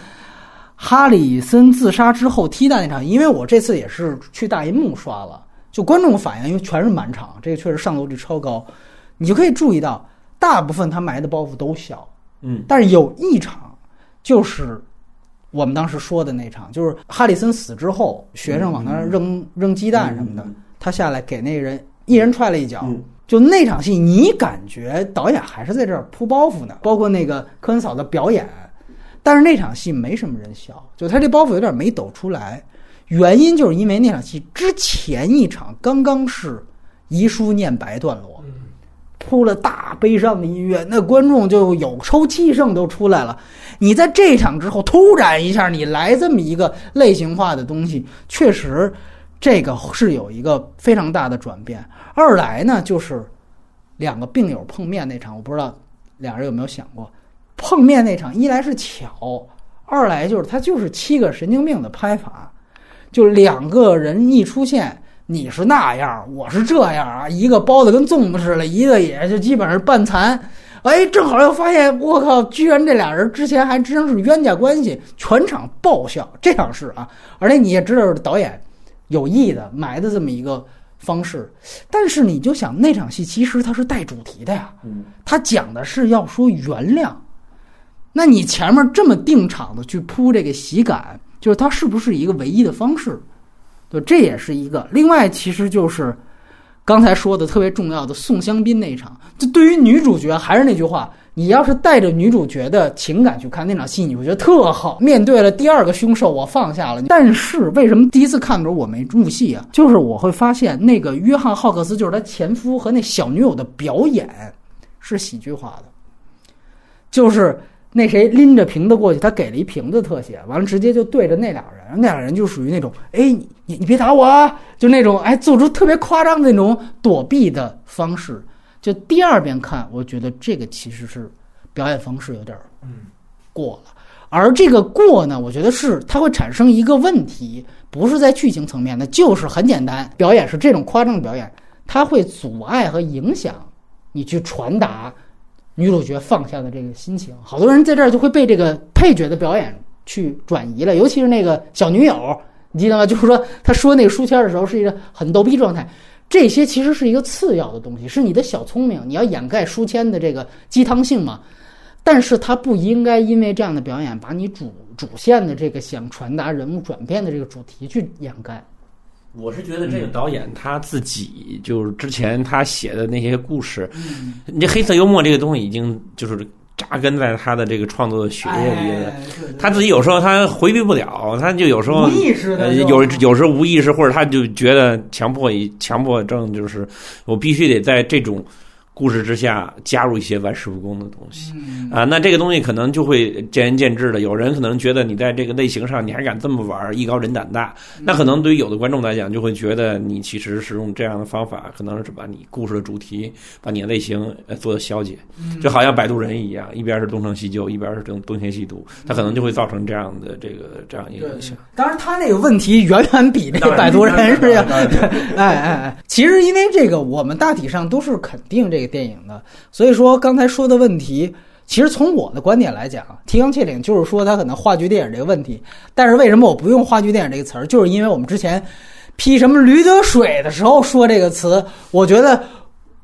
哈里森自杀之后踢蛋那场。因为我这次也是去大银幕刷了，就观众反应，因为全是满场，这个确实上座率超高。你就可以注意到，大部分他埋的包袱都小，嗯，但是有一场就是我们当时说的那场，就是哈里森死之后，学生往那扔扔鸡蛋什么的。他下来给那个人一人踹了一脚，就那场戏，你感觉导演还是在这儿铺包袱呢？包括那个科恩嫂的表演，但是那场戏没什么人笑，就他这包袱有点没抖出来。原因就是因为那场戏之前一场刚刚是遗书念白段落，铺了大悲伤的音乐，那观众就有抽泣声都出来了。你在这场之后突然一下你来这么一个类型化的东西，确实。这个是有一个非常大的转变。二来呢，就是两个病友碰面那场，我不知道俩人有没有想过，碰面那场，一来是巧，二来就是他就是七个神经病的拍法，就两个人一出现，你是那样，我是这样啊，一个包的跟粽子似的，一个也就基本上半残哎，正好又发现，我靠，居然这俩人之前还真是冤家关系，全场爆笑，这样是啊。而且你也知道，导演有意的埋的这么一个方式，但是你就想那场戏其实它是带主题的呀，嗯，它讲的是要说原谅。那你前面这么定场的去铺这个喜感，就是它是不是一个唯一的方式？对，这也是一个。另外，其实就是刚才说的特别重要的宋香槟那一场。就对于女主角，还是那句话，你要是带着女主角的情感去看那场戏，你会觉得特好。面对了第二个凶手，我放下了。但是为什么第一次看的时候我没入戏啊？就是我会发现那个约翰浩克斯，就是他前夫和那小女友的表演是喜剧化的，就是。那谁拎着瓶子过去，他给了一瓶子特写，完了直接就对着那俩人，那俩人就属于那种，哎，你你你别打我啊，就那种，哎，做出特别夸张的那种躲避的方式。就第二遍看，我觉得这个其实是表演方式有点嗯过了，而这个过呢，我觉得是它会产生一个问题，不是在剧情层面的，就是很简单，表演是这种夸张的表演，它会阻碍和影响你去传达。女主角放下的这个心情，好多人在这儿就会被这个配角的表演去转移了，尤其是那个小女友，你记得吗？就是说，他说那个书签的时候是一个很逗逼状态，这些其实是一个次要的东西，是你的小聪明，你要掩盖书签的这个鸡汤性嘛。但是他不应该因为这样的表演，把你主主线的这个想传达人物转变的这个主题去掩盖。我是觉得这个导演他自己就是之前他写的那些故事，你这黑色幽默这个东西已经就是扎根在他的这个创作的血液里的。他自己有时候他回避不了，他就有时候无意识的有有时候无意识，或者他就觉得强迫强迫症，就是我必须得在这种。故事之下加入一些玩世不恭的东西啊，那这个东西可能就会见仁见智的。有人可能觉得你在这个类型上你还敢这么玩，艺高人胆大。那可能对于有的观众来讲，就会觉得你其实是用这样的方法，可能是把你故事的主题、把你的类型做的消解，就好像摆渡人一样，一边是东成西就，一边是东东邪西毒，他可能就会造成这样的这个这样一个影响。当然，他那个问题远远比这个摆渡人是要，(laughs) 哎哎哎，其实因为这个，我们大体上都是肯定这个。电影的，所以说刚才说的问题，其实从我的观点来讲，提纲挈领就是说它可能话剧电影这个问题。但是为什么我不用话剧电影这个词儿？就是因为我们之前批什么驴得水的时候说这个词，我觉得，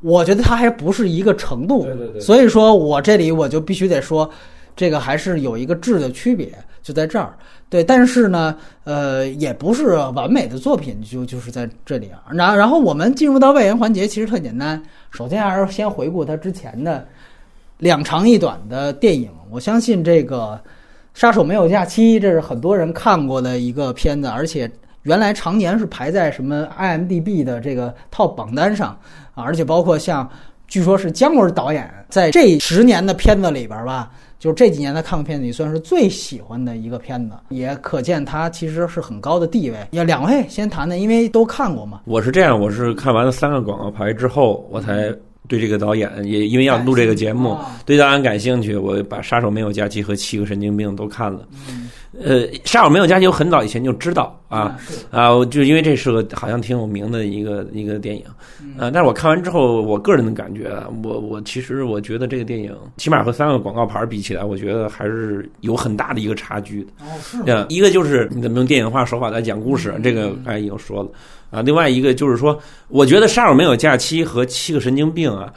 我觉得它还不是一个程度。对对对。所以说我这里我就必须得说，这个还是有一个质的区别，就在这儿。对，但是呢，呃，也不是完美的作品，就就是在这里啊。然然后我们进入到外延环节，其实特简单。首先还是先回顾他之前的两长一短的电影。我相信这个《杀手没有假期》，这是很多人看过的一个片子，而且原来常年是排在什么 IMDB 的这个 TOP 榜单上啊。而且包括像，据说是姜文导演在这十年的片子里边吧，就是这几年他看过片子里算是最喜欢的一个片子，也可见他其实是很高的地位。要两位先谈谈，因为都看过嘛。我是这样，我是看完了三个广告牌之后，我才对这个导演也因为要录这个节目，对导演感兴趣，我把《杀手没有假期》和《七个神经病》都看了。呃，《杀手没有假期》我很早以前就知道啊啊，就因为这是个好像挺有名的一个一个电影啊。但是我看完之后，我个人的感觉，我我其实我觉得这个电影起码和三个广告牌比起来，我觉得还是有很大的一个差距的。哦，是一个就是你怎么用电影化手法来讲故事，这个刚才已经说了啊。另外一个就是说，我觉得《杀手没有假期》和《七个神经病》啊，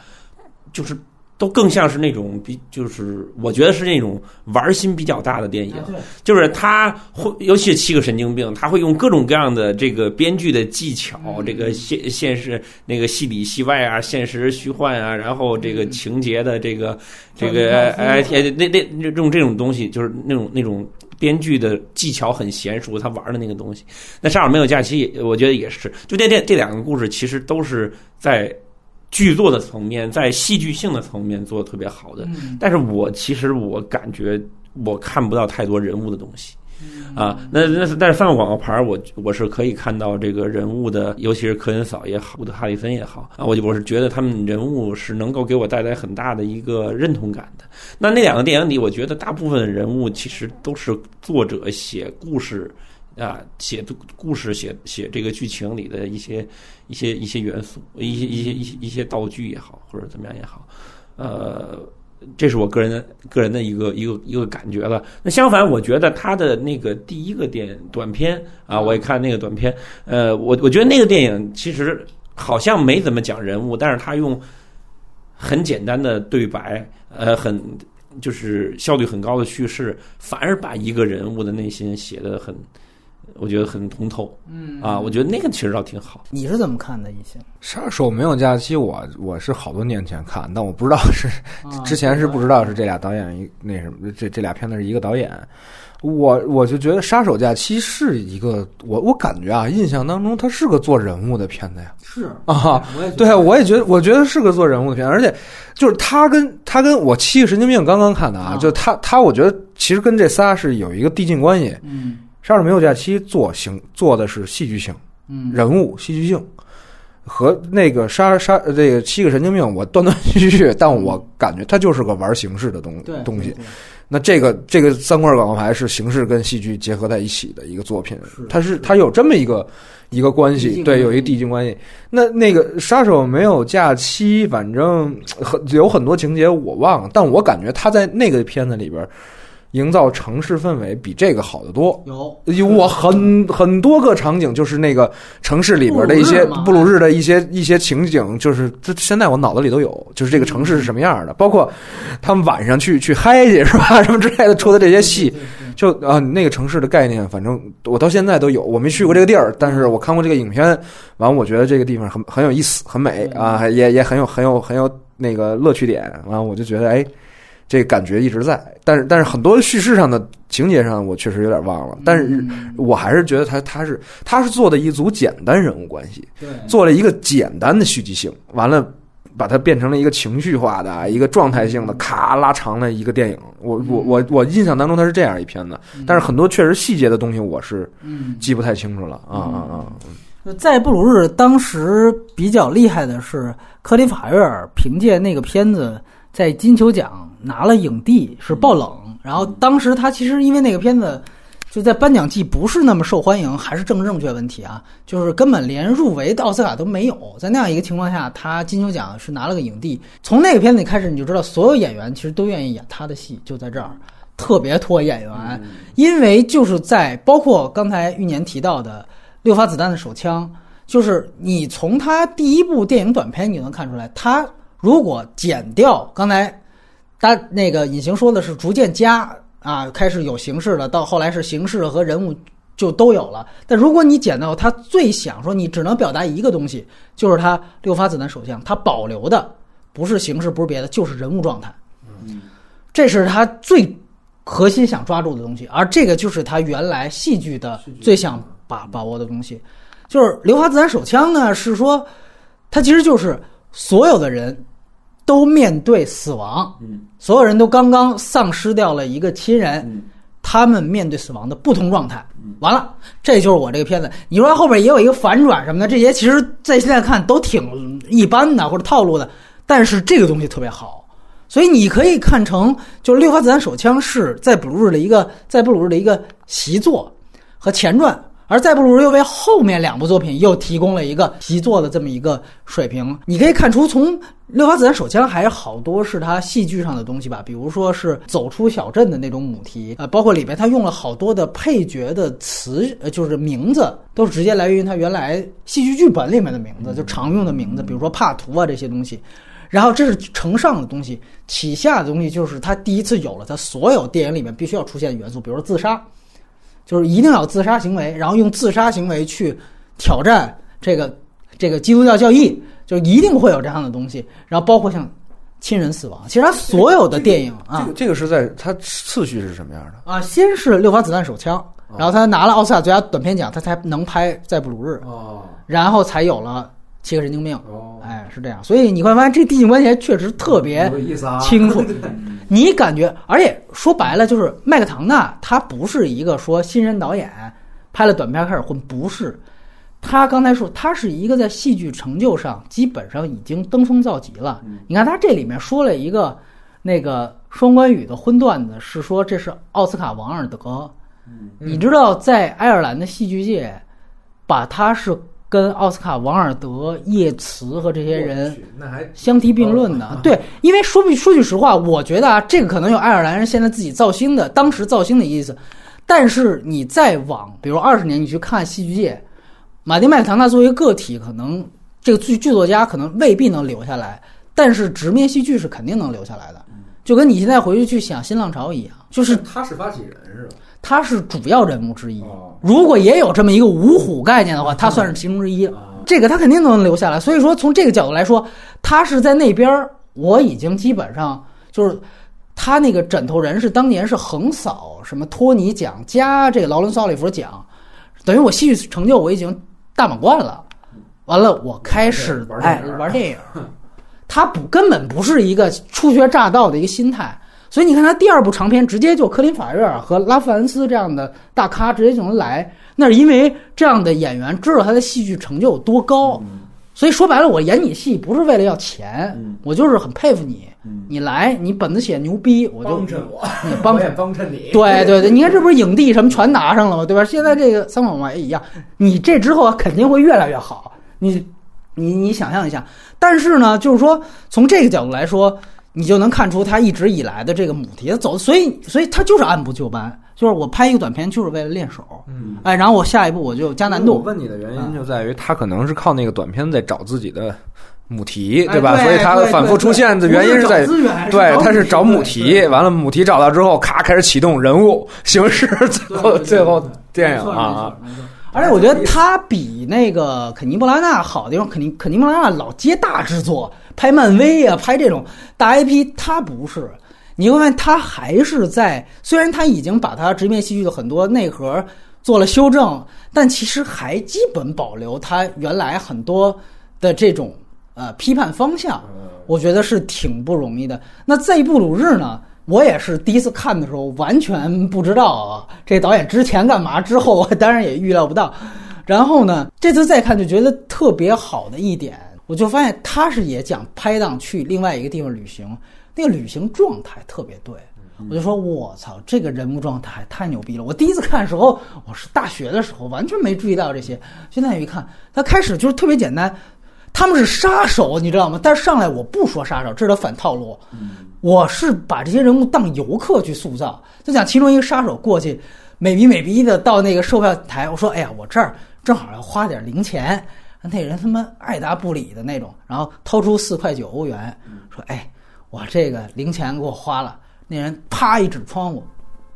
就是。都更像是那种比，就是我觉得是那种玩心比较大的电影，就是他会，尤其是七个神经病，他会用各种各样的这个编剧的技巧，这个现现实那个戏里戏外啊，现实虚幻啊，然后这个情节的这个这个哎那那用这种东西，就是那种那种编剧的技巧很娴熟，他玩的那个东西。那《杀手没有假期》，我觉得也是，就这这这两个故事其实都是在。剧作的层面，在戏剧性的层面做的特别好的，但是我其实我感觉我看不到太多人物的东西，啊，那那是但是三个广告牌，我我是可以看到这个人物的，尤其是科恩嫂也好，伍德哈里森也好，啊，我就我是觉得他们人物是能够给我带来很大的一个认同感的。那那两个电影里，我觉得大部分人物其实都是作者写故事。啊，写故事、写写这个剧情里的一些一些一些元素，一些一些一些一些道具也好，或者怎么样也好，呃，这是我个人的个人的一个一个一个感觉了。那相反，我觉得他的那个第一个电短片啊，我也看那个短片，呃，我我觉得那个电影其实好像没怎么讲人物，但是他用很简单的对白，呃，很就是效率很高的叙事，反而把一个人物的内心写得很，我觉得很通透。嗯啊，我觉得那个其实倒挺好。你是怎么看的？一星？杀手没有假期，我我是好多年前看，但我不知道是之前是不知道是这俩导演一那什么，这这俩片子是一个导演。我我就觉得《杀手假期》是一个，我我感觉啊，印象当中它是个做人物的片子呀。是 (laughs) 啊，我也对，我也觉得，我觉得是个做人物的片子，而且就是他跟他跟我七个神经病刚刚看的啊，啊就他他，我觉得其实跟这仨是有一个递进关系。嗯杀手没有假期做形做的是戏剧性，嗯。人物戏剧性，和那个杀杀呃这个七个神经病，我断断续续，但我感觉它就是个玩形式的东东西。那这个这个三块广告牌是形式跟戏剧结合在一起的一个作品，它是它有这么一个一个关系，对，有一个递进关系。那那个杀手没有假期，反正很有很多情节我忘了，但我感觉他在那个片子里边营造城市氛围比这个好得多。有。有我很很多个场景，就是那个城市里边的一些布鲁日嘛。布鲁日的一些一些情景，就是这现在我脑子里都有，就是这个城市是什么样的，包括他们晚上去去嗨去是吧，(laughs) 什么之类的出的这些戏，就啊那个城市的概念，反正我到现在都有，我没去过这个地儿，但是我看过这个影片，完我觉得这个地方很很有意思，很美啊，也也很有很有很有那个乐趣点，完我就觉得哎。这感觉一直在，但是但是很多叙事上的情节上，我确实有点忘了。但是我还是觉得他他是他是做的一组简单人物关系，对做了一个简单的续集性，完了把它变成了一个情绪化的一个状态性的，咔拉长的一个电影。我我我我印象当中它是这样一片子，但是很多确实细节的东西我是嗯。记不太清楚了啊啊啊！在布鲁日当时比较厉害的是，克林法瑞尔凭借那个片子在金球奖拿了影帝，是爆冷。然后当时他其实因为那个片子就在颁奖季不是那么受欢迎，还是政治正确问题啊，就是根本连入围的奥斯卡都没有。在那样一个情况下，他金球奖是拿了个影帝。从那个片子开始，你就知道所有演员其实都愿意演他的戏，就在这儿。特别拖演员，因为就是在包括刚才玉年提到的六发子弹的手枪，就是你从他第一部电影短片你就能看出来，他如果减掉刚才他那个隐形说的是逐渐加啊，开始有形式了，到后来是形式和人物就都有了。但如果你减到他最想说，你只能表达一个东西，就是他六发子弹手枪，他保留的不是形式，不是别的，就是人物状态。这是他最核心想抓住的东西，而这个就是他原来戏剧的最想把把握的东西。就是流发子弹手枪呢，是说它其实就是所有的人都面对死亡，嗯，所有人都刚刚丧失掉了一个亲人，嗯他们面对死亡的不同状态。完了，这就是我这个片子。你说后边也有一个反转什么的，这些其实在现在看都挺一般的或者套路的，但是这个东西特别好。所以你可以看成，就是六发子弹手枪是在布鲁日的一个在布鲁日的一个习作和前传，而再不如又为后面两部作品又提供了一个习作的这么一个水平。你可以看出，从六发子弹手枪还有好多是他戏剧上的东西吧，比如说是走出小镇的那种母题，呃，包括里边他用了好多的配角的词，呃，就是名字都是直接来源于他原来戏剧剧本里面的名字，就常用的名字，比如说帕图啊这些东西。然后这是承上的东西，启下的东西就是他第一次有了他所有电影里面必须要出现的元素，比如说自杀，就是一定要有自杀行为，然后用自杀行为去挑战这个这个基督教教义，就一定会有这样的东西。然后包括像亲人死亡，其实他所有的电影啊这个这个是在它次序是什么样的？啊，先是六发子弹手枪，然后他拿了奥斯卡最佳短片奖，他才能拍在布鲁日，哦然后才有了七个神经病。哦，哎，是这样，所以你会发现这递进关系还确实特别清 (laughs) 楚。你感觉，而且说白了，就是麦克唐纳他不是一个说新人导演拍了短片开始混，不是。他刚才说，他是一个在戏剧成就上基本上已经登峰造极了。你看他这里面说了一个那个双关语的荤段子，是说这是奥斯卡王尔德。你知道，在爱尔兰的戏剧界，把他是跟奥斯卡王尔德、叶慈和这些人那还相提并论的。对，因为说句说句实话，我觉得啊，这个可能有爱尔兰人现在自己造星的当时造星的意思，但是你再往比如二十年你去看戏剧界，马丁麦克唐纳作为个体，可能这个剧剧作家可能未必能留下来，但是直面戏剧是肯定能留下来的。就跟你现在回去去想新浪潮一样，就是他是发起人是吧？他是主要人物之一。哦如果也有这么一个五虎概念的话，他算是其中之一。这个他肯定都能留下来。所以说，从这个角度来说，他是在那边儿，我已经基本上就是他那个枕头人是当年是横扫什么托尼奖加这个劳伦斯奥利弗奖，等于我戏剧成就我已经大满贯了。完了，我开始 (laughs) 玩电影，他不根本不是一个初学乍到的一个心态。所以你看他第二部长片，直接就科林法瑞尔和拉夫兰斯这样的大咖直接就能来，那是因为这样的演员知道他的戏剧成就有多高。所以说白了，我演你戏不是为了要钱，我就是很佩服你，你来，你本子写牛逼，我就帮衬我，你 (laughs) 帮衬帮衬你。对对对，你看这不是影帝什么全拿上了吗？对吧？现在这个三广也一样，你这之后肯定会越来越好。你你你想象一下，但是呢，就是说从这个角度来说，你就能看出他一直以来的这个母题，走，所以所以他就是按部就班，就是我拍一个短片就是为了练手，嗯，哎，然后我下一步我就加难度我度。问你的原因就在于他可能是靠那个短片在找自己的母题，对吧？对所以他对反复出现的原因是在对，他是找找母题完了母题找到之后，咔开始启动人物形式，最后最后电影啊，而且我觉得他比那个肯尼布拉纳好的地方，肯尼肯尼布拉纳老接大制作，拍漫威啊，拍这种大 IP，他不是。你会发现他还是在，虽然他已经把他直面戏剧的很多内核做了修正，但其实还基本保留他原来很多的这种呃批判方向。我觉得是挺不容易的。那在布鲁日呢？我也是第一次看的时候，完全不知道啊，这导演之前干嘛，之后我当然也预料不到。然后呢，这次再看就觉得特别好的一点，我就发现他是也讲拍档去另外一个地方旅行，那个旅行状态特别对。我就说，我操，这个人物状态太牛逼了！我第一次看的时候，我是大学的时候，完全没注意到这些。现在一看，他开始就是特别简单，他们是杀手，你知道吗？但是上来我不说杀手，这是他反套路。我是把这些人物当游客去塑造，就讲其中一个杀手过去，美逼美逼的到那个售票台，我说：“哎呀，我这儿正好要花点零钱。”那人他妈爱答不理的那种，然后掏出四块九欧元，说：“哎，我这个零钱给我花了。”那人啪一指窗户，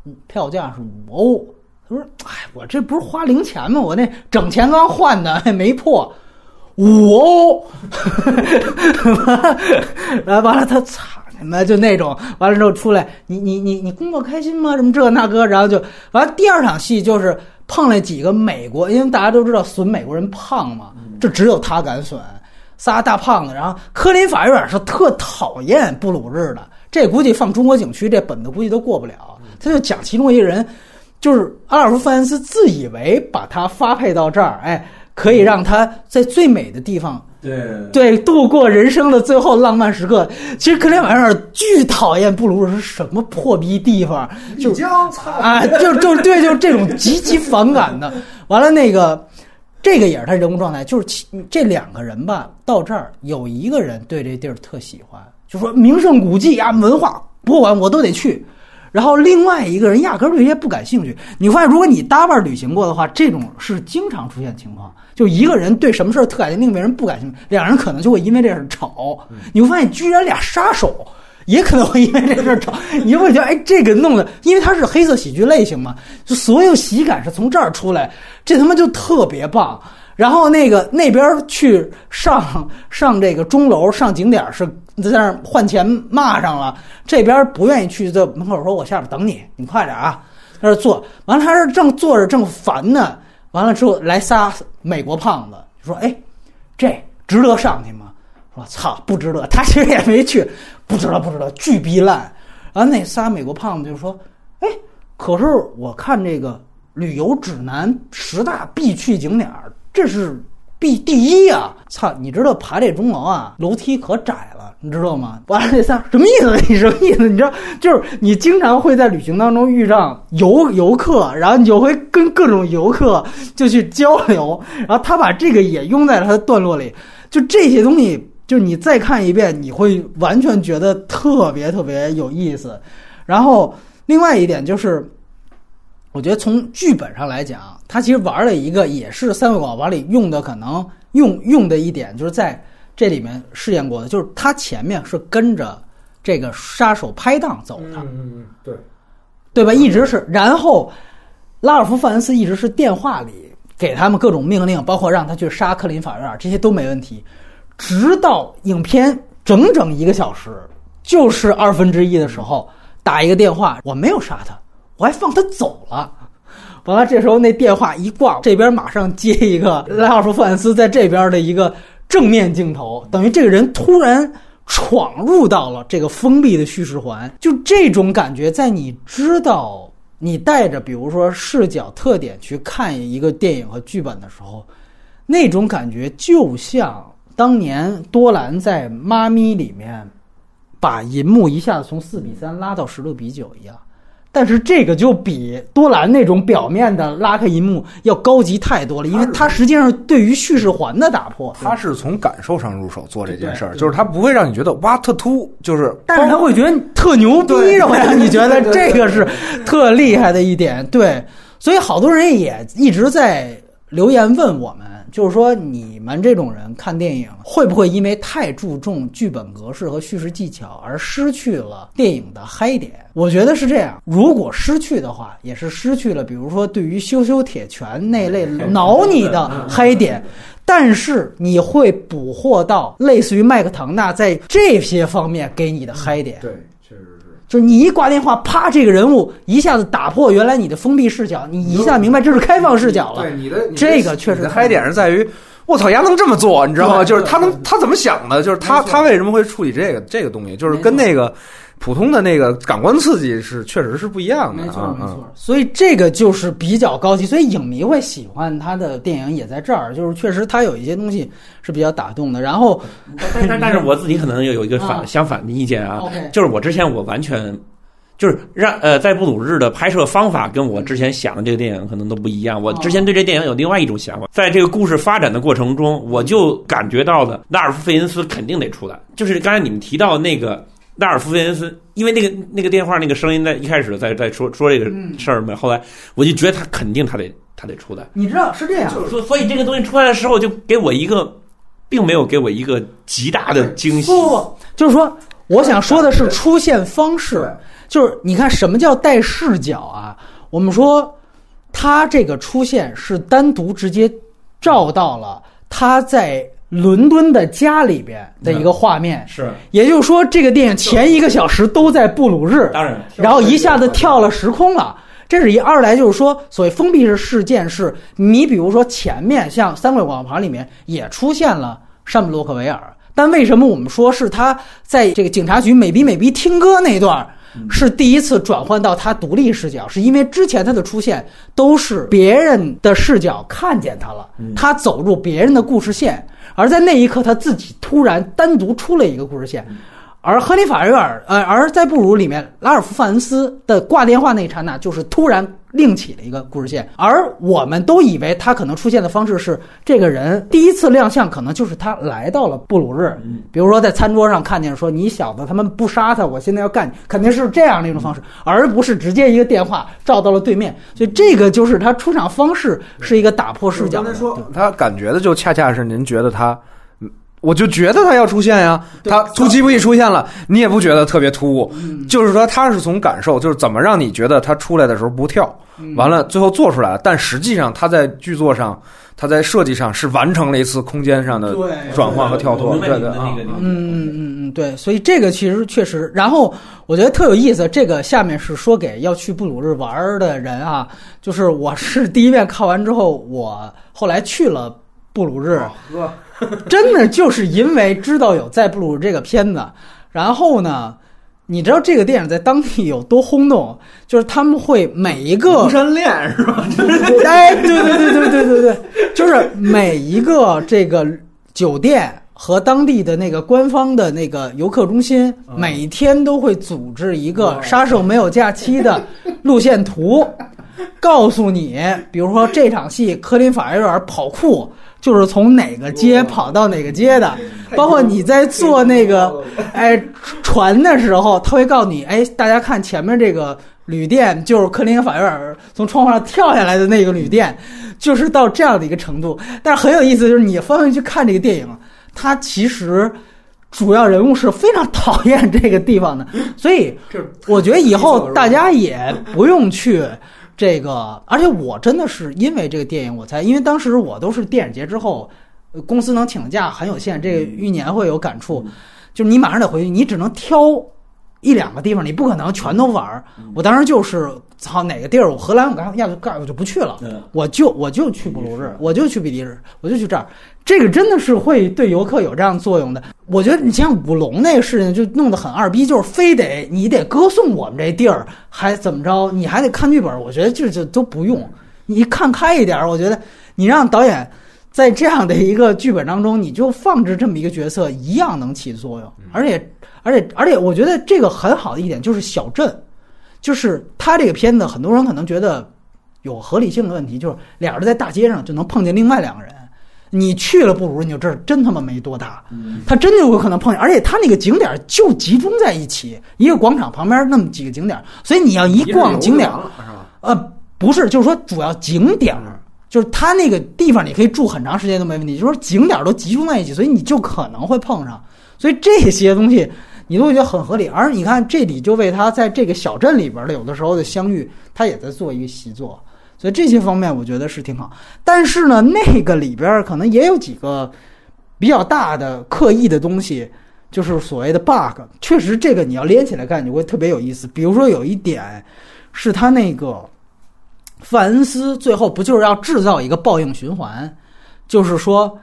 嗯票价是五欧。他说：“哎，我这不是花零钱吗？我那整钱刚换的，还没破。”五欧，然 (laughs) 后完了他操他妈就那种，完了之后出来，你你你你工作开心吗？什么这那个，然后就完了。第二场戏就是碰了几个美国，因为大家都知道损美国人胖嘛，这只有他敢损，仨大胖子。然后科林法瑞尔是特讨厌布鲁日的，这估计放中国景区这本子估计都过不了。他就讲其中一个人，就是阿尔夫·范恩斯自以为把他发配到这儿，哎。可以让他在最美的地方，对对，度过人生的最后浪漫时刻。其实克林法尔巨讨厌布鲁日是什么破逼地方，就啊，就就对，就是这种极其反感的。完了，那个这个也是他人物状态，就是其这两个人吧，到这儿有一个人对这地儿特喜欢，就说名胜古迹啊、文化博物馆我都得去。然后另外一个人压根儿对这些不感兴趣。你发现，如果你搭伴儿旅行过的话，这种是经常出现情况。就一个人对什么事儿特感兴趣，另一个人不感兴趣，两人可能就会因为这事儿吵。你会发现，居然俩杀手也可能会因为这事儿吵。(laughs) 你就会觉得，哎，这个弄的，因为它是黑色喜剧类型嘛，就所有喜感是从这儿出来，这他妈就特别棒。然后那个那边去上上这个钟楼上景点是在那儿换钱骂上了，这边不愿意去，在门口说：“我下边等你，你快点啊！”在这儿坐，完了他是正坐着正烦呢，完了之后来仨美国胖子说：“哎，这值得上去吗？”说：“操，不值得。”他其实也没去，不知道，不知道，巨逼烂。然后那仨美国胖子就说：“哎，可是我看这个旅游指南十大必去景点儿。”这是必第一啊！操，你知道爬这钟楼啊，楼梯可窄了，你知道吗？完了这仨什么意思？你什么意思？你知道，就是你经常会在旅行当中遇上游游客，然后你就会跟各种游客就去交流，然后他把这个也用在了他的段落里，就这些东西，就你再看一遍，你会完全觉得特别特别有意思。然后另外一点就是。我觉得从剧本上来讲，他其实玩了一个也是《三味广王》里用的，可能用用的一点，就是在这里面试验过的，就是他前面是跟着这个杀手拍档走的，嗯嗯，对，对吧？一直是，然后拉尔夫·范恩斯一直是电话里给他们各种命令，包括让他去杀克林法院，这些都没问题。直到影片整整一个小时，就是二分之一的时候打一个电话，我没有杀他。我还放他走了，完了，这时候那电话一挂，这边马上接一个拉尔夫·范斯在这边的一个正面镜头，等于这个人突然闯入到了这个封闭的叙事环，就这种感觉，在你知道你带着比如说视角特点去看一个电影和剧本的时候，那种感觉就像当年多兰在《妈咪》里面把银幕一下子从四比三拉到十六比九一样。但是这个就比多兰那种表面的拉开银幕要高级太多了，因为它实际上对于叙事环的打破，他是从感受上入手做这件事儿，就是他不会让你觉得哇特突，就是，但是他会觉得特牛逼，让你觉得这个是特厉害的一点。对，所以好多人也一直在留言问我们，就是说你们这种人看电影会不会因为太注重剧本格式和叙事技巧而失去了电影的嗨点？我觉得是这样，如果失去的话，也是失去了，比如说对于羞羞铁拳那类 (laughs) 挠你的嗨点。但是你会捕获到类似于麦克唐纳在这些方面给你的嗨点，对。就是你一挂电话，啪，这个人物一下子打破原来你的封闭视角，你一下明白这是开放视角了。对你的这个确实你的嗨点是在于，我操，丫能这么做，你知道吗？就是他能他怎么想的？就是他他为什么会处理这个这个东西？就是跟那个普通的那个感官刺激是确实是不一样的没错没错，所以这个就是比较高级，所以影迷会喜欢他的电影也在这儿，就是确实他有一些东西是比较打动的。然后但但但是我自己可能有一个反、啊相反的意见啊就是我之前我完全就是让呃在布鲁日的拍摄方法跟我之前想的这个电影可能都不一样。我之前对这电影有另外一种想法，在这个故事发展的过程中，我就感觉到了纳尔夫·费恩斯肯定得出来，就是刚才你们提到那个。拉尔夫·费恩斯，因为那个那个电话那个声音在一开始在在说说这个事儿嘛，后来我就觉得他肯定他得他得出来，你知道是这样，所所以这个东西出来的时候，就给我一个，并没有给我一个极大的惊喜。不不不，就是说，我想说的是出现方式，就是你看什么叫带视角啊？我们说他这个出现是单独直接照到了他在伦敦的家里边的一个画面，是，也就是说，这个电影前一个小时都在布鲁日，当然，然后一下子跳了时空了。这是一二来就是说，所谓封闭式事件是，你比如说前面像《三桂广告牌》里面也出现了山姆洛克维尔，但为什么我们说是他在这个警察局美逼美逼听歌那段儿是第一次转换到他独立视角？是因为之前他的出现都是别人的视角看见他了，他走入别人的故事线，而在那一刻他自己突然单独出了一个故事线。而亨利·法瑞尔，呃，而在布鲁里面，拉尔夫·范恩斯的挂电话那一刹那，就是突然另起了一个故事线。而我们都以为他可能出现的方式是，这个人第一次亮相，可能就是他来到了布鲁日，比如说在餐桌上看见说：“你小子他们不杀他，我现在要干你。”肯定是这样的一种方式，而不是直接一个电话照到了对面。所以这个就是他出场方式是一个打破视角。刚才说他感觉的就恰恰是您觉得他，嗯我就觉得他要出现呀，对他突击不意出现了，你也不觉得特别突兀，就是说他是从感受，就是怎么让你觉得他出来的时候不跳，完了最后做出来了，但实际上他在剧作上，他在设计上是完成了一次空间上的转换和跳脱，对对啊。嗯嗯嗯嗯，对，所以这个其实确实，然后我觉得特有意思。这个下面是说给要去布鲁日玩儿的人啊，就是我是第一遍看完之后，我后来去了布鲁日，(laughs) 真的就是因为知道有在布鲁这个片子，然后呢，你知道这个电影在当地有多轰动？就是他们会每一个庐山恋是吧？(laughs) 哎，对对对对对对对，就是每一个这个酒店和当地的那个官方的那个游客中心，每天都会组织一个杀手没有假期的 (laughs) 路线图，告诉你，比如说这场戏科林法瑞尔跑酷。就是从哪个街跑到哪个街的，包括你在坐那个 (laughs) 哎船的时候，他会告诉你，哎，大家看前面这个旅店，就是克林法院尔从窗户上跳下来的那个旅店，就是到这样的一个程度。但是很有意思，就是你翻回去看这个电影，它其实主要人物是非常讨厌这个地方的，(laughs) 所以我觉得以后大家也不用去。这个，而且我真的是因为这个电影，我才因为当时我都是电影节之后，公司能请的假很有限，这个一年会有感触，就是你马上得回去，你只能挑一两个地方，你不可能全都玩儿。我当时就是操哪个地儿，我荷兰我刚压根儿我就不去了，我就我就去布鲁日，我就去比利时，我就去这儿。这个真的是会对游客有这样作用的。我觉得你像舞龙那个事情就弄得很二逼，就是非得你得歌颂我们这地儿，还怎么着？你还得看剧本。我觉得这这都不用，你看开一点。我觉得你让导演在这样的一个剧本当中，你就放置这么一个角色，一样能起作用。而且而且而且，我觉得这个很好的一点就是小镇，就是他这个片子，很多人可能觉得有合理性的问题，就是俩人在大街上就能碰见另外两个人。你去了不如你就这真他妈没多大，他真的有可能碰见，而且他那个景点就集中在一起，一个广场旁边那么几个景点，所以你要一逛景点，呃，不是，就是说主要景点，就是他那个地方你可以住很长时间都没问题，就是说景点都集中在一起，所以你就可能会碰上，所以这些东西你都会觉得很合理。而你看这里就为他在这个小镇里边的有的时候的相遇，他也在做一个习作。所以这些方面我觉得是挺好，但是呢，那个里边可能也有几个比较大的刻意的东西，就是所谓的 bug。确实，这个你要连起来看，你会特别有意思。比如说有一点，是他那个范恩斯最后不就是要制造一个报应循环，就是说，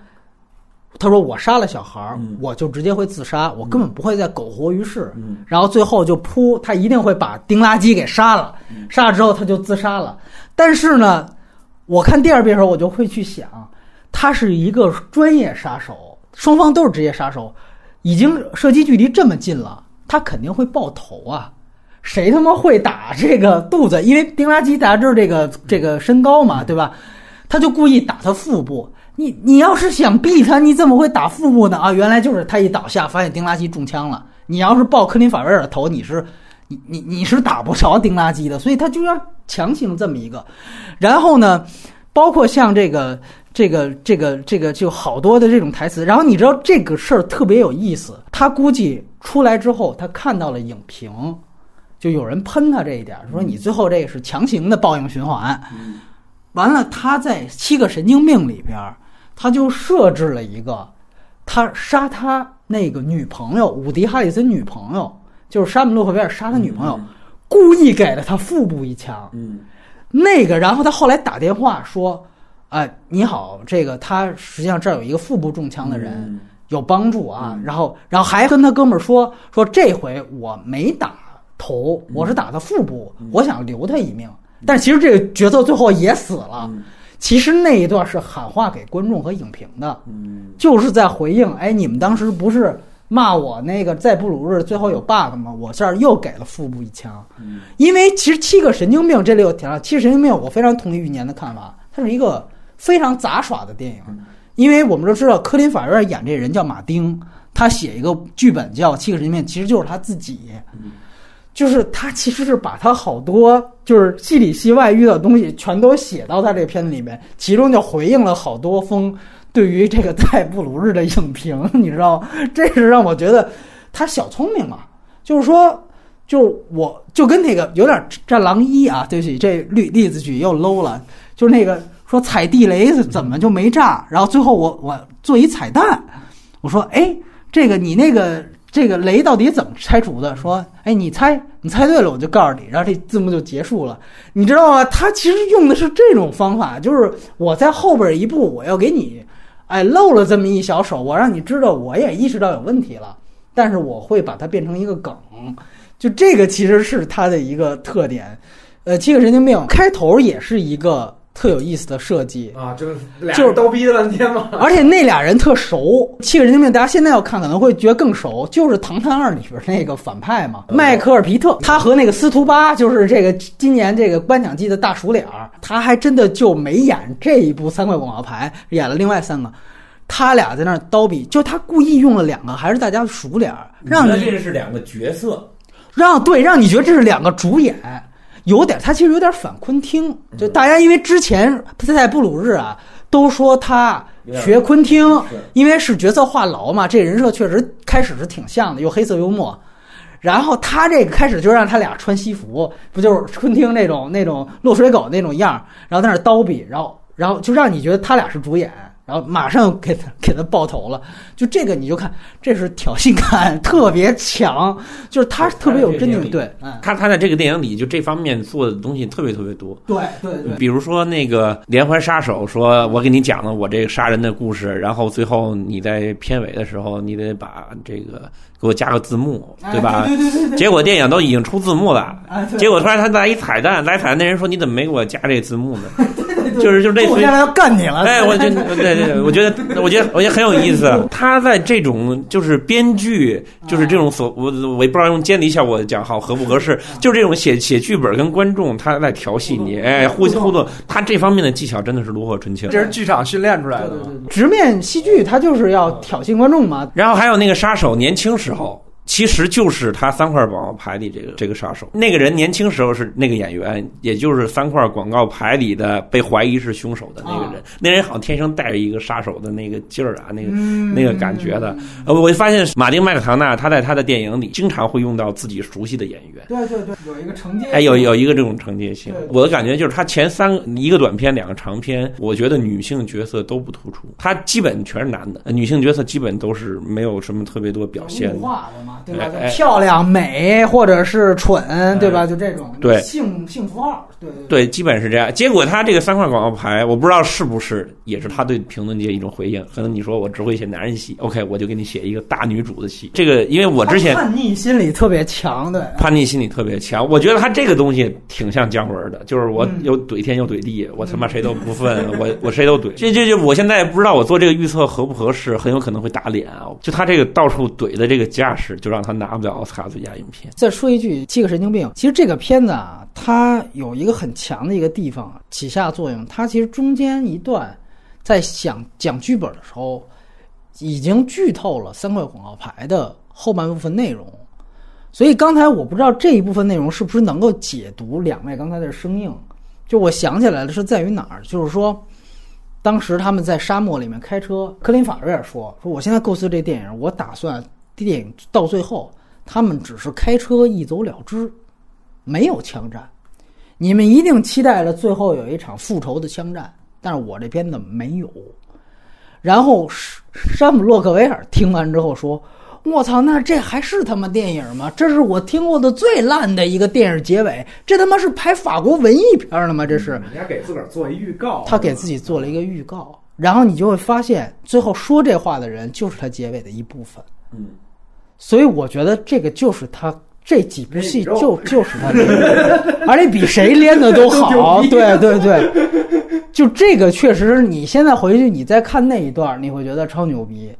他说我杀了小孩儿，我就直接会自杀，我根本不会再苟活于世。然后最后就扑，他一定会把丁拉基给杀了，杀了之后他就自杀了。但是呢，我看第二遍的时候，我就会去想，他是一个专业杀手，双方都是职业杀手，已经射击距离这么近了，他肯定会爆头啊！谁他妈会打这个肚子？因为丁拉基大家知道这个这个身高嘛，对吧？他就故意打他腹部。你你要是想毙他，你怎么会打腹部呢？啊，原来就是他一倒下，发现丁拉基中枪了。你要是抱科林法瑞尔的头，你是。你你你是打不着丁拉基的，所以他就要强行这么一个。然后呢，包括像这个这个这个这个，就好多的这种台词。然后你知道这个事儿特别有意思，他估计出来之后，他看到了影评，就有人喷他这一点，说你最后这个是强行的报应循环。完了，他在《七个神经病》里边，他就设置了一个，他杀他那个女朋友伍迪·哈里森女朋友。就是沙姆洛克威尔杀他女朋友，故意给了他腹部一枪。嗯，那个，然后他后来打电话说：“哎，你好，这个他实际上这儿有一个腹部中枪的人，有帮助啊。”然后，然后还跟他哥们儿说：“说这回我没打头，我是打的腹部，我想留他一命。”但其实这个角色最后也死了。其实那一段是喊话给观众和影评的，就是在回应：“哎，你们当时不是？”骂我那个在布鲁日最后有 bug 吗？我这儿又给了腹部一枪，因为其实七个神经病这里有提了七个神经病，我非常同意玉年的看法，它是一个非常杂耍的电影，因为我们都知道科林法院演这人叫马丁，他写一个剧本叫七个神经病，其实就是他自己，就是他其实是把他好多就是戏里戏外遇到的东西全都写到他这个片子里面，其中就回应了好多封。对于这个在布鲁日的影评，你知道吗，这是让我觉得他小聪明嘛。就是说，就我就跟那个有点《战狼一》啊，对不起，这例例子举又 low 了。就是那个说踩地雷怎么就没炸，然后最后我我做一彩蛋，我说哎，这个你那个这个雷到底怎么拆除的？说哎，你猜，你猜对了，我就告诉你，然后这字幕就结束了，你知道吗？他其实用的是这种方法，就是我在后边一步，我要给你。哎，露了这么一小手，我让你知道，我也意识到有问题了，但是我会把它变成一个梗，就这个其实是它的一个特点。呃，七个神经病开头也是一个特有意思的设计，啊，就是俩就是人刀逼了半天嘛。而且那俩人特熟。七个神经病，大家现在要看可能会觉得更熟，就是《唐探二》里边那个反派嘛，迈克尔皮特，他和那个司徒巴，就是这个今年这个颁奖季的大熟脸儿，他还真的就没演这一部三块广告牌，演了另外三个。他俩在那儿叨逼，就他故意用了两个还是大家的熟脸儿，让那你这是两个角色，让对让你觉得这是两个主演，有点他其实有点反昆汀，就大家因为之前在布鲁日啊都说他学昆汀，因为是角色话痨嘛，这人设确实开始是挺像的，又黑色幽默。然后他这个开始就让他俩穿西服，不就是昆汀那种那种落水狗那种样儿，然后在那儿叨逼，然后然后就让你觉得他俩是主演，然后马上给他给他爆头了。就这个你就看，这是挑衅感 (laughs) 特别强，就是他特别有真定，对，嗯，他他在这个电影里就这方面做的东西特别特别多。对对对，比如说那个连环杀手，说我给你讲了我这个杀人的故事，然后最后你在片尾的时候，你得把这个给我加个字幕，哎对吧？对对对对结果电影都已经出字幕了，哎结果突然他来一彩蛋，来彩蛋那人说你怎么没给我加这字幕呢？(laughs) (laughs) 就是就类似于我现在要干你了，哎，我觉得对对对，我觉得我觉得我觉得很有意思。他在这种就是编剧，就是这种所我我也不知道用监理效果讲好合不合适，就是这种写写剧本跟观众他在调戏你，哎，互互动，他这方面的技巧真的是炉火纯青。这是剧场训练出来的嘛。直面戏剧，他就是要挑衅观众嘛。然后还有那个杀手年轻时候。其实就是他三块广告牌里这个这个杀手，那个人年轻时候是那个演员，也就是三块广告牌里的被怀疑是凶手的那个人。那人好像天生带着一个杀手的那个劲儿啊，那个、那个感觉的。呃，我就发现马丁麦克唐纳他在他的电影里经常会用到自己熟悉的演员。对对对，有一个承接，哎，有有一个这种承接性。我的感觉就是他前三一个短片，两个长片，我觉得女性角色都不突出，他基本全是男的，女性角色基本都是没有什么特别多表现物的。对吧？漂亮、美，或者是蠢，对吧？就这种对性性符号，对对对，基本是这样。结果他这个三块广告牌，我不知道是不是也是他对评论界一种回应。可能你说我只会写男人戏，OK，我就给你写一个大女主的戏。这个因为我之前叛逆心理特别强，对。叛逆心理特别强，我觉得他这个东西挺像姜文的，就是我嗯又怼天又怼地，我他妈谁都不分，我我谁都怼。这这这，我现在不知道我做这个预测合不合适，很有可能会打脸啊！就他这个到处怼的这个架势，就让他拿不了奥斯卡最佳影片。再说一句，《七个神经病》其实这个片子啊，它有一个很强的一个地方起下作用。它其实中间一段在想讲剧本的时候，已经剧透了三块广告牌的后半部分内容。所以刚才我不知道这一部分内容是不是能够解读两位刚才的声应。就我想起来了，是在于哪儿？就是说，当时他们在沙漠里面开车，科林法瑞尔说：“说我现在构思这电影，我打算电影到最后，他们只是开车一走了之，没有枪战。你们一定期待着最后有一场复仇的枪战，但是我这片子没有。”然后山姆洛克维尔听完之后说：“我操，那这还是他妈电影吗？这是我听过的最烂的一个电影结尾，这他妈是拍法国文艺片了吗？这是。”人家给自个儿做一预告，他给自己做了一个预告，然后你就会发现，最后说这话的人就是他结尾的一部分。嗯，所以我觉得这个就是他这几部戏就就是他，而且比谁练的都好。(laughs) 对对对，就这个确实，你现在回去你再看那一段，你会觉得超牛逼。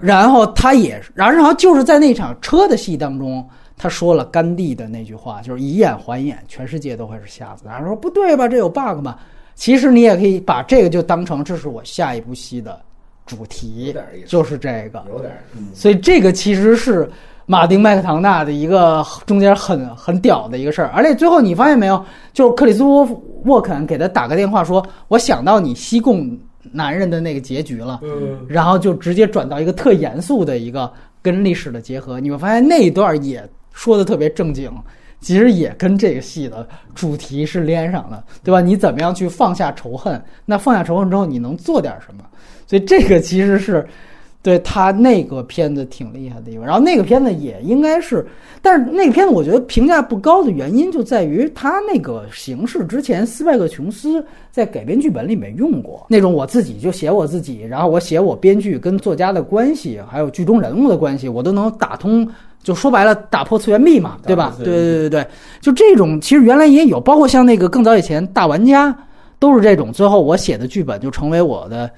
然后他也，然后就是在那场车的戏当中，他说了甘地的那句话，就是以眼还眼，全世界都会是瞎子。然后说不对吧，这有 bug 吧？其实你也可以把这个就当成这是我下一部戏的主题就是这个。有点所以这个其实是马丁麦克唐纳的一个 (laughs) 中间很很屌的一个事儿。而且最后你发现没有，就是克里斯沃沃肯给他打个电话说：“我想到你西贡男人的那个结局了。”嗯，然后就直接转到一个特严肃的一个跟历史的结合，你会发现那一段也说的特别正经，其实也跟这个戏的主题是连上了，对吧？你怎么样去放下仇恨？那放下仇恨之后，你能做点什么？所以这个其实是对他那个片子挺厉害的地方，然后那个片子也应该是，但是那个片子我觉得评价不高的原因就在于他那个形式之前斯派克琼斯在改编剧本里面用过那种我自己就写我自己，然后我写我编剧跟作家的关系，还有剧中人物的关系，我都能打通。就说白了，打破次元壁嘛，对吧？对对对对对，就这种其实原来也有，包括像那个更早以前大玩家都是这种，最后我写的剧本就成为我的。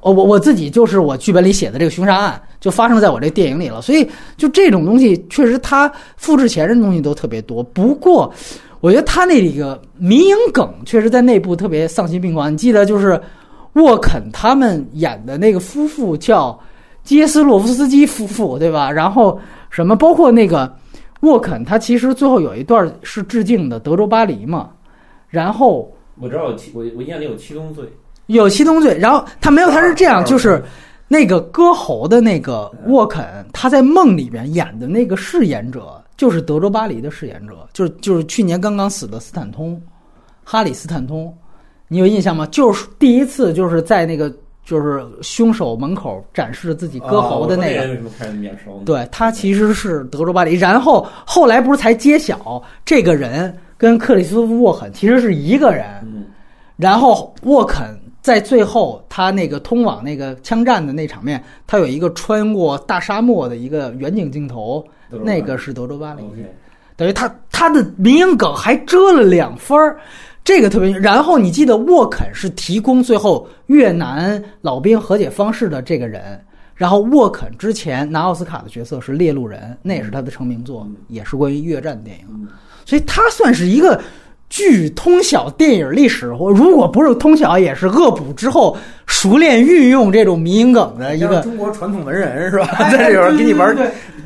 哦，我我自己就是我剧本里写的这个凶杀案，就发生在我这电影里了。所以，就这种东西，确实他复制前人东西都特别多。不过，我觉得他那个民营梗，确实在内部特别丧心病狂。你记得就是沃肯他们演的那个夫妇叫杰斯洛夫斯基夫妇，对吧？然后什么，包括那个沃肯，他其实最后有一段是致敬的德州巴黎嘛。然后我知道，我我印象里有七宗罪。有七宗罪，然后他没有，他是这样，就是那个割喉的那个沃肯，他在梦里边演的那个饰演者，就是德州巴黎的饰演者，就是就是去年刚刚死的斯坦通，哈里斯坦通，你有印象吗？就是第一次就是在那个就是凶手门口展示自己割喉的那个，为什么看着面熟？对他其实是德州巴黎，然后后来不是才揭晓这个人跟克里斯托夫沃肯其实是一个人，然后沃肯。在最后，他那个通往那个枪战的那场面，他有一个穿过大沙漠的一个远景镜头，那个是德州巴黎，等于他他的民营梗还遮了两分儿，这个特别。然后你记得沃肯是提供最后越南老兵和解方式的这个人，然后沃肯之前拿奥斯卡的角色是猎鹿人，那也是他的成名作，也是关于越战电影，所以他算是一个。据通晓电影历史，或如果不是通晓，也是恶补之后熟练运用这种迷因梗的一个中国传统文人是吧？(laughs) 在里边给你玩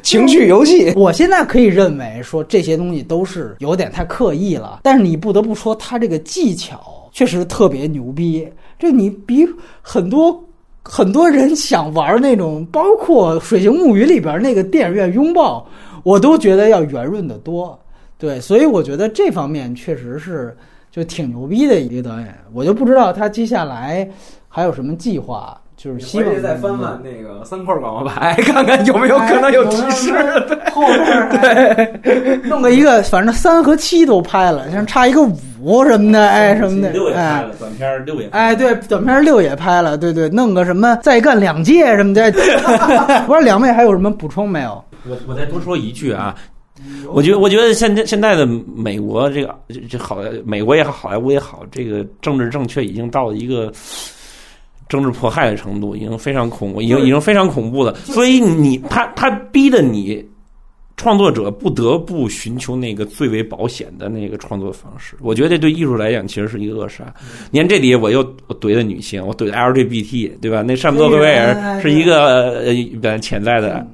情趣游戏。我现在可以认为说这些东西都是有点太刻意了，但是你不得不说他这个技巧确实特别牛逼。这你比很多很多人想玩那种，包括《水形物语》里边那个电影院拥抱，我都觉得要圆润的多。对，所以我觉得这方面确实是就挺牛逼的一个导演，我就不知道他接下来还有什么计划，就是希望再翻翻那个三块广告牌，(laughs) 看看有没有可能有提示。后边 (laughs) 对，弄个一个，反正三和七都拍了，像差一个五什么的，哎什么的，哎，短片六也，哎对，短片六也拍了，对对，弄个什么再干两届什么的，(laughs) 不知道两位还有什么补充没有？我我再多说一句啊。我觉得，我觉得现在现在的美国这个这好，美国也好，好莱坞也好，这个政治正确已经到了一个政治迫害的程度，已经非常恐怖，已经已经非常恐怖了。所以你他他逼的你创作者不得不寻求那个最为保险的那个创作方式。我觉得这对艺术来讲，其实是一个扼杀。你看这里我又怼的女性，我怼的 LGBT，对吧？那山姆多克维尔是一个呃潜在的。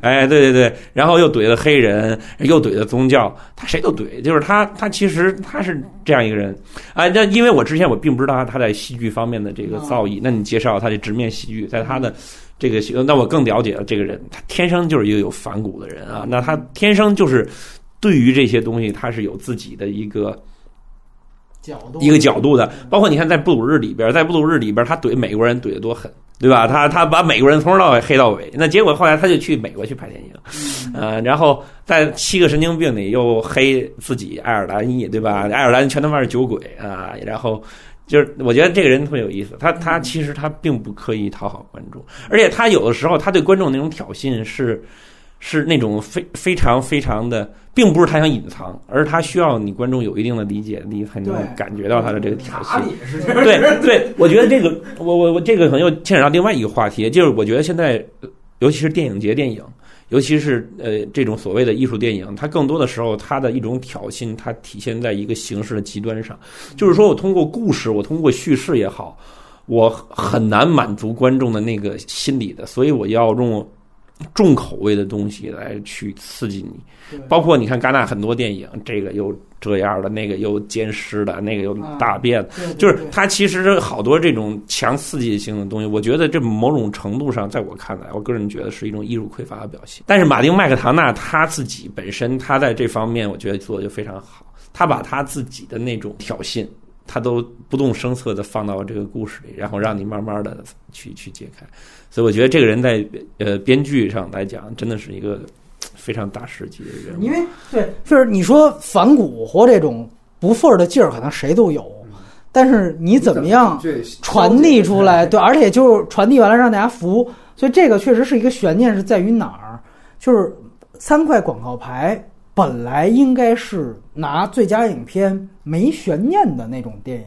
哎，对对对，然后又怼了黑人，又怼了宗教，他谁都怼，就是他，他其实他是这样一个人啊。那因为我之前我并不知道他在戏剧方面的这个造诣，那你介绍他的直面戏剧，在他的这个，那我更了解了这个人，他天生就是一个有反骨的人啊。那他天生就是对于这些东西，他是有自己的一个角度，一个角度的。包括你看，在布鲁日里边，在布鲁日里边，他怼美国人怼得多狠。对吧？他他把美国人从头到尾黑到尾，那结果后来他就去美国去拍电影，呃，然后在七个神经病里又黑自己爱尔兰裔，对吧？爱尔兰全他妈是酒鬼啊！然后就是我觉得这个人特别有意思，他他其实他并不刻意讨好观众，而且他有的时候他对观众那种挑衅是。是那种非非常非常的，并不是他想隐藏，而是他需要你观众有一定的理解力，才能感觉到他的这个挑衅。对 (laughs) 对，我觉得这个，我我我这个可能又牵扯到另外一个话题，就是我觉得现在，尤其是电影节电影，尤其是呃这种所谓的艺术电影，它更多的时候，它的一种挑衅，它体现在一个形式的极端上，就是说我通过故事，我通过叙事也好，我很难满足观众的那个心理的，所以我要用。重口味的东西来去刺激你，包括你看戛纳很多电影，这个又这样的，那个又奸尸的，那个又大便，就是它其实好多这种强刺激性的东西。我觉得这某种程度上，在我看来，我个人觉得是一种艺术匮乏的表现。但是马丁麦克唐纳他自己本身，他在这方面我觉得做的就非常好，他把他自己的那种挑衅。他都不动声色的放到这个故事里，然后让你慢慢的去去解开。所以我觉得这个人在呃编剧上来讲，真的是一个非常大师级的人物。因为对，就是你说反骨或这种不忿儿的劲儿，可能谁都有，但是你怎么样传递出来？对，而且就是传递完了让大家服，所以这个确实是一个悬念，是在于哪儿？就是三块广告牌本来应该是拿最佳影片没悬念的那种电影，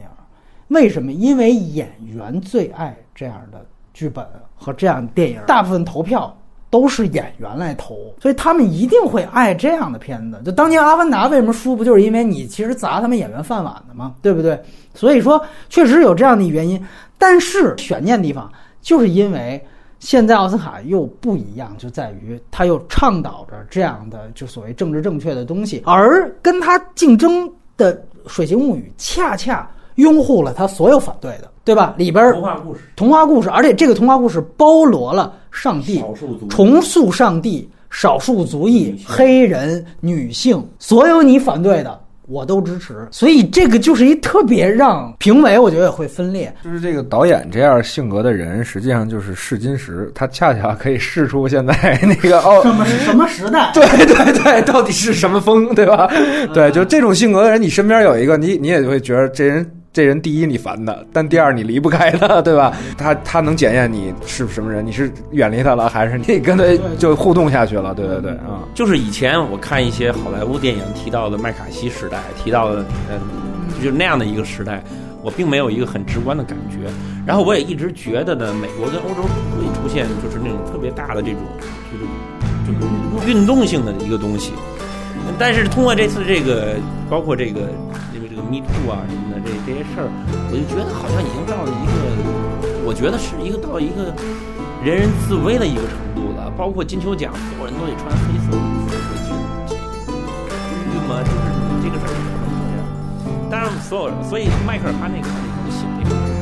为什么？因为演员最爱这样的剧本和这样电影，大部分投票。都是演员来投，所以他们一定会爱这样的片子。就当年《阿凡达》为什么输，不就是因为你其实砸他们演员饭碗的吗？对不对？所以说，确实有这样的原因。但是悬念地方，就是因为现在奥斯卡又不一样，就在于他又倡导着这样的就所谓政治正确的东西，而跟他竞争的《水形物语》恰恰拥护了他所有反对的。对吧？里边童话故事，童话故事，而且这个童话故事包罗了上帝、重塑上帝、少数族裔、黑人、女性，所有你反对的，我都支持。所以这个就是一特别让评委我觉得也会分裂。就是这个导演这样性格的人，实际上就是试金石，他恰恰可以试出现在那个哦什么什么时代？(laughs) 对对对，到底是什么风，对吧？对，就这种性格的人，你身边有一个，你你也会觉得这人。这人第一你烦他，但第二你离不开他，(laughs) 对吧？他他能检验你是什么人，你是远离他了，还是你跟他就互动下去了？对对对，啊，就是以前我看一些好莱坞电影提到的麦卡锡时代，提到的呃，就是那样的一个时代，我并没有一个很直观的感觉。然后我也一直觉得呢，美国跟欧洲不会出现就是那种特别大的这种就是就是运动性的一个东西。但是通过这次这个，包括这个。这个 Me Too 啊什么的，这这些事儿，我就觉得好像已经到了一个，我觉得是一个到一个人人自危的一个程度了。包括金球奖，所有人都得穿黑色衣服去去嘛，就是这个事儿是什么样？当然，所有人，所以迈克尔哈那个他就写这个。